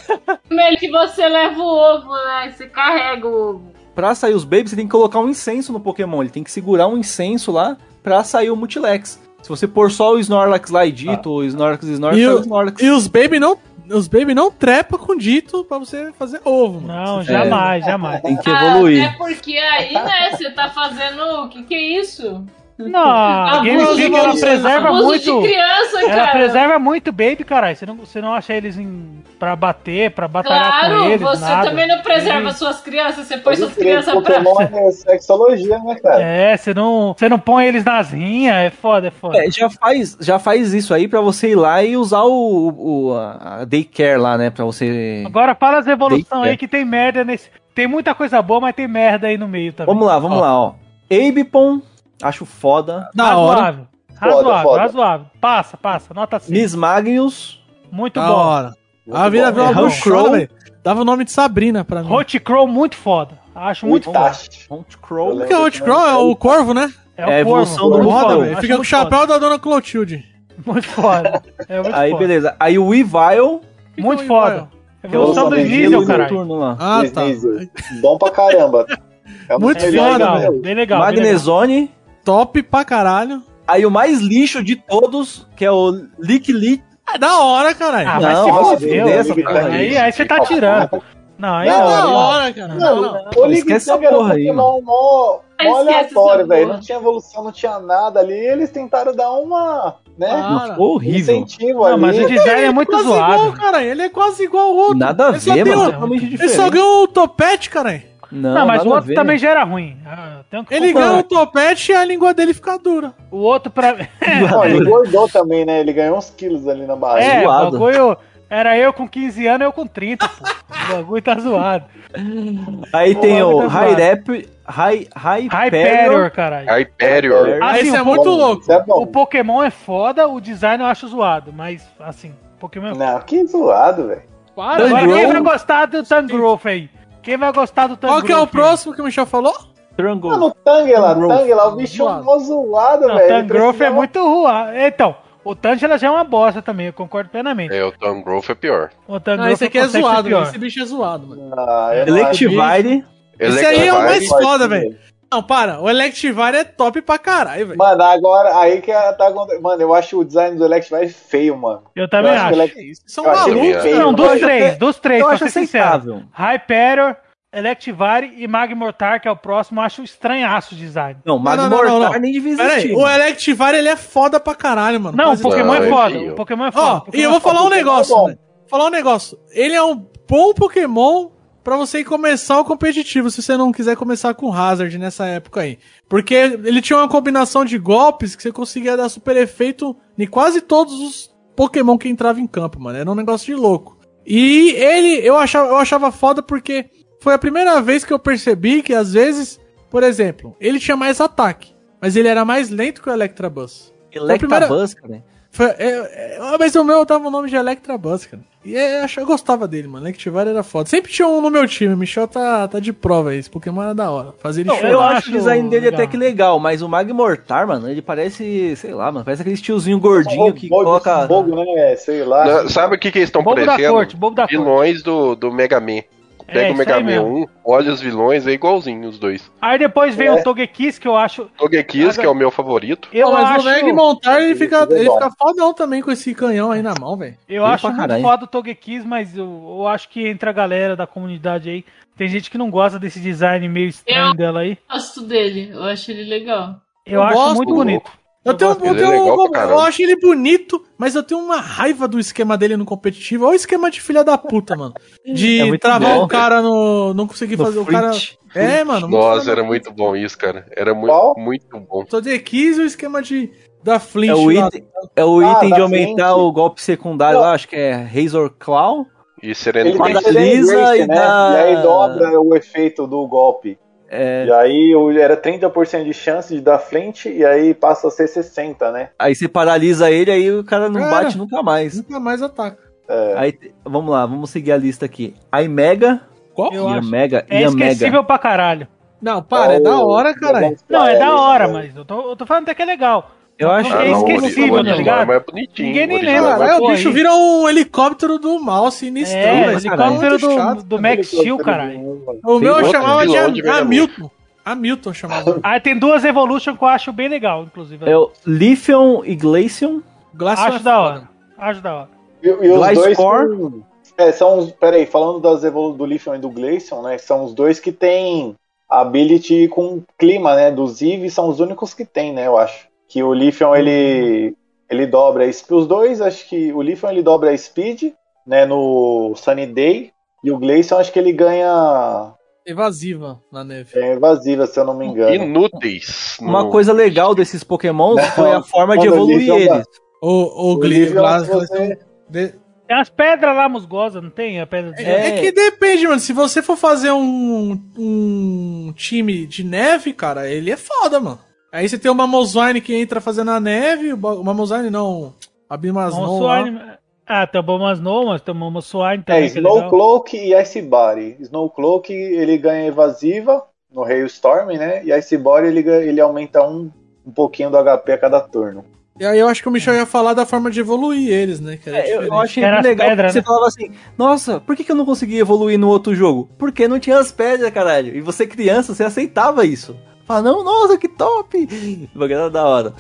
Primeiro que você leva o ovo, né? Você carrega o ovo. Pra sair os babies, você tem que colocar um incenso no Pokémon. Ele tem que segurar um incenso lá pra sair o Multilex. Se você pôr só o Snorlax lá e dito, ou Snorlax, Snorlax, E o- o Snorlax. E os baby não. Os baby não trepa com dito pra você fazer ovo, mano. Não, jamais, jamais. Tem que Ah, evoluir. é porque aí, né, você tá fazendo. O que que é isso? Não, a Abuso Game ela de- preserva Abuso muito. de criança, Ela cara. preserva muito baby, caralho. Você não, você não acha eles em, pra bater, pra batalhar com Claro, eles, você nada. também não preserva suas crianças, você põe Pode suas crianças pra. Pokémon é sexologia, né, cara? É, você não, você não põe eles nas rinhas, é foda, é foda. É, já faz, já faz isso aí pra você ir lá e usar o, o a daycare lá, né? Pra você. Agora fala as evoluções aí que tem merda nesse. Tem muita coisa boa, mas tem merda aí no meio também. Vamos lá, vamos lá, ó. Abipon, acho foda. Da hora. razoável. Razoável, foda. razoável. Passa, passa, nota 5. Miss Magnus. Muito Da bom. hora. Muito A vida virou É, uma Crow. velho. Dava o nome de Sabrina pra mim. Hot Crow muito foda. Acho muito foda. Itachi. Hunt Eu Crow. lembro. O que é o Hot Crow? É o corvo, né? É, É a o evolução corvo. do Foda, foda, velho. Fica com o chapéu da dona Clotilde. foda. Muito foda. É muito Aí, foda. beleza. Aí o Weavile. Muito foda. Evolução do Evolução do Diesel, lá. Ah, tá. Bom pra caramba. É Muito foda, do legal, meu. bem legal. bem legal. Magnezone. Top pra caralho. Aí o mais lixo de todos, que é o Lick Lick. É da hora, caralho. Ah, Não, vai se essa aí, aí, você tá tirando. Não, aí Não, é não. da não. hora, cara. Não, Não, não. o Esquece essa porra aí, mó, mó aleatório, velho. Não tinha evolução, não tinha nada ali. Eles tentaram dar uma, né? Ah, Não, ficou horrível. incentivo Não, ali. mas o design é muito quase igual, zoado. cara. Ele é quase igual ao outro. Nada a Ele ver, mano. um- Totalmente Ele diferente. só ganhou o topete, cara. Não, Não, mas o outro também já era ruim. Ah, Ele ganha o topete e a língua dele fica dura. O outro pra. Não, ele engordou também, né? Ele ganhou uns quilos ali na barriga. É, o bagulho. Era eu com 15 anos, eu com 30, pô. O bagulho tá zoado. Aí tem o Pô, High Rap. High, high Hyperior, caralho. Hyperior. Ah, Ah, sim, isso é o muito Bom, louco. É O. Pokémon é foda, o design eu acho zoado, mas assim, Pokémon é foda. Não, que zoado, velho. Para, Agora quem vai gostar do Tangrowth aí? Quem vai gostar do Tangrowth? Qual que é o próximo que o Michel falou? Trango. Mano, o Tangela. Tangela, o bicho Zoado. mó zoado, velho. Tangrowth é precisava- muito ruim. Então, o Tangela já é uma bosta também, eu concordo plenamente. É, o Tangrowth é pior. O Tangrowth Ah, esse aqui é zoado. Esse bicho é zoado, mano. Ah, Electivire. Esse aí é o mais foda, velho. Não, para. O Electivire é top pra caralho, velho. Mano, agora, aí que tá acontecendo. Mano, eu acho o design do Electivire feio, mano. Eu também Eu acho acho. que ele São malucos, feio. Não, dos três, dos três, Eu pra acho ser sincero. aceitável. Hyperior, Electivire e Magmortar, que é o próximo, eu acho estranhaço o design. Não, Não, não, não, Magmortar não, nem devia Pera existir. aí, o. Electivire ele é foda pra caralho, mano. Não, o Pokémon Não, é é foda. O Pokémon é foda. Ó, Pokémon e eu é vou falar um é negócio, bom. velho. Falar um negócio. Ele é um bom Pokémon pra você começar o competitivo, se você não quiser começar com Hazard nessa época aí. Porque ele tinha uma combinação de golpes que você conseguia dar super efeito em quase todos os Pokémon que entravam em campo, mano. Era um negócio de louco. E ele, eu achava, eu achava foda porque foi a primeira vez que eu percebi que às vezes, por exemplo, ele tinha mais ataque, mas ele era mais lento que o Electabuzz. Electabuzz, cara. Foi, é, é, mas o meu tava o nome de Electabuzz, cara. E é, eu, gostava dele, mano. Electivire era foda. Sempre tinha um no meu time. O Michel tá, tá de prova. Esse Pokémon era da hora. Fazer ele Não, chorar. eu acho o design dele legal. até que legal, mas o Magmortar, mano, ele parece, sei lá, mano, parece aquele tiozinho gordinho que Fogo, coloca. Fogo, né? Sei lá. Não, sabe o que, que eles estão Bobo da parecendo? corte, bobo da corte. Vilões do, do Mega Man. É, Pega o isso Mega Man mesmo. 1, olha os vilões, é igualzinho os dois. Aí depois vem É. o Togekiss, que eu acho. Togekiss, que é o meu favorito. Eu Não, mas acho, o Meg Montar, ele fica, Ele é fica fodão também com esse canhão aí na mão, velho. eu Ele acho muito caralho. foda o Togekiss, mas eu, eu acho que entre a galera da comunidade aí, tem gente que não gosta desse design meio estranho Eu- dela aí. gosto dele, eu acho ele legal. Eu Eu, acho gosto, muito eu bonito. Eu, tenho, eu, tenho, Ele é legal eu, eu acho ele bonito, mas eu tenho uma raiva do esquema dele no competitivo. Olha o esquema de filha da puta, mano. De É muito travar bom. o cara no. Não conseguir No fazer o cara. É, mano. muito Nossa, era da muito bom isso, cara. Era mu Qual? muito bom. Tô de 15 o esquema de da Flint É o lá. item, é o Ah, item de aumentar frente. o golpe secundário lá, acho que é Razor Claw. E Ele Serenity tem Quadra- que ser Lisa Grace, e né? dá- E aí dobra o efeito do golpe. É, E aí era 30% de chance de dar frente e aí passa a ser 60, né? aí você paralisa ele, aí o cara não Cara. bate nunca mais. Nunca mais ataca. É. Aí, vamos lá, vamos seguir a lista aqui. A Mega. Qual? Eu acho. Mega. É esquecível pra caralho. Não, para, é Ó, da hora, caralho. Não, é Dragon da hora, Fly, mas eu tô, eu tô falando até que é legal. Eu acho É Ah, não, o ori- esquecível, o tá original ligado? é. Ninguém nem lembra, é o Pô, bicho aí- vira um helicóptero do mal sinistrão, É, helicóptero Muito chato. do, do Max Steel, caralho. O meu eu chamava de. Hamilton. Hamilton chamava. Ah, tem duas Evolution que eu acho bem legal, inclusive. É o Lithium e Glaceon. Glacial acho é da hora. Acho da hora. E, e os Glass dois Core. são, é, são os, peraí, falando das evolu do Lithium e do Glaceon, né? São os dois que tem ability com clima, né? Dos Eve são os únicos que tem, né? Eu acho. Que o Lithium ele ele dobra. Os dois, acho que o Lithium ele dobra a speed, né? No Sunny Day. E o Glaceon acho que ele ganha Evasiva na neve. é, evasiva, se eu não me engano. Inúteis. Uma no- coisa legal desses Pokémons Não, foi a forma de evoluir eles jogam- eles. O, o, O se você- de- Tem as pedras lá musgosas, não tem? A pedra de... É, é que depende, mano. Se você for fazer um, um time de neve, cara, ele é foda, mano. Aí você tem o Mamoswine que entra fazendo a neve, o Mamoswine não, a Bimasnon lá. Ah, tem o Bomasno, mas tem o também, É, que é. Snowcloak e Icebody. Snowcloak ele ganha evasiva no Hailstorm, né? E Icebody ele, ele aumenta um, um pouquinho do HP a cada turno. E aí eu acho que o Michel ia falar da forma de evoluir eles, né? É, eu, eu achei legal porque você né? falava assim, nossa, por que, que eu não consegui evoluir no outro jogo? Porque não tinha as pedras, caralho. E você criança, você aceitava isso. Fala, não, nossa, que top! O bagulho era da hora.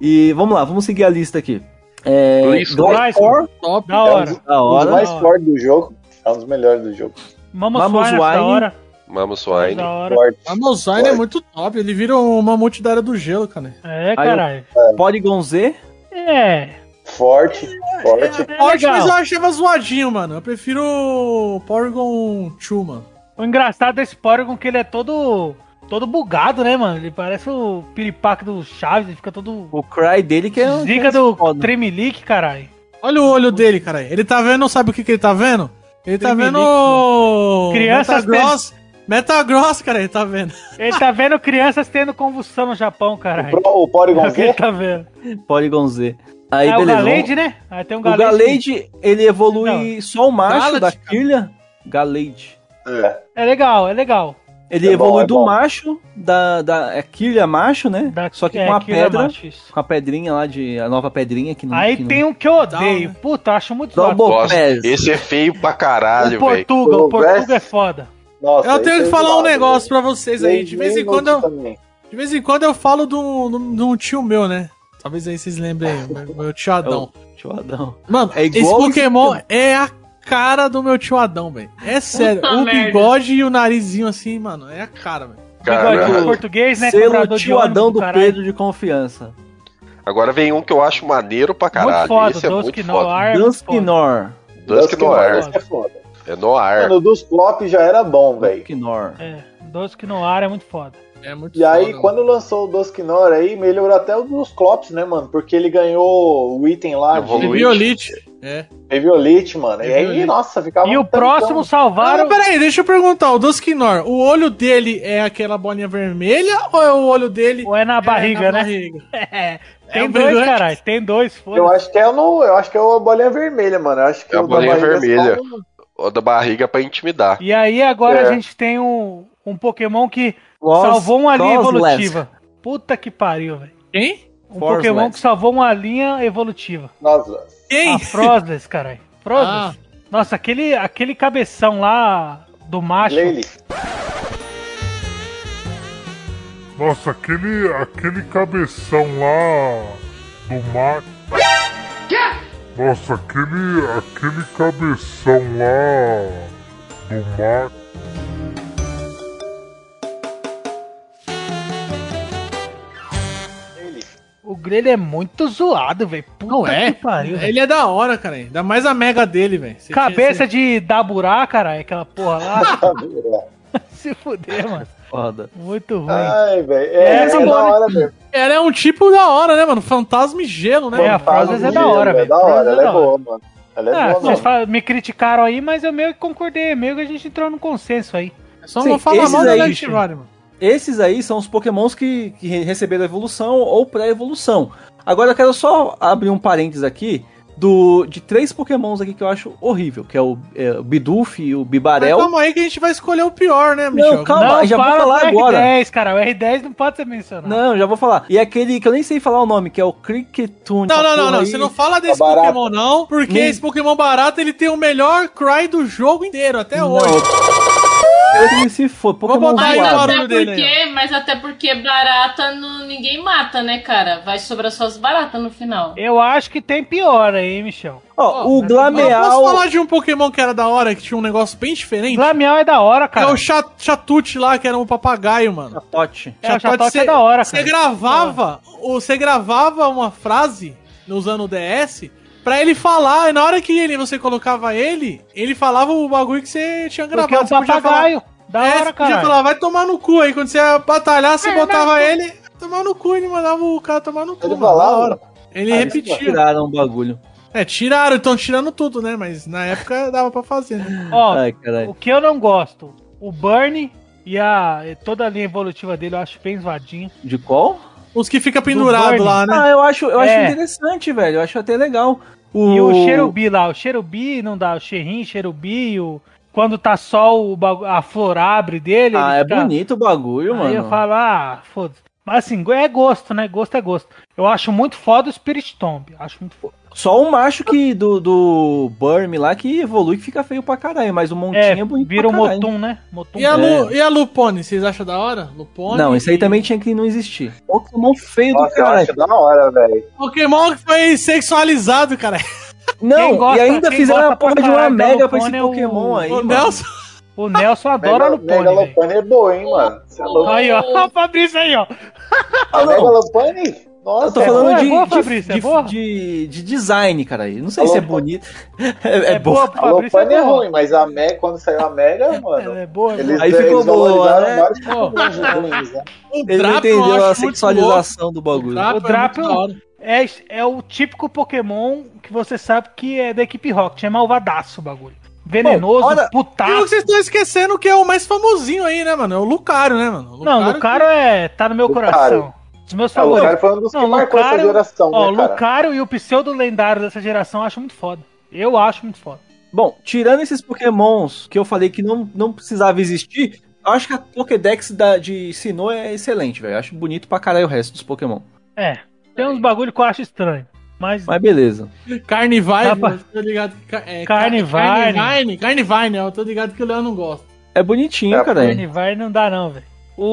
E vamos lá, vamos seguir a lista aqui. É. Glycor, Top. Da hora. da Um dos hora. mais da fortes do jogo. É um dos melhores do jogo. Da Mamoswine. hora. Mamoswine. Da hora. Forte. A Mamoswine é muito top. Ele vira um mamute da era do gelo, cara. É, caralho. Polygon Z. É. Forte. Forte. É Forte, mas eu achava zoadinho, mano. Eu prefiro o Porygon 2, mano. O engraçado desse Porygon é que ele é todo... Todo bugado, né, mano? Ele parece o piripaque do Chaves, ele fica todo... O Cry dele que é um. Zica do. Tremelique, caralho. Olha o olho dele, cara. Ele tá vendo, sabe o que, que ele tá vendo? Ele tá Tremelique, vendo. Crianças Metagross. Metagross, cara, ele tá vendo. Ele tá vendo crianças tendo convulsão no Japão, caralho. Pro- O Porygon o que ele Z? tá vendo. Polygon Z. Aí, é o beleza. Galade, vamos- né? Aí tem um O Galade. Galade, ele evolui só o macho Galade, da. Kirlia. Galade. É. É legal, é legal. Ele É bom, evolui é do bom. macho, da, da é macho, né? Da- Só que é, com a Killer pedra, Macho, com a pedrinha lá de. A nova pedrinha que não. Aí que não- tem um que eu odeio. Né? Puta, eu acho muito Pass. esse é feio pra O caralho, velho. Portuga, o O Portuga é foda. Nossa, Eu tenho esse que é falar um negócio pra vocês aí. De vez em quando eu, também. de vez em quando eu falo de um, de tio meu, né? Talvez aí vocês lembrem aí, meu, meu tio Adão. Tio Adão. Mano, É esse igual Pokémon é a cara do meu tio Adão, velho. É sério. Puta o merda. bigode e o narizinho assim, mano, é a cara, velho. Bigodinho Caralho. português, né? Selo tio Adão do caralho. Pedro de confiança. Agora vem um que eu acho maneiro pra caralho. Muito foda, esse é muito Dusk foda. Noir. é muito foda. Dusknor. Dusk Noir. Esse é foda. É Noir. Mano, o dos Plop já era bom, velho. Dusknor. É, Dusk Noir é muito foda. É muito E aí, foda, quando lançou o Dusknor aí, melhorou até o dos Clops, né, mano? Porque ele ganhou o item lá mano. Evolui. de Violite. É. Eviolite, mano. E aí, nossa, ficava E o próximo Ah, salvaram. peraí, deixa eu perguntar. O Dusknor, o olho dele é aquela bolinha vermelha ou é o olho dele Ou é na barriga, na né? barriga? É, É tem o dois, caralho. Tem dois, Eu foda acho que é no, eu acho que é a bolinha vermelha, mano. Eu acho que É a o da bolinha vermelha. só- O da barriga pra intimidar. E aí agora É. a gente tem um, um Pokémon que Lost- salvou uma linha evolutiva. Puta que pariu, velho. Quem? Um Forceless. Pokémon que salvou uma linha evolutiva. Nossa. Quem? A Frostless, caralho. Frostless. Nossa, aquele, aquele cabeção lá do macho. Leile. Nossa, aquele, aquele cabeção lá do mar. Nossa, aquele, aquele cabeção lá do mar. Grelha é muito zoado, velho. Não é? que pariu. Ele é da hora, cara. Ainda mais a mega dele, velho. Cabeça de Daburá, caralho. Aquela porra lá. Se fuder, mano. Foda. Muito ruim. Ai, velho. É, É, é, essa da hora mesmo. Ela é um tipo da hora, né, mano? Fantasma e gelo, né? É, a Frostless é da hora, É velho. da hora, ela é é boa, mano. Ela é Ah, boa, mano. me criticaram aí, mas eu meio que concordei. Meio que a gente entrou num consenso aí. É só Sim, não falar esses mal da aí, Electivário, mano. Esses aí são os pokémons que, que re- receberam evolução ou pré-evolução. Agora eu quero só abrir um parênteses aqui do, de três pokémons aqui que eu acho horrível, que é o, é, o Bidoof e o Mas Bibarel. calma aí que a gente vai escolher o pior, né, Michel? Não, calma, já vou fala falar agora. R10, cara. O R10 não pode ser mencionado. Não, já vou falar. E aquele que eu nem sei falar o nome, que é o Cricketune. Não, não, não, não. aí. Você não fala desse Tá. Pokémon, não, porque Nem- esse Pokémon barato ele tem o melhor cry do jogo inteiro, até Não, hoje. Ele se for, Pokémon botar aí Mas o barulho até, dele porque, mas até porque barata não, ninguém mata, né, cara? Vai sobrar só as baratas no final. Eu acho que tem pior aí, Michel. Ó, o Mas eu Glameal. posso falar de um Pokémon que era da hora, que tinha um negócio bem diferente? Glamial é da hora, É cara. o Chat- Chatute lá, que era um papagaio, mano. Tote. É, o Chatote é da hora, Você cara. gravava, o- você gravava uma frase usando o DS pra ele falar, e na hora que ele, você colocava ele, ele falava o bagulho que você tinha gravado. Porque é um podia papagaio. Da é, hora, você podia cara. falar, vai tomar no cu aí. Quando você ia batalhar, você É, botava não. ele, tomar no cu, ele mandava o cara tomar no cu. Ele falava? hora. Ele eles repetia. Tiraram o bagulho. É, tiraram, estão tirando tudo, né? Mas na época dava pra fazer, né? Ó, Ai, o que eu não gosto, o Burn e a toda a linha evolutiva dele eu acho bem zoadinho. De qual? Os que fica pendurado lá, né? Ah, eu acho, eu acho É. interessante, velho. Eu acho até legal. E o Cherubi lá, o Cherubi não dá, o Xerrin, Cherubi, o... quando tá só o bagu... a flor abre dele. Ah, é fica- bonito o bagulho, Aí mano. eu falo, ah, foda-se. Mas assim, é gosto, né? Gosto é gosto. Eu acho muito foda o Spirit Tomb. Acho muito foda. Só o macho que do, do Burm lá que evolui que fica feio pra caralho, mas o montinho é, É, bonito vira o. Motum, né? Motum. E a, É. Lu, e a Lupone, vocês acham da hora? Lupone? Não, isso aí também tinha que não existir. Pokémon feio do Nossa, eu caralho. acho da hora, velho. Pokémon que foi sexualizado, cara. Não, gosta- e ainda fizeram a porra de uma mega pra esse Lupone é o- Pokémon aí, O mano. Nelson. O Nelson adora a Mega, Lupone, Mega. Lopane é boa, hein, mano. Você é louco. Aí, ó. O Fabrício aí, ó. A Mega Lopane? Nossa, Eu tô é falando boa, de, é boa, de, Fabrício, é de- boa? de- de design, cara. Eu não sei se é Alô, bonito. É, é bom. boa pro A Fabrício, é boa. ruim, mas a Mega, quando saiu a Mega, mano, Ela é boa, é eles, Aí eles ficou boa, né? ruins, né? O Ele não entendeu a sexualização do bagulho. O Drapion O Drapion- é. É, é o típico Pokémon que você sabe que é da equipe Rocket. É malvadaço o bagulho. Venenoso, Bom, olha- E putaço. que vocês estão esquecendo que é o mais famosinho aí, né, mano? É o Lucario, né, mano? Não, o Lucario é, tá no meu Lucario. coração. Dos meus É, o favoritos. cara foi um dos que Não, marcou essa Lucario- geração, Ó, o né, cara? Lucario e o pseudo lendário dessa geração eu acho muito foda. Eu acho muito foda. Bom, tirando esses pokémons que eu falei que não, não precisava existir, eu acho que a Pokédex da, de Sinnoh é excelente, velho. Eu acho bonito pra caralho o resto dos pokémon. É. Tem uns bagulho que eu acho estranho. Mas. Mas beleza. Carnivine, Dá pra- eu tô ligado que... É, Carnivine. Carnivine, Carnivine, eu tô ligado que o Leão não gosta. É bonitinho, É, cara. Carnivine não dá, não, velho. O,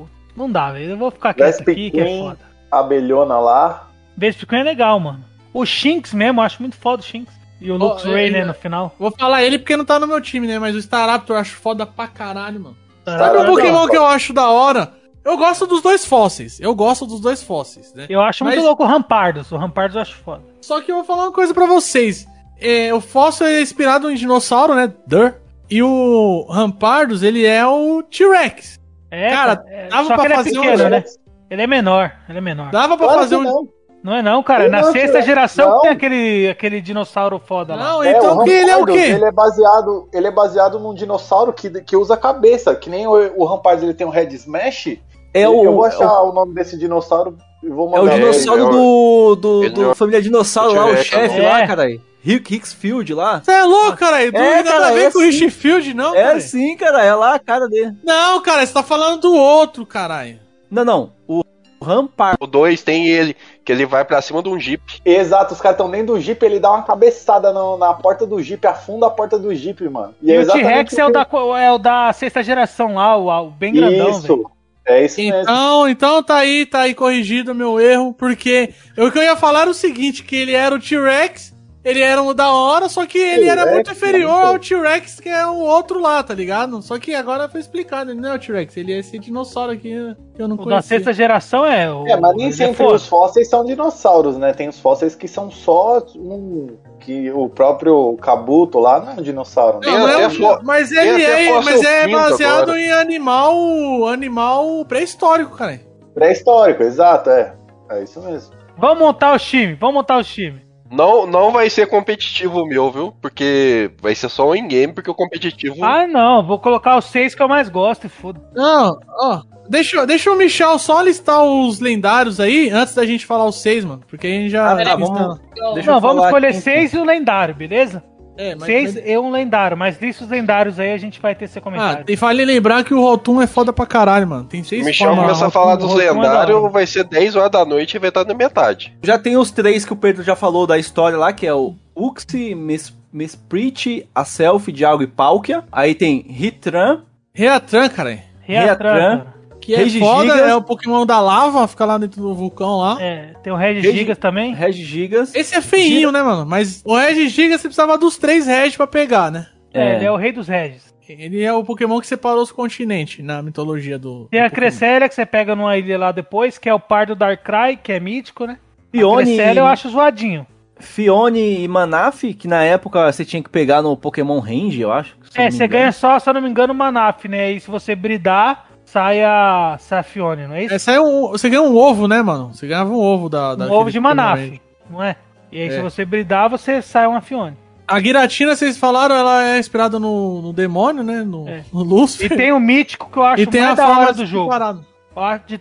o- Não dá, velho. Eu vou ficar quieto Vespa aqui, que é Queen. foda. A abelhona lá. Vespa é legal, mano. O Shinx mesmo, eu acho muito foda o Shinx. E o Ó, Luxray, é, né, é. no final. Vou falar ele porque não tá no meu time, né? Mas o Staraptor eu acho foda pra caralho, mano. Sabe Staraptor um é Pokémon legal. que eu acho da hora? Eu gosto dos dois fósseis. Eu gosto dos dois fósseis, né? Eu acho muito Mas- louco o Rampardos. O Rampardos eu acho foda. Só que eu vou falar uma coisa pra vocês. É, o fóssil é inspirado em dinossauro, né? Dur. E o Rampardos, ele é o T-Rex. É, Cara, é, dava só pra que ele é fazer um- pequeno, né? Ele é menor, ele é menor. Dava pra Claro fazer um. não. Não é não, cara. Ele Na não é sexta T-Rex, geração não. tem aquele, aquele dinossauro foda lá. Não, É, então o que ele é o quê? Ele é baseado, ele é baseado num dinossauro que, que usa a cabeça, que nem o, o Rampardos ele tem um head smash. É o, eu vou é achar o, o nome desse dinossauro e vou é o mandar. pra dinossauro ele, é do, do, ele do é família dinossauro lá, o chefe é. lá, cara. Rick Hicksfield lá. Você é louco, cara? Não É, tem nada cara, a ver é com o sim. Richfield, não, É cara. sim, cara. É lá a cara dele. Não, cara, você tá falando do outro, caralho. Não, não. O Rampart. O 2 tem ele, que ele vai pra cima de um Jeep. Exato, os caras estão dentro do Jeep, ele dá uma cabeçada no- na porta do Jeep, afunda a porta do Jeep, mano. E, é o T-Rex é, o que- da, co- é o da sexta geração lá, o, o bem grandão, velho. É isso mesmo. Então, então tá aí, tá aí corrigido meu erro, porque o que eu ia falar era o seguinte, que ele era o T-Rex, ele era um da hora, só que ele era muito inferior ao T-Rex, que é o outro lá, tá ligado? Só que agora foi explicado, ele não é o T-Rex, ele é esse dinossauro aqui que eu não O da sexta geração é o. É, mas nem ele sempre os fósseis são dinossauros, né? Tem os fósseis que são só um. que o próprio Kabuto lá não é um dinossauro, né? Não, não é um- mas ele é, fóssil mas é baseado agora. em animal, animal pré-histórico, cara. Pré-histórico, exato, é. É isso mesmo. Vamos montar o time, vamos montar o time. Não, não vai ser competitivo o meu, viu? Porque vai ser só um in-game, porque o competitivo. Ah, não, vou colocar os seis que eu mais gosto e foda. Não, ó. Deixa, deixa o Michel só listar os lendários aí, antes da gente falar os seis, mano. Porque a gente já. Ah, tá, vamos- eu não, vamos escolher aqui. seis e o lendário, beleza? É, mas- seis e um lendário, mas os lendários aí a gente vai ter esse Ah, comentário. e vale lembrar que o Rotum é foda pra caralho, mano. Tem O seis Michel formas. começa a falar dos é lendários, hora. vai ser 10 horas da noite e vai estar na metade. Já tem os três que o Pedro já falou da história lá, que é o Uxie, Miss, Mesprit, a Selfie, Dialgo e Palkia. Aí tem Hitran, Reatran, cara. Reatran, Reatran. Que é Regi foda, Gigas. é o Pokémon da lava, fica lá dentro do vulcão lá. É, tem o Red Regi- Gigas também. Regigigas. Esse é feinho, né, mano? Mas o Reg Giga você precisava dos três Reg pra pegar, né? É, É. ele é o rei dos Regis. Ele é o Pokémon que separou os continentes na mitologia do. Tem do a. Cresselia que você pega numa ilha lá depois, que é o par do Darkrai, que é mítico, né? A Fione, Cresselia eu acho zoadinho. Fione e Manaf, que na época você tinha que pegar no Pokémon Range, eu acho. É, você ganha só, se eu não me engano, o Manaf, né? E se você bridar, sai a, sai a Fione, não é isso? É um, você ganha um ovo, né, mano? Você ganhava um ovo da. um daquele ovo de Manaf, não é? E aí, É. se você bridar, você sai uma Fione. A Giratina, vocês falaram, ela é inspirada no, no demônio, né? No, É. no Lúcifer. E tem o mítico que eu acho E tem mais a da forma hora do jogo.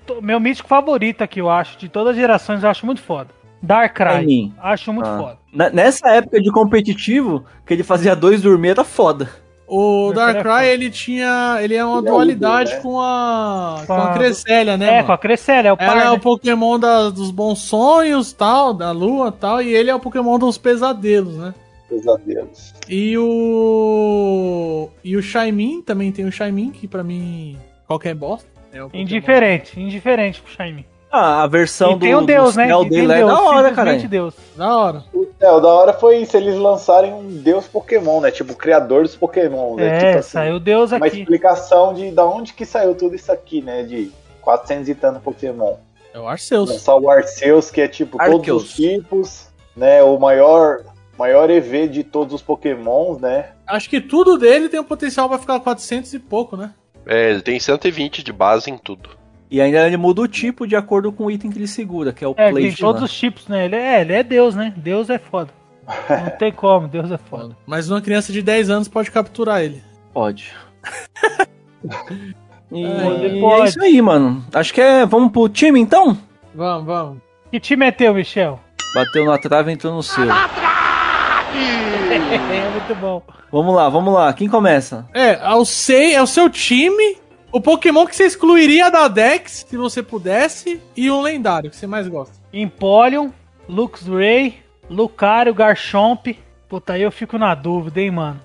to- Meu mítico favorito aqui, eu acho. De todas as gerações, eu acho muito foda. Darkrai. Shiny. Acho muito Ah. foda. Nessa época de competitivo, que ele fazia dois dormir, era foda. O Darkrai é ele tinha. Ele é uma Ele é dualidade híbrido, né? com a. Com a Cresselia, né? é, mano? com a Cresselia, é o par, Ela é né? o Pokémon da- dos bons sonhos, tal, da lua tal, e ele é o Pokémon dos pesadelos, né? Pesadelos. E o. E o Shaimin, também tem o Shaimin, que pra mim. Qualquer bosta. É. Indiferente, indiferente pro Shiny. Ah, a versão E do, tem o do Deus, né? céu E tem dele é Deus, da hora, cara. Deus. Da hora. É, o da hora foi se eles lançarem um deus Pokémon, né? Tipo, o criador dos Pokémon, né? É, tipo assim, saiu Deus uma aqui. explicação de da onde que saiu tudo isso aqui, né? De 400 e tanto Pokémon. É o Arceus. Lançar o Arceus, que é tipo todos os tipos, né? O maior, maior EV de todos os Pokémons, né? Acho que tudo dele tem o potencial pra ficar 400 e pouco, né? É, ele tem 120 de base em tudo. E ainda ele muda o tipo de acordo com o item que ele segura, que é o É, tem plate. todos lá. os tipos, né? Ele é, ele é Deus, né? Deus é foda. Não tem como, Deus é foda. Mas uma criança de 10 anos pode capturar ele. Pode. e Pode, é pode. isso aí, mano. Acho que é. Vamos pro time então? Vamos, vamos. Que time é teu, Michel? Bateu na trave, entrou no seu. É muito bom. Vamos lá, vamos lá. Quem começa? É, é o, sei, é o seu time, o Pokémon que você excluiria da Dex, se você pudesse, e um lendário que você mais gosta. Empoleon, Luxray, Lucario, Garchomp. Puta, aí eu fico na dúvida, hein, mano.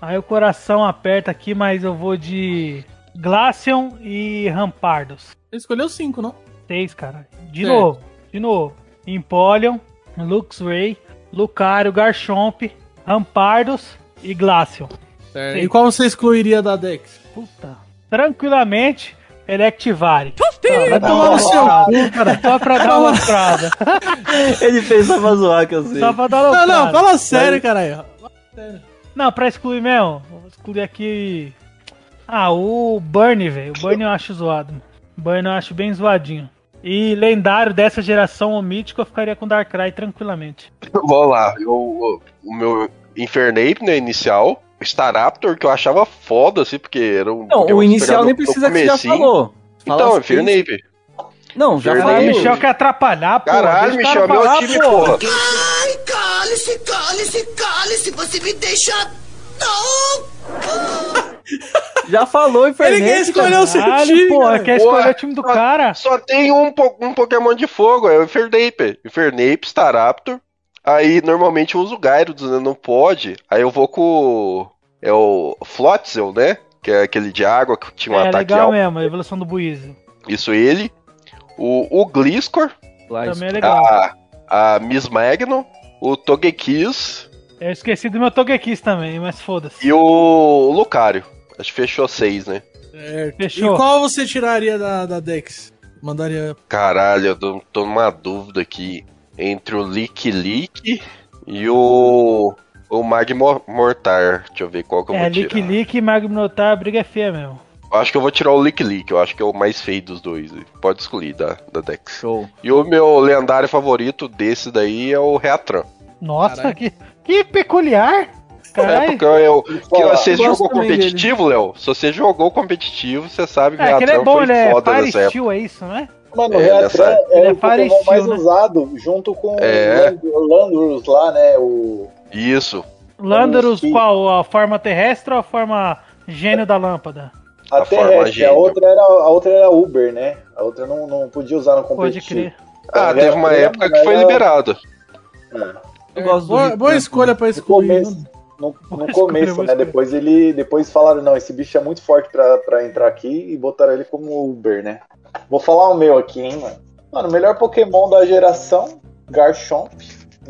Aí o coração aperta aqui, mas eu vou de Glaceon e Rampardos. Você escolheu cinco, não? Seis, cara. De Certo. novo, de novo. Empoleon, Luxray, Lucario, Garchomp, Rampardos e Glaceon. E qual você excluiria da Dex? Puta. Tranquilamente, Electivire. Vai tomar no seu cu, cara. Só pra dar uma entrada. Ele fez só pra zoar, que eu sei. Só pra dar Não, uma não, fala sério, caralho. Não, pra excluir mesmo, vou excluir aqui. Ah, o Burn, velho. O Burn eu acho zoado. O Burn eu acho bem zoadinho. E lendário dessa geração, o mítico, eu ficaria com Darkrai tranquilamente. Vamos lá, eu, o- o meu Infernape, né, inicial. Staraptor, que eu achava foda, assim, porque era um. Não, Pokémon o inicial nem precisa que você já falou. Fala Então, as Infernape. Não, já falei. Michel quer atrapalhar, pô. Caralho, Michel, cara meu falar, time, pô. porra. Ai, cale-se, cale-se, cale-se, você me deixa. Não! Já falou Ele quer Infernape. escolher o seu time. pô, quer escolher Porra, o time do só- cara? Só tem um, um Pokémon de fogo, é o Infernape. Infernape, Staraptor. Aí normalmente eu uso o Gyarados, né? Não pode. Aí eu vou com. o- É o Floatzel, né? Que é aquele de água que tinha um É ataque legal alto. mesmo, a evolução do Buizy. Isso ele. O, o Gliscor. Também é legal. A, a Miss Magnum. O Togekiss. Eu esqueci do meu Togekiss também, mas foda-se. E o Lucario. Acho que fechou seis, né? Certo. Fechou. E qual você tiraria da, da Dex? Mandaria. Caralho, eu tô, tô numa dúvida aqui. Entre o Lick Lick e o. O Magmo Mortar. Deixa eu ver qual que eu É, vou tirar. Lick Lick e Magnotar, a briga é feia mesmo. Eu acho que eu vou tirar o Lick Lick. Eu acho que é o mais feio dos dois. Pode escolher da, da Dex. Show. E o meu lendário favorito desse daí é o Reatran. Nossa, que, que peculiar. É, Caralho. porque eu, que você jogou competitivo, Léo? Se você jogou competitivo, você sabe que o É, que ele é Reatran bom, foi ele é foda nessa época. Steel, é isso, não é? Mano, o É, Reatran nessa- é, Ele é o Pokémon mais né? usado, junto com É. o Land- o Landorus lá, né? O... Isso. Landorus, qual? A forma terrestre ou a forma gênio da lâmpada? A, A forma terrestre, a outra, era, a outra era Uber, né? A outra não, não podia usar no Pode competitivo. crer. Ah, O teve uma época que foi era- liberado. Do Boa, boa Campbell. escolha pra No excluir. começo, né? no, no escolher, começo né? escolher. Depois ele, depois falaram, não, esse bicho é muito forte pra, pra entrar aqui e botaram ele como Uber, né? Vou falar o meu aqui, hein, mano. Mano, o melhor Pokémon da geração, Garchomp.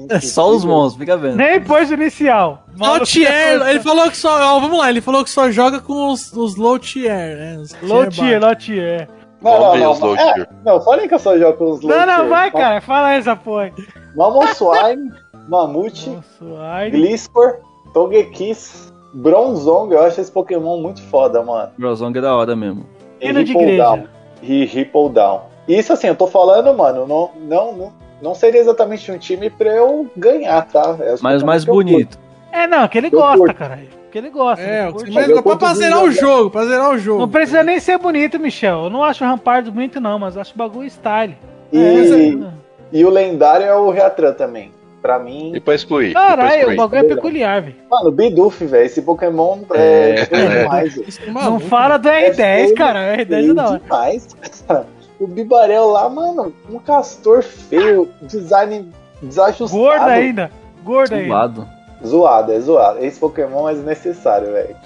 É só os monstros, fica vendo. Nem pôs o inicial. Maluco, Low tier, ele falou que só. ó, vamos lá, ele falou que só joga com os, os low tier, né? Os Low tier tier, baixo. low tier. Não, Vamos não, ver não. os low é, tier. não, falei que eu só jogo com os low Não, não, tier. vai, cara. Fala essa porra. Mamoswine, Mamute. Gliscor, Togekiss, Bronzong. Eu acho esse Pokémon muito foda, mano. Brozong é da hora mesmo. E Hino de Rippledown. E Rippledown. Isso assim, eu tô falando, mano, não, não, não, não seria exatamente um time pra eu ganhar, tá? É Mas Pokémon mais bonito. É, não, que ele Eu gosta, curto. cara. Que ele gosta. É, ele curte. mas pra, pra zerar o jogo, pra zerar o jogo. Não precisa nem ser bonito, Michel. Eu não acho o Rampart bonito, não, mas acho o bagulho style. E, É, e o lendário é o Reatran também. Pra mim. E pra excluir. Caralho, o bagulho é peculiar, velho. Mano, Bidoof, velho. Esse Pokémon é, É, é. demais. é Não fala do É R10, feio, cara. O R10 é Feio da hora. demais. cara. O Bibarel lá, mano, um castor feio, design desajustado. Gordo ainda. Gordo ainda. Zoado. Zoado, é zoado. Esse Pokémon é desnecessário, velho.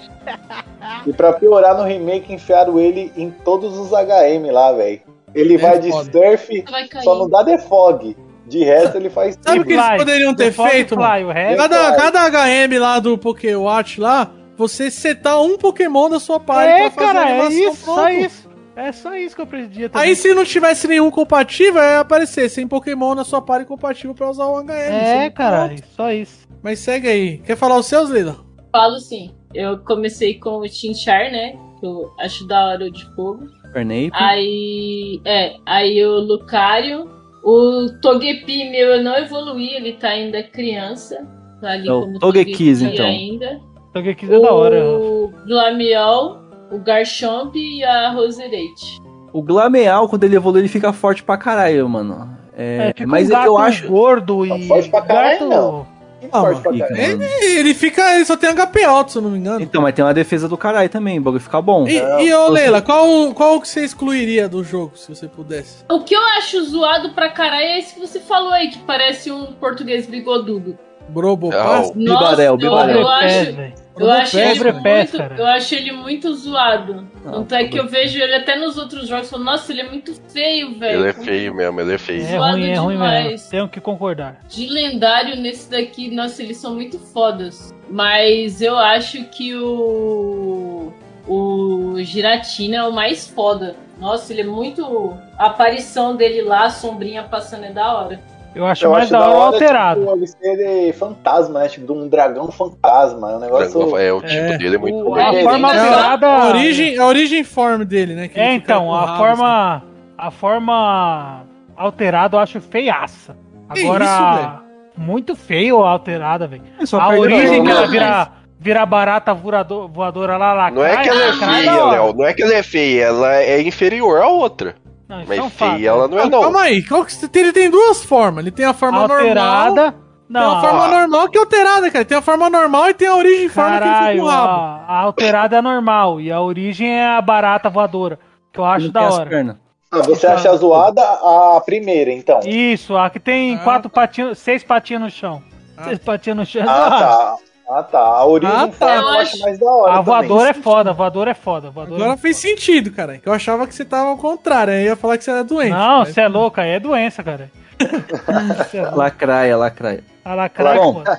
e pra piorar no remake, enfiaram ele em todos os HM lá, velho. Ele É vai de foda. surf, Vai só não dá defog. De resto, ele faz Sabe o que eles poderiam ter feito, Fly, mano? o resto- Cada, Fly. cada HM lá do Pokéwatch lá, você setar um Pokémon da sua party É, pra fazer cara, é isso, só isso. É só isso que eu pretendia também. Aí se não tivesse nenhum compatível, ia aparecer sem Pokémon na sua party compatível pra usar o HM. É, caralho, pronto. só isso. Mas segue aí. Quer falar os seus, Lila? Falo sim. Eu comecei com o Chinchar, né? Que eu acho da hora o de fogo. Fernape. Aí. É, aí o Lucario. O Togepi meu eu não evoluí, ele tá ainda criança. Tá ali É o como Togepi então. ainda. Togekiss é da hora. O Glamiol, o Garchomp e a Roserade. O Glameal, quando ele evolui, ele fica forte pra caralho, mano. É, É, tipo mas um gato eu acho. gordo e forte pra caralho, gato... não. Ah, Forte pra fica, caralho. mano. Ele fica. Ele só tem HP alto, se eu não me engano. Então, mas tem uma defesa do caralho também, o bagulho fica bom. E, e ô, Leila, qual, qual que você excluiria do jogo, se você pudesse? O que eu acho zoado pra caralho é esse que você falou aí, que parece um português bigodudo. Brobo Não. Pass? Bibarel, Bibarel. Eu, acho, eu acho ele muito, cara. eu acho ele muito zoado. Não, Tanto é que eu vejo ele até nos outros jogos e falo, nossa, ele é muito feio, velho. Ele é feio mesmo, ele é feio. É Zoado ruim, é ruim demais. mesmo. Tenho que concordar. De lendário nesse daqui, nossa, eles são muito fodas. Mas eu acho que o. O Giratina é o mais foda. Nossa, ele é muito. A aparição dele lá, a sombrinha passando é da hora. Eu acho Eu mais acho da hora o alterado. Tipo, ele ser fantasma, né? Tipo, de um dragão fantasma. É um negócio. É, o tipo É. dele é muito O- a forma só. alterada. A origem, a origem form dele, né? É, então, a rabo, assim. forma. A forma alterada eu acho feiaça. Agora, isso, muito feio a alterada, velho. É A origem que ela vira, vira barata voador, voadora lá, lá. Não é que ela é feia, Léo. Não é que ela é feia, ela é inferior à outra. Não, Mas é um fato. feia ela não é, Não, não. calma aí, qual que você tem? ele tem duas formas. Ele tem a forma normal. Alterada. Tem Não, a forma Ah. normal que é alterada, cara. Tem a forma normal e tem a origem forma que ele fica Caralho, com o rabo. a, a alterada é normal e a origem é a barata voadora, que eu acho Não da tem hora. Ah, você acha zoada a primeira, então? Isso, a que tem Ah, quatro patinhos, seis patinhos no chão. Seis patinhos no chão. é Ah, tá. Ah, tá. A origem Ah, tá. eu acho acho- mais da hora. A voadora é foda, a voadora é foda. a voadora Agora é fez sentido, cara. Que eu achava que você tava ao contrário. Aí eu ia falar que você era doente. Não, Mas- você é louco, aí é doença, cara. É. Lacraia, lacraia. A lacraia, Bom, pô.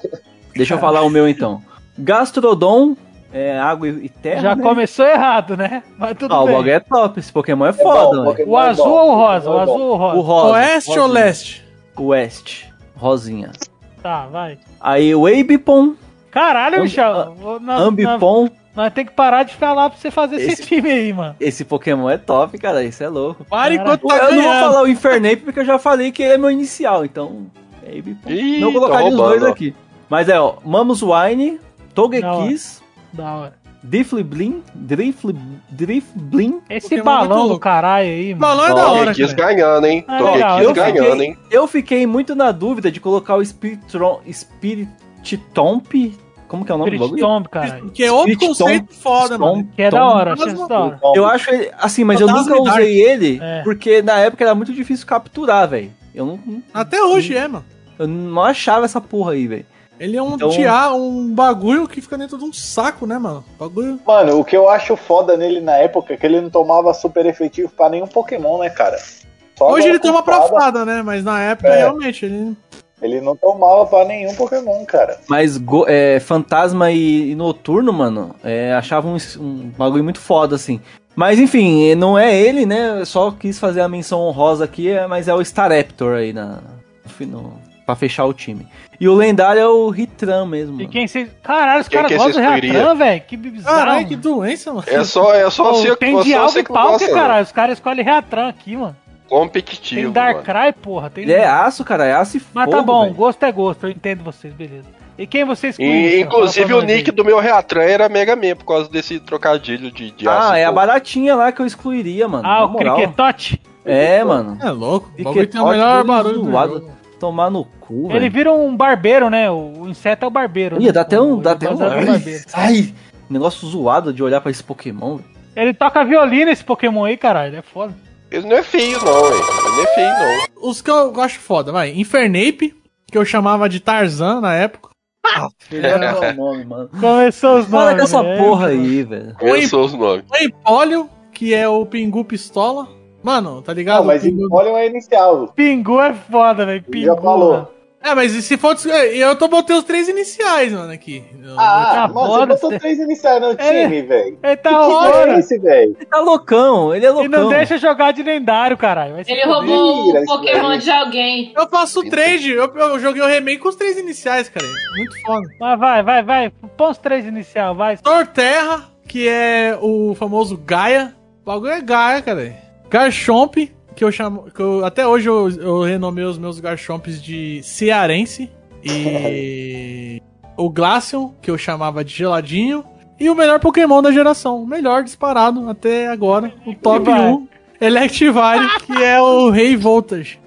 Deixa eu falar o meu então. Gastrodon, é água e terra. Já né? começou errado, né? Mas tudo Ah, o bem. bagulho é top. Esse Pokémon é É foda, bom, né? Pokémon O é azul bom, ou o rosa? O é azul bom. ou o rosa? O rosa. Oeste ou leste? Oeste. Rosinha. Tá, vai. Aí o Abipon, Caralho, Michel. Nós, Ambipom. nós tem que parar de falar pra você fazer esse, Esse- time aí, mano. Esse Pokémon é top, cara. Isso é louco. Pare Cara, enquanto tá eu não vou falar o Infernape porque eu já falei que ele é meu inicial, então Baby Ih, Não tá colocaria os dois aqui. Mas é, ó, Mamus Wine, Togekiss, Da hora. Drifblin, Drifblin. Esse Pokémon balão muito do caralho aí, mano. Balão é da hora, Togekiss ganhando, hein? Ah, Togekiss legal, Eu ganhando, fiquei, hein? eu fiquei muito na dúvida de colocar o Spiritron, Spiritomp. Como que é o nome do Spirit bagulho? Tomb, caralho. Que é outro Spirit conceito foda, Tom- mano. Que é da hora, achei isso da hora. Eu acho ele, assim, mas eu Fantasma nunca Dark. usei ele É. porque na época era muito difícil capturar, velho. Eu não, Até hoje é, mano. eu não achava essa porra aí, velho. Ele é um Então- tia, um bagulho que fica dentro de um saco, né, mano? Bagulho. Mano, o que eu acho foda nele na época é que ele não tomava super efetivo pra nenhum Pokémon, né, cara? Só Hoje ele toma pra fada, né? Mas na época, É. realmente, ele. Ele não tomava pra nenhum Pokémon, cara. Mas go- é, Fantasma e, e Noturno, mano, é, achava um, um bagulho muito foda, assim. Mas enfim, não é ele, né? Eu só quis fazer a menção honrosa aqui, é, mas é o Staraptor aí na, no, pra fechar o time. E o lendário é o Hitran mesmo. E quem vocês. Caralho, os caras que gostam do Reatran, velho. Que bizarro. Caralho, que doença, mano. É só, é só Pô, você tem você e que Palkia, gosta, caralho. Os caras escolhem Reatran aqui, mano. Competitivo, Tem. Darkrai, porra. Tem... Ele é aço, cara, é aço e Mas fogo, tá bom, velho. gosto é gosto, eu entendo vocês, beleza. E quem vocês E, conhecem? inclusive o nick do meu Reatran era Mega Man, por causa desse trocadilho de, de aço Ah, e é a baratinha lá que eu excluiria, mano. Ah, o moral. Cricketote? É, mano. É louco. O bagulho tem o melhor barulho do zoado. jogo. Tomar no cu, Ele velho. vira um barbeiro, né? O inseto é o barbeiro. Ia, né? dá até um. O- Dá até um. Ai, negócio zoado de olhar pra esse Pokémon. velho. Ele toca violino esse Pokémon aí, caralho. Ele é foda. Ele não é feio, não, hein? Ele não é feio, não. Os que eu acho foda, vai. Infernape, que eu chamava de Tarzan na época. Ele é o nome, mano. Começou os nomes. com essa né? porra aí, velho. Pensou os nomes. O Empólio, que é o Pingu Pistola. Mano, tá ligado? Não, mas O Pingu- é inicial. Pingu é foda, velho. Pingu. Já falou. É, mas e se for. Eu tô botei os três iniciais, mano, aqui. Ah, Ah, mano, você botou três iniciais no time, velho. Ele tá Que time é esse, velho? Ele tá loucão, ele é E loucão. não deixa jogar de lendário, caralho. Ele roubou o isso Pokémon de alguém. Eu faço trade, eu, eu joguei o remake com os três iniciais, cara. Muito foda. Mas vai, vai, vai. Põe os três inicial, vai. Torterra, que é o famoso Gaia. O bagulho é Gaia, cara. Garchomp, que eu chamo. Que eu, até hoje eu, eu renomei os meus Garchomps de Cearense. E. o Glaceon, que eu chamava de Geladinho. E o melhor Pokémon da geração. O melhor disparado até agora. O top vai. 1. Electivire, que é o Rei Voltage.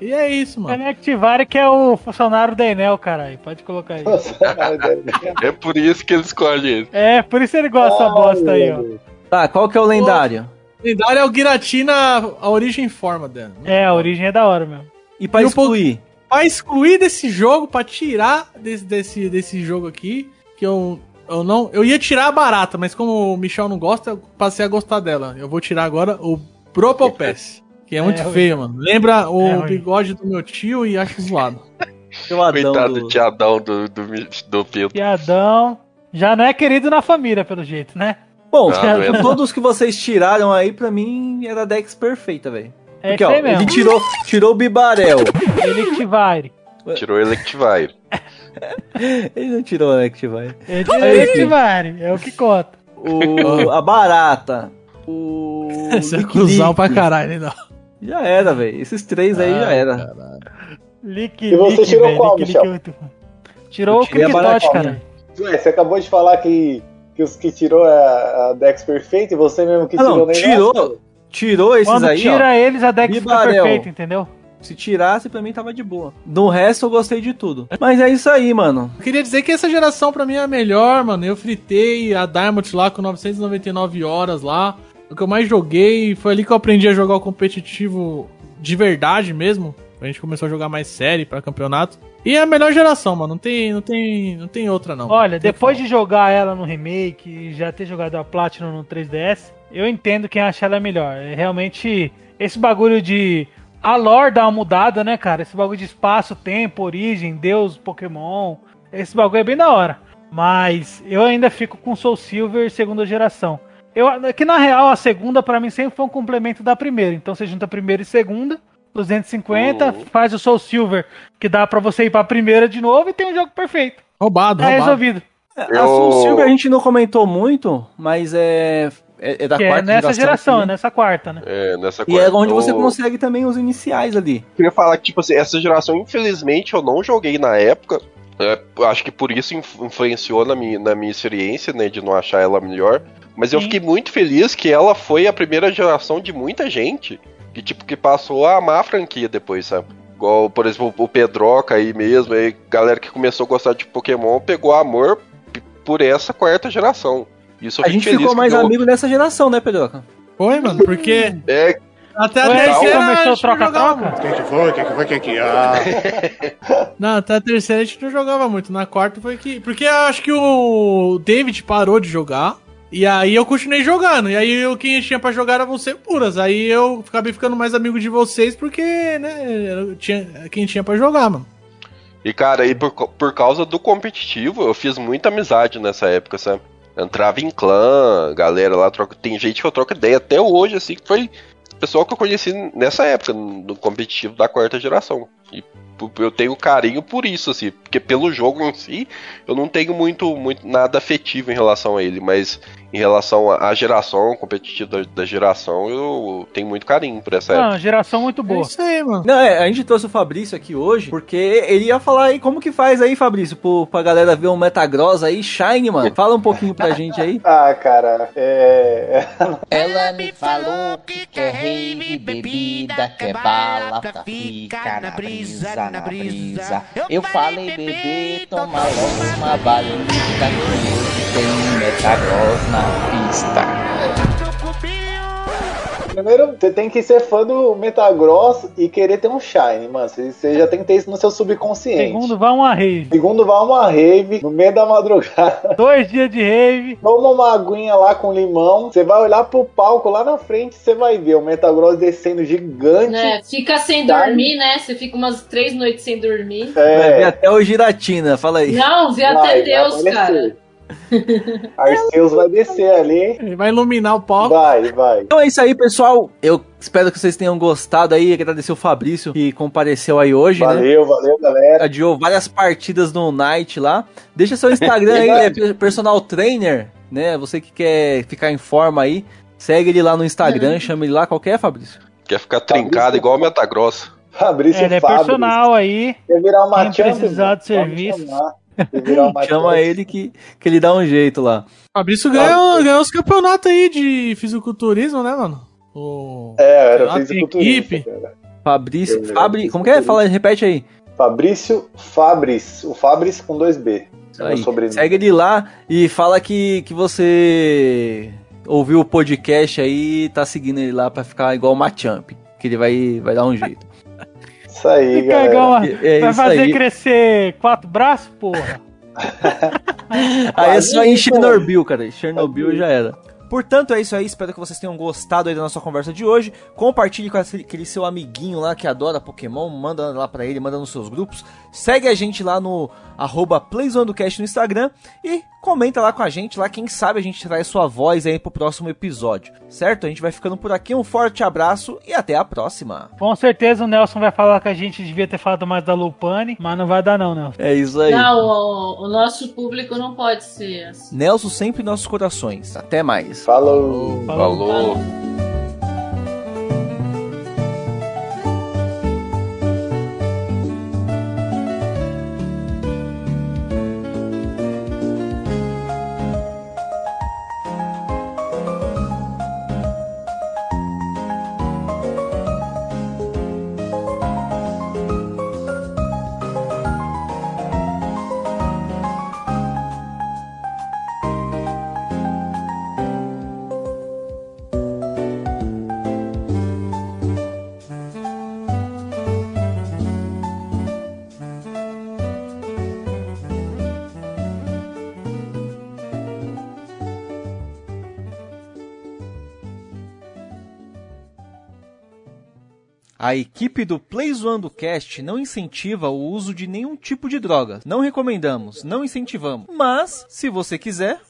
E é isso, mano. Conectivare, que é o funcionário da Enel, caralho. Pode colocar aí. É por isso que ele escolhe ele. É, por isso ele gosta dessa bosta aí, ó. Tá, qual que é o lendário? Lendário é o Giratina, a origem forma dela. É, a origem é da hora mesmo. E pra E excluir? Pra excluir desse jogo, pra tirar desse, desse, desse jogo aqui, que eu, eu não. Eu ia tirar a barata, mas como o Michel não gosta, eu passei a gostar dela. Eu vou tirar agora o Propopess, que é muito ruim. feio, mano. Lembra o É ruim. bigode do meu tio e acho zoado. O Adão Coitado do... do tiadão do, do, do Pedro. Piadão. Já não é querido na família, pelo jeito, né? Bom, Ah, todos que vocês tiraram aí, pra mim, era Dex perfeita, velho. É Porque, ó, mesmo. ele tirou, tirou o Bibarel. Electivire. Tirou o Electivire. Ele não tirou o Electivire. Ele tirou Electivire. É o que conta. O, a Barata. O... Essa é Lick. pra caralho, né, não. Já era, velho. Esses três aí já era. Lick, E você lick, tirou velho, qual, lick, Michel? lick. Tirou o a baratinha. cara. Ué, você acabou de falar que, que os que tirou a, a Dex perfeita e você mesmo que Ah, não, tirou nem tirou. Tirou esses Quando aí, tira ó. eles, a deck fica perfeita, entendeu? Se tirasse, pra mim tava de boa. Do resto, eu gostei de tudo. Mas é isso aí, mano. Eu queria dizer que essa geração pra mim é a melhor, mano. Eu fritei a Diamond lá com 999 horas lá. O que eu mais joguei, foi ali que eu aprendi a jogar o competitivo de verdade mesmo. A gente começou a jogar mais série pra campeonato. E é a melhor geração, mano. Não tem, não tem, não tem outra não. Olha, depois de jogar ela no remake e já ter jogado a Platinum no 3DS, eu entendo quem acha ela melhor. É realmente esse bagulho de a lore dá uma mudada, né, cara? Esse bagulho de espaço, tempo, origem, Deus, Pokémon. Esse bagulho é bem da hora. Mas eu ainda fico com Soul Silver segunda geração. Eu, que na real a segunda pra mim sempre foi um complemento da primeira. Então você junta a primeira e segunda, 250, Uhum. faz o Soul Silver, que dá pra você ir pra primeira de novo e tem um jogo perfeito. Roubado, Tá roubado. resolvido. A Eu- Soul Silver a gente não comentou muito, mas é. É, é da Que é quarta nessa geração, é também. nessa quarta, né? É, nessa E é onde você Eu- consegue também os iniciais ali. queria falar que, tipo assim, essa geração, infelizmente, eu não joguei na época. É, eu acho que por isso inf- influenciou na minha, na minha experiência, né, de não achar ela melhor. Mas eu Sim. fiquei muito feliz que ela foi a primeira geração de muita gente que, tipo, que passou a amar a franquia depois, sabe? Igual, por exemplo, o Pedroca aí mesmo, aí, galera que começou a gostar de Pokémon pegou amor por essa quarta geração. Isso eu A gente ficou mais eu- amigo nessa geração, né, Pedroca? Foi, mano, porque É, até a terceira começou troca-troca? O que, foi? O que, foi? O que, que. Ah. Não, até a terceira a gente não jogava muito. Na quarta foi que. Porque eu acho que o David parou de jogar. E aí eu continuei jogando. E aí eu, quem tinha pra jogar eram você puras. Aí eu acabei ficando mais amigo de vocês porque, né, tinha, quem tinha pra jogar, mano. E, cara, e por, por causa do competitivo, eu fiz muita amizade nessa época, sabe? Entrava em clã, galera lá troca. Tem gente que eu troco ideia até hoje, assim, que foi pessoal que eu conheci nessa época, no competitivo da quarta geração. E eu tenho carinho por isso, assim, porque pelo jogo em si, eu não tenho muito, muito nada afetivo em relação a ele, mas em relação à geração, competitivo da, da geração, eu tenho muito carinho por essa época. Não, geração muito É boa. isso aí, mano. Não, é, a gente trouxe o Fabrício aqui hoje, porque ele ia falar aí como que faz aí, Fabrício, pro, pra galera ver um Metagross aí, Shine, mano. Fala um pouquinho pra gente aí. Ah, cara, é. Ela me falou que quer rave, bebida, quer bala pra ficar na brisa, na brisa. Eu falei, bebê, toma logo uma balinha que tem Metagross na pista. Primeiro, você tem que ser fã do Metagross e querer ter um Shine, mano. Você já tem que ter isso no seu subconsciente. Segundo, vai uma rave. Segundo, vai uma rave no meio da madrugada. Dois dias de rave. Toma uma aguinha lá com limão. Você vai olhar pro palco lá na frente você vai ver o Metagross descendo gigante. Né? Fica sem Tá. dormir, né? Você fica umas três noites sem dormir. Vai ver É, até o Giratina, fala aí. Não, vê vai, até vai Deus, cara. Arceus vai descer ali. Ele vai iluminar o palco. Vai, vai. Então é isso aí, pessoal. Eu espero que vocês tenham gostado aí. Agradecer o Fabrício que compareceu aí hoje, né? Valeu, valeu, galera. Adiou várias partidas no Night lá. Deixa seu Instagram aí, é per- personal trainer, né? Você que quer ficar em forma aí. Segue ele lá no Instagram, chama ele lá. Qual que é, Fabrício? Quer ficar trincado igual o Metagross. Fabrício É, ele é personal aí. Quer virar uma Quem precisar de serviço. chamar. Chama ele que, que ele dá um jeito lá. Fabrício ganhou, ganhou os campeonatos aí de fisiculturismo, né, mano? O... É, era Ah, fisiculturista, equipe. cara. Fabrício, Eu- Fabri, como que é? Fala, repete aí. Fabrício Fabris. O Fabris com dois B. É aí. Segue ele lá e fala que, que você ouviu o podcast aí e tá seguindo ele lá pra ficar igual o Machamp. Que ele vai, vai dar um jeito. Isso aí, Fica galera. uma- É vai isso fazer aí. crescer quatro braços, porra. Aí é só em Chernobyl, cara. Chernobyl já era. Portanto, é isso aí. Espero que vocês tenham gostado aí da nossa conversa de hoje. Compartilhe com aquele seu amiguinho lá que adora Pokémon. Manda lá pra ele, manda nos seus grupos. Segue a gente lá no arroba PlayZoneCast no Instagram. E comenta lá com a gente. Lá, quem sabe a gente traz sua voz aí pro próximo episódio. Certo? A gente vai ficando por aqui. Um forte abraço e até a próxima. Com certeza o Nelson vai falar que a gente devia ter falado mais da Lupane, mas não vai dar não, Nelson. É isso aí. Não, o, o nosso público não pode ser assim. Nelson sempre em nossos corações. Até mais. Falou. Falou. A equipe do Play Zoando Cast não incentiva o uso de nenhum tipo de droga. Não recomendamos, não incentivamos. Mas, se você quiser,